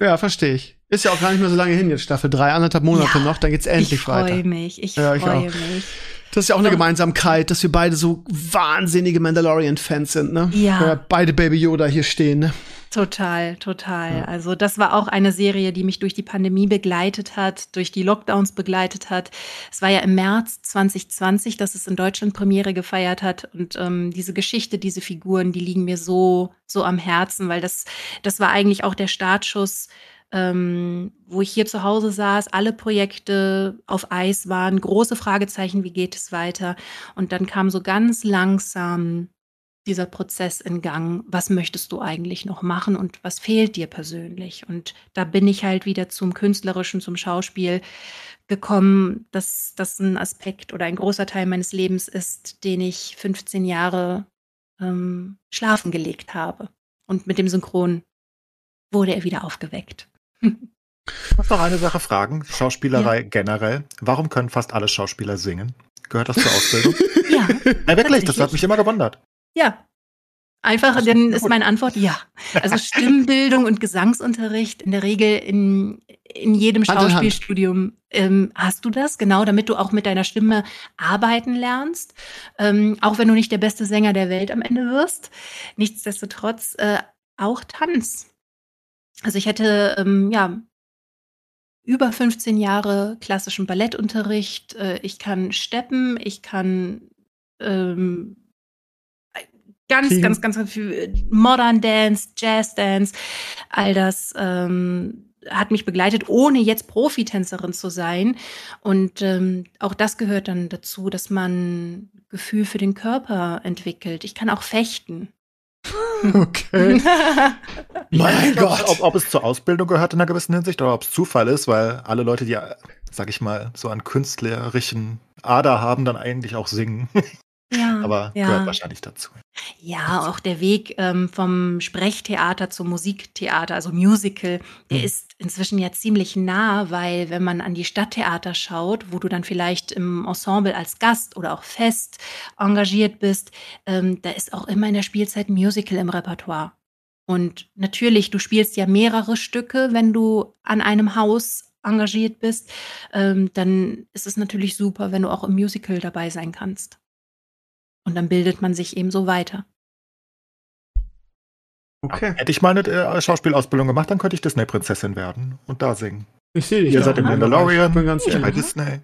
S2: Ja, verstehe ich. Ist ja auch gar nicht mehr so lange hin jetzt, Staffel drei, anderthalb Monate ja, noch, dann geht's endlich ich weiter.
S4: Ich freue mich, ich ja, freue mich.
S2: Das ist ja auch eine Gemeinsamkeit, dass wir beide so wahnsinnige Mandalorian-Fans sind, ne?
S4: Ja.
S2: ja. Beide Baby Yoda hier stehen, ne?
S4: Total, total. Ja. Also das war auch eine Serie, die mich durch die Pandemie begleitet hat, durch die Lockdowns begleitet hat. Es war ja im März 2020, dass es in Deutschland Premiere gefeiert hat. Und ähm, diese Geschichte, diese Figuren, die liegen mir so, so am Herzen, weil das, das war eigentlich auch der Startschuss ähm, wo ich hier zu Hause saß, alle Projekte auf Eis waren, große Fragezeichen, wie geht es weiter? Und dann kam so ganz langsam dieser Prozess in Gang, was möchtest du eigentlich noch machen und was fehlt dir persönlich? Und da bin ich halt wieder zum Künstlerischen, zum Schauspiel gekommen, dass das ein Aspekt oder ein großer Teil meines Lebens ist, den ich 15 Jahre ähm, schlafen gelegt habe. Und mit dem Synchron wurde er wieder aufgeweckt.
S3: Ich muss noch eine Sache fragen. Schauspielerei ja. generell. Warum können fast alle Schauspieler singen? Gehört das zur Ausbildung?
S4: ja.
S3: ja. Wirklich, das hat mich immer gewundert.
S4: Ja. Einfach, dann ist meine Antwort ja. Also Stimmbildung und Gesangsunterricht in der Regel in, in jedem Schauspielstudium ähm, hast du das, genau, damit du auch mit deiner Stimme arbeiten lernst. Ähm, auch wenn du nicht der beste Sänger der Welt am Ende wirst. Nichtsdestotrotz äh, auch Tanz. Also ich hätte ähm, ja über 15 Jahre klassischen Ballettunterricht. Äh, ich kann steppen, ich kann ähm, ganz, ganz, ganz, ganz viel äh, Modern Dance, Jazz Dance, all das ähm, hat mich begleitet, ohne jetzt Profitänzerin zu sein. Und ähm, auch das gehört dann dazu, dass man Gefühl für den Körper entwickelt. Ich kann auch fechten.
S2: Okay.
S3: mein Gott. Ob, ob, es zur Ausbildung gehört in einer gewissen Hinsicht oder ob es Zufall ist, weil alle Leute, die, sag ich mal, so einen künstlerischen Ader haben, dann eigentlich auch singen.
S4: Ja,
S3: aber
S4: ja.
S3: gehört wahrscheinlich dazu.
S4: Ja, auch der Weg ähm, vom Sprechtheater zum Musiktheater, also Musical, der mhm. ist inzwischen ja ziemlich nah, weil wenn man an die Stadttheater schaut, wo du dann vielleicht im Ensemble als Gast oder auch fest engagiert bist, ähm, da ist auch immer in der Spielzeit ein Musical im Repertoire. Und natürlich, du spielst ja mehrere Stücke, wenn du an einem Haus engagiert bist, ähm, dann ist es natürlich super, wenn du auch im Musical dabei sein kannst. Und dann bildet man sich eben so weiter.
S3: Okay. Hätte ich mal eine äh, Schauspielausbildung gemacht, dann könnte ich Disney-Prinzessin werden und da singen.
S2: Ich sehe dich.
S3: Ihr seid im Mandalorian,
S2: ich bin ganz
S3: ich bei Disney.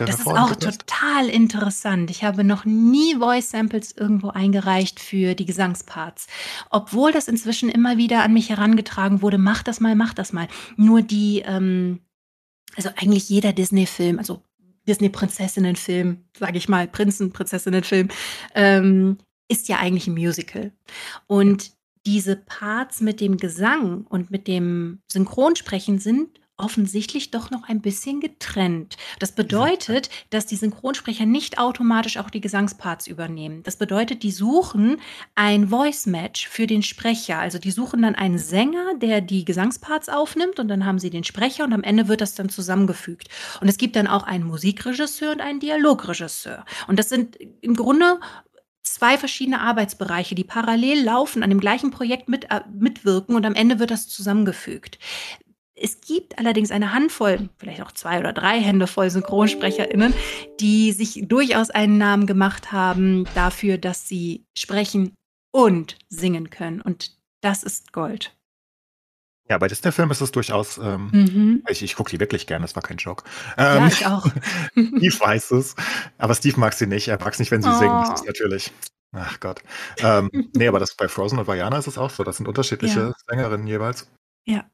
S4: Das ist auch total interessant. Ich habe noch nie Voice Samples irgendwo eingereicht für die Gesangsparts. Obwohl das inzwischen immer wieder an mich herangetragen wurde, mach das mal, mach das mal. Nur die, ähm, also eigentlich jeder Disney-Film, also Disney-Prinzessinnen-Film, sage ich mal, Prinzen-Prinzessinnen-Film, ähm, ist ja eigentlich ein Musical. Und diese Parts mit dem Gesang und mit dem Synchronsprechen sind offensichtlich doch noch ein bisschen getrennt. Das bedeutet, dass die Synchronsprecher nicht automatisch auch die Gesangsparts übernehmen. Das bedeutet, die suchen ein Voice Match für den Sprecher. Also die suchen dann einen Sänger, der die Gesangsparts aufnimmt und dann haben sie den Sprecher und am Ende wird das dann zusammengefügt. Und es gibt dann auch einen Musikregisseur und einen Dialogregisseur. Und das sind im Grunde zwei verschiedene Arbeitsbereiche, die parallel laufen, an dem gleichen Projekt mit, äh, mitwirken und am Ende wird das zusammengefügt. Es gibt allerdings eine Handvoll, vielleicht auch zwei oder drei Hände voll SynchronsprecherInnen, die sich durchaus einen Namen gemacht haben dafür, dass sie sprechen und singen können. Und das ist Gold.
S3: Ja, bei Disney-Filmen ist es durchaus, ähm, mhm. ich, ich gucke die wirklich gerne, das war kein Joke. Ähm,
S4: ja, ich auch.
S3: Steve weiß es, aber Steve mag sie nicht, er mag es nicht, wenn sie oh. singen, das ist natürlich, ach Gott. Ähm, nee, aber das bei Frozen und Vajana ist es auch so, das sind unterschiedliche ja. Sängerinnen jeweils.
S4: Ja.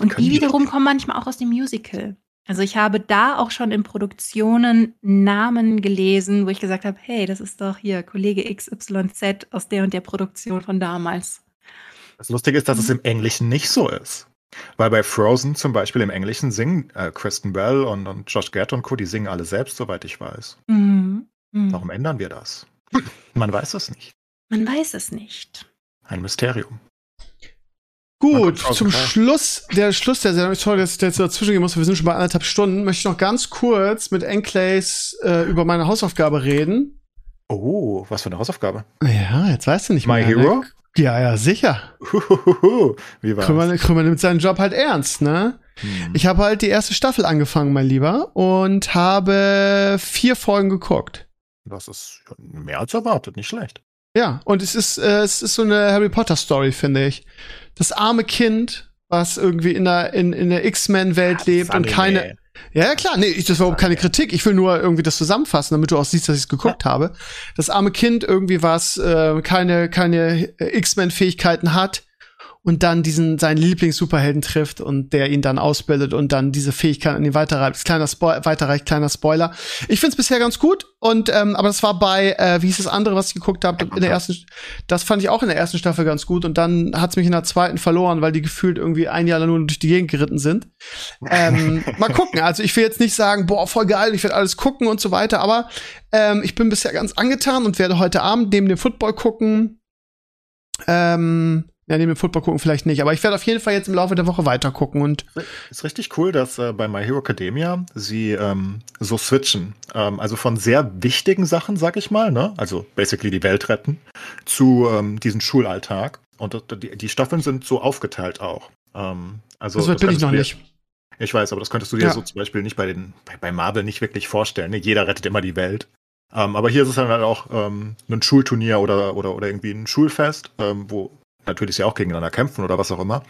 S4: Und die wiederum kommen manchmal auch aus dem Musical. Also ich habe da auch schon in Produktionen Namen gelesen, wo ich gesagt habe, hey, das ist doch hier Kollege XYZ aus der und der Produktion von damals.
S3: Das Lustige ist, dass es mhm. im Englischen nicht so ist. Weil bei Frozen zum Beispiel im Englischen singen äh, Kristen Bell und, und Josh Gad und Co., die singen alle selbst, soweit ich weiß. Mhm. Mhm. Warum ändern wir das? Man weiß es nicht.
S4: Man weiß es nicht.
S3: Ein Mysterium.
S2: Gut, zum Schluss, der Schluss der Sendung, sorry, dass ich da jetzt dazwischen gehen muss, wir sind schon bei anderthalb Stunden, möchte ich noch ganz kurz mit Enclays äh, über meine Hausaufgabe reden.
S3: Oh, was für eine Hausaufgabe?
S2: Ja, jetzt weißt du nicht
S3: My mehr. My Hero?
S2: Ja, ja, sicher. Wie war's? Krümmer, Krümmer nimmt seinen Job halt ernst, ne? Hm. Ich habe halt die erste Staffel angefangen, mein Lieber, und habe vier Folgen geguckt.
S3: Das ist mehr als erwartet, nicht schlecht.
S2: Ja, und es ist, äh, es ist so eine Harry Potter Story, finde ich das arme Kind, was irgendwie in der, in, in der X-Men-Welt lebt und keine. Ja, ja, klar, nee, ich, das war überhaupt keine Kritik. Ich will nur irgendwie das zusammenfassen, damit du auch siehst, dass ich es geguckt ja. habe. Das arme Kind irgendwie was äh, keine, keine X-Men-Fähigkeiten hat und dann diesen seinen Lieblings-Superhelden trifft und der ihn dann ausbildet und dann diese Fähigkeit an ihn weiterreicht. Kleiner Spo weiterreicht, kleiner Spoiler. Ich find's bisher ganz gut und ähm, aber das war bei äh, wie hieß das andere, was ich geguckt habe in der ersten. Das fand ich auch in der ersten Staffel ganz gut und dann hat's mich in der zweiten verloren, weil die gefühlt irgendwie ein Jahr lang nur durch die Gegend geritten sind. Ähm, mal gucken. Also ich will jetzt nicht sagen, boah voll geil, ich werde alles gucken und so weiter, aber ähm, ich bin bisher ganz angetan und werde heute Abend neben dem Football gucken. Ähm, ja, neben dem Football gucken vielleicht nicht, aber ich werde auf jeden Fall jetzt im Laufe der Woche weiter gucken und.
S3: Ist richtig cool, dass äh, bei My Hero Academia sie ähm, so switchen. Ähm, also von sehr wichtigen Sachen, sag ich mal, ne? Also basically die Welt retten, zu ähm, diesem Schulalltag. Und die, die, Staffeln sind so aufgeteilt auch. Ähm, also
S2: das, das bin ich noch nicht.
S3: Ich weiß, aber das könntest du dir ja. so zum Beispiel nicht bei den bei, bei Marvel nicht wirklich vorstellen. Ne? Jeder rettet immer die Welt. Ähm, aber hier ist es dann halt auch ähm, ein Schulturnier oder, oder, oder irgendwie ein Schulfest, ähm, wo natürlich ja auch gegeneinander kämpfen oder was auch immer.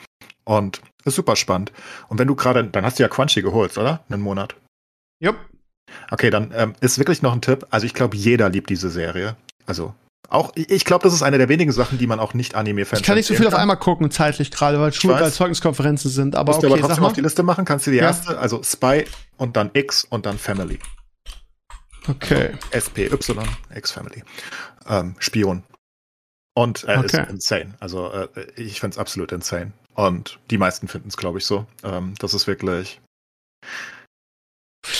S3: Und ist super spannend. Und wenn du gerade, dann hast du ja Crunchy geholt, oder? Einen Monat.
S2: Jupp.
S3: Okay, dann ähm, ist wirklich noch ein Tipp. Also ich glaube, jeder liebt diese Serie. Also auch, ich glaube, das ist eine der wenigen Sachen, die man auch nicht Anime-Fans
S2: Ich kann nicht so viel kann. auf einmal gucken, zeitlich gerade, weil Schul weil Zeugniskonferenzen sind. Aber
S3: okay, du aber trotzdem auf die Liste machen, kannst du die ja. erste, also Spy und dann X und dann Family.
S2: Okay.
S3: Also SPY, X-Family. Ähm, Spion. Und er okay. ist insane. Also äh, ich finde es absolut insane. Und die meisten finden es, glaube ich, so. Ähm, das ist wirklich.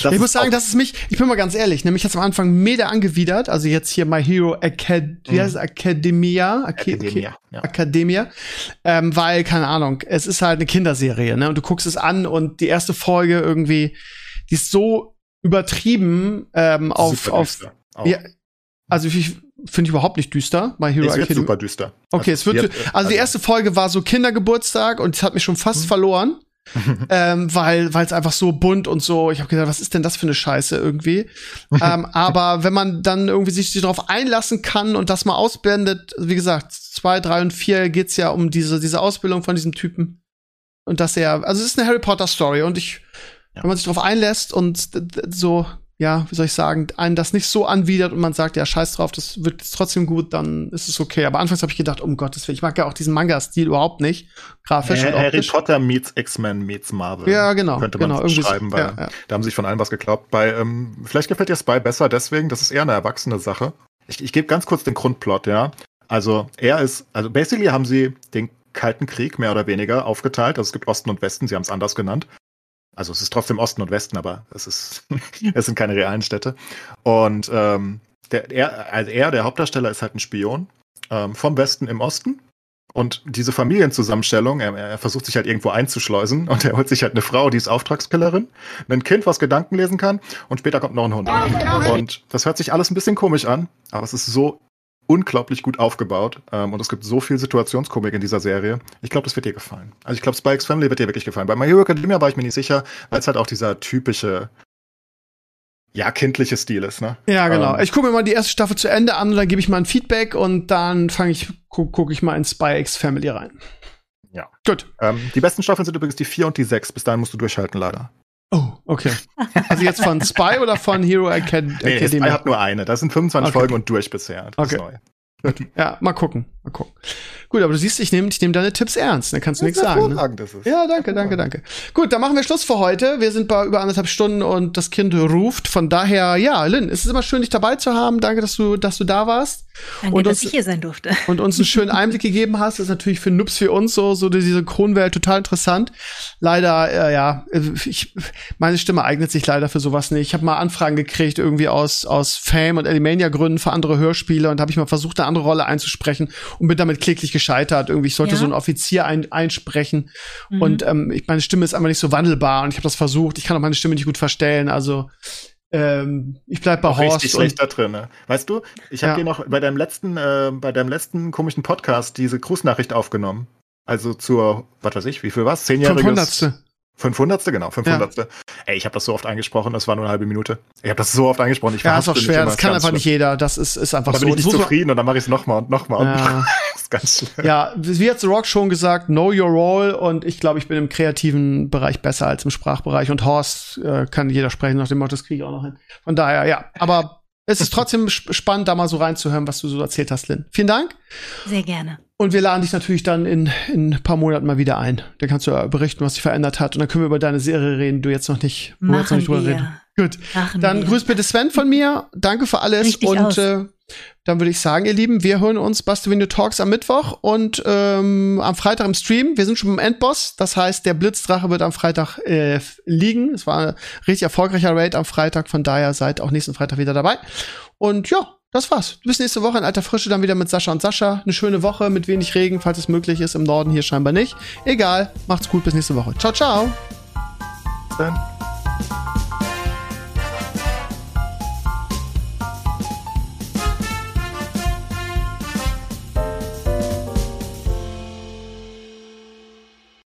S2: Das ich muss sagen, das ist mich, ich bin mal ganz ehrlich, nämlich hat am Anfang mega angewidert, also jetzt hier My Hero Acad mhm. Academia, Academia, ja. Academia ähm, weil, keine Ahnung, es ist halt eine Kinderserie, ne, und du guckst es an und die erste Folge irgendwie, die ist so übertrieben ähm, auf, auf, ja, also ich, finde ich überhaupt nicht düster. My Hero
S3: es wird super düster.
S2: Okay, also, es wird, wird, also die erste Folge war so Kindergeburtstag und es hat mich schon fast mhm. verloren. ähm, weil weil es einfach so bunt und so ich habe gedacht was ist denn das für eine Scheiße irgendwie ähm, aber wenn man dann irgendwie sich darauf einlassen kann und das mal ausblendet wie gesagt zwei drei und vier geht's ja um diese diese Ausbildung von diesem Typen und dass er also es ist eine Harry Potter Story und ich ja. wenn man sich darauf einlässt und so ja, wie soll ich sagen, einen das nicht so anwidert und man sagt, ja, scheiß drauf, das wird trotzdem gut, dann ist es okay. Aber anfangs habe ich gedacht, um Gottes Willen, ich mag ja auch diesen Manga-Stil überhaupt nicht. Grafisch
S3: äh, Harry Potter meets X-Men meets Marvel.
S2: Ja, genau.
S3: Könnte man
S2: genau,
S3: schreiben, weil ja, ja. da haben sich von allem was geglaubt. Bei, ähm, vielleicht gefällt dir Spy besser deswegen, das ist eher eine erwachsene Sache. Ich, ich gebe ganz kurz den Grundplot, ja. Also er ist, also basically haben sie den Kalten Krieg mehr oder weniger aufgeteilt. Also es gibt Osten und Westen, sie haben es anders genannt. Also es ist trotzdem Osten und Westen, aber es ist, es sind keine realen Städte. Und ähm, der, er, also er, der Hauptdarsteller, ist halt ein Spion ähm, vom Westen im Osten. Und diese Familienzusammenstellung, er, er, versucht sich halt irgendwo einzuschleusen und er holt sich halt eine Frau, die ist Auftragskillerin, ein Kind, was Gedanken lesen kann und später kommt noch ein Hund. Und das hört sich alles ein bisschen komisch an, aber es ist so unglaublich gut aufgebaut ähm, und es gibt so viel Situationskomik in dieser Serie. Ich glaube, das wird dir gefallen. Also ich glaube, Spikes Family wird dir wirklich gefallen. Bei My Hero Academia war ich mir nicht sicher, weil es halt auch dieser typische ja, kindliche Stil ist, ne?
S2: Ja, genau. Ähm, ich gucke mir mal die erste Staffel zu Ende an und dann gebe ich mal ein Feedback und dann fange ich, gucke guck ich mal in Spy X Family rein.
S3: Ja. Gut. Ähm, die besten Staffeln sind übrigens die vier und die sechs. Bis dahin musst du durchhalten, leider.
S2: Oh, okay. Also jetzt von Spy oder von Hero Acad
S3: nee, Academy? Spy hat nur eine. Das sind 25 okay. Folgen und durch bisher.
S2: Das okay. Ja, mal gucken. Mal gucken. Gut, aber du siehst, ich nehme ich nehm deine Tipps ernst. Da kannst du nichts sagen. Ne? Das ist ja, danke, danke, danke. Gut, dann machen wir Schluss für heute. Wir sind bei über anderthalb Stunden und das Kind ruft. Von daher, ja, Lynn, es ist immer schön, dich dabei zu haben. Danke, dass du, dass du da warst.
S4: Danke, und dass uns, ich hier sein durfte.
S2: Und uns einen schönen Einblick gegeben hast. Das ist natürlich für Nubs wie uns so, so diese Kronwelt total interessant. Leider, äh, ja, ich, meine Stimme eignet sich leider für sowas nicht. Ich habe mal Anfragen gekriegt, irgendwie aus, aus Fame und Alimania-Gründen für andere Hörspiele und habe ich mal versucht, eine andere Rolle einzusprechen und bin damit kläglich gescheitert. Irgendwie, ich sollte ja. so einen Offizier ein, einsprechen. Mhm. Und ähm, ich, meine Stimme ist einfach nicht so wandelbar und ich habe das versucht. Ich kann auch meine Stimme nicht gut verstellen. Also ähm, ich bleib bei auch Horst.
S3: Richtig schlecht da drin. Ne? Weißt du, ich habe ja. dir noch bei deinem letzten, äh, bei deinem letzten komischen Podcast diese Grußnachricht aufgenommen. Also zur, was weiß ich, wie viel was? Zehnjähriges.
S2: 500.
S3: 500. genau, 500. Ja. Ey, ich habe das so oft angesprochen, das war nur eine halbe Minute. Ich habe das so oft angesprochen. Ich
S2: ja, ist auch schwer, das kann einfach schlimm. nicht jeder. Das ist, ist einfach
S3: da
S2: so.
S3: Da bin ich nicht zufrieden und dann mache ich es nochmal und nochmal.
S2: Ja. Ganz schlimm. Ja, wie hat The Rock schon gesagt, know your role und ich glaube, ich bin im kreativen Bereich besser als im Sprachbereich und Horst äh, kann jeder sprechen, nach dem Motto, das kriege ich auch noch hin. Von daher, ja, aber es ist trotzdem spannend, da mal so reinzuhören, was du so erzählt hast, Lynn. Vielen Dank.
S4: Sehr gerne.
S2: Und wir laden dich natürlich dann in, in ein paar Monaten mal wieder ein. Dann kannst du berichten, was sich verändert hat. Und dann können wir über deine Serie reden, du jetzt noch nicht,
S4: Machen jetzt noch nicht drüber
S2: reden. Gut. Machen dann wir. grüß bitte Sven von mir. Danke für alles.
S4: Richtig
S2: und äh, dann würde ich sagen, ihr Lieben, wir hören uns Bastevino Talks am Mittwoch und ähm, am Freitag im Stream. Wir sind schon beim Endboss. Das heißt, der Blitzdrache wird am Freitag äh, liegen. Es war ein richtig erfolgreicher Raid am Freitag. Von daher seid auch nächsten Freitag wieder dabei. Und ja, das war's. Bis nächste Woche in alter Frische dann wieder mit Sascha und Sascha. Eine schöne Woche mit wenig Regen, falls es möglich ist. Im Norden hier scheinbar nicht. Egal. Macht's gut. Bis nächste Woche. Ciao, ciao. Dann.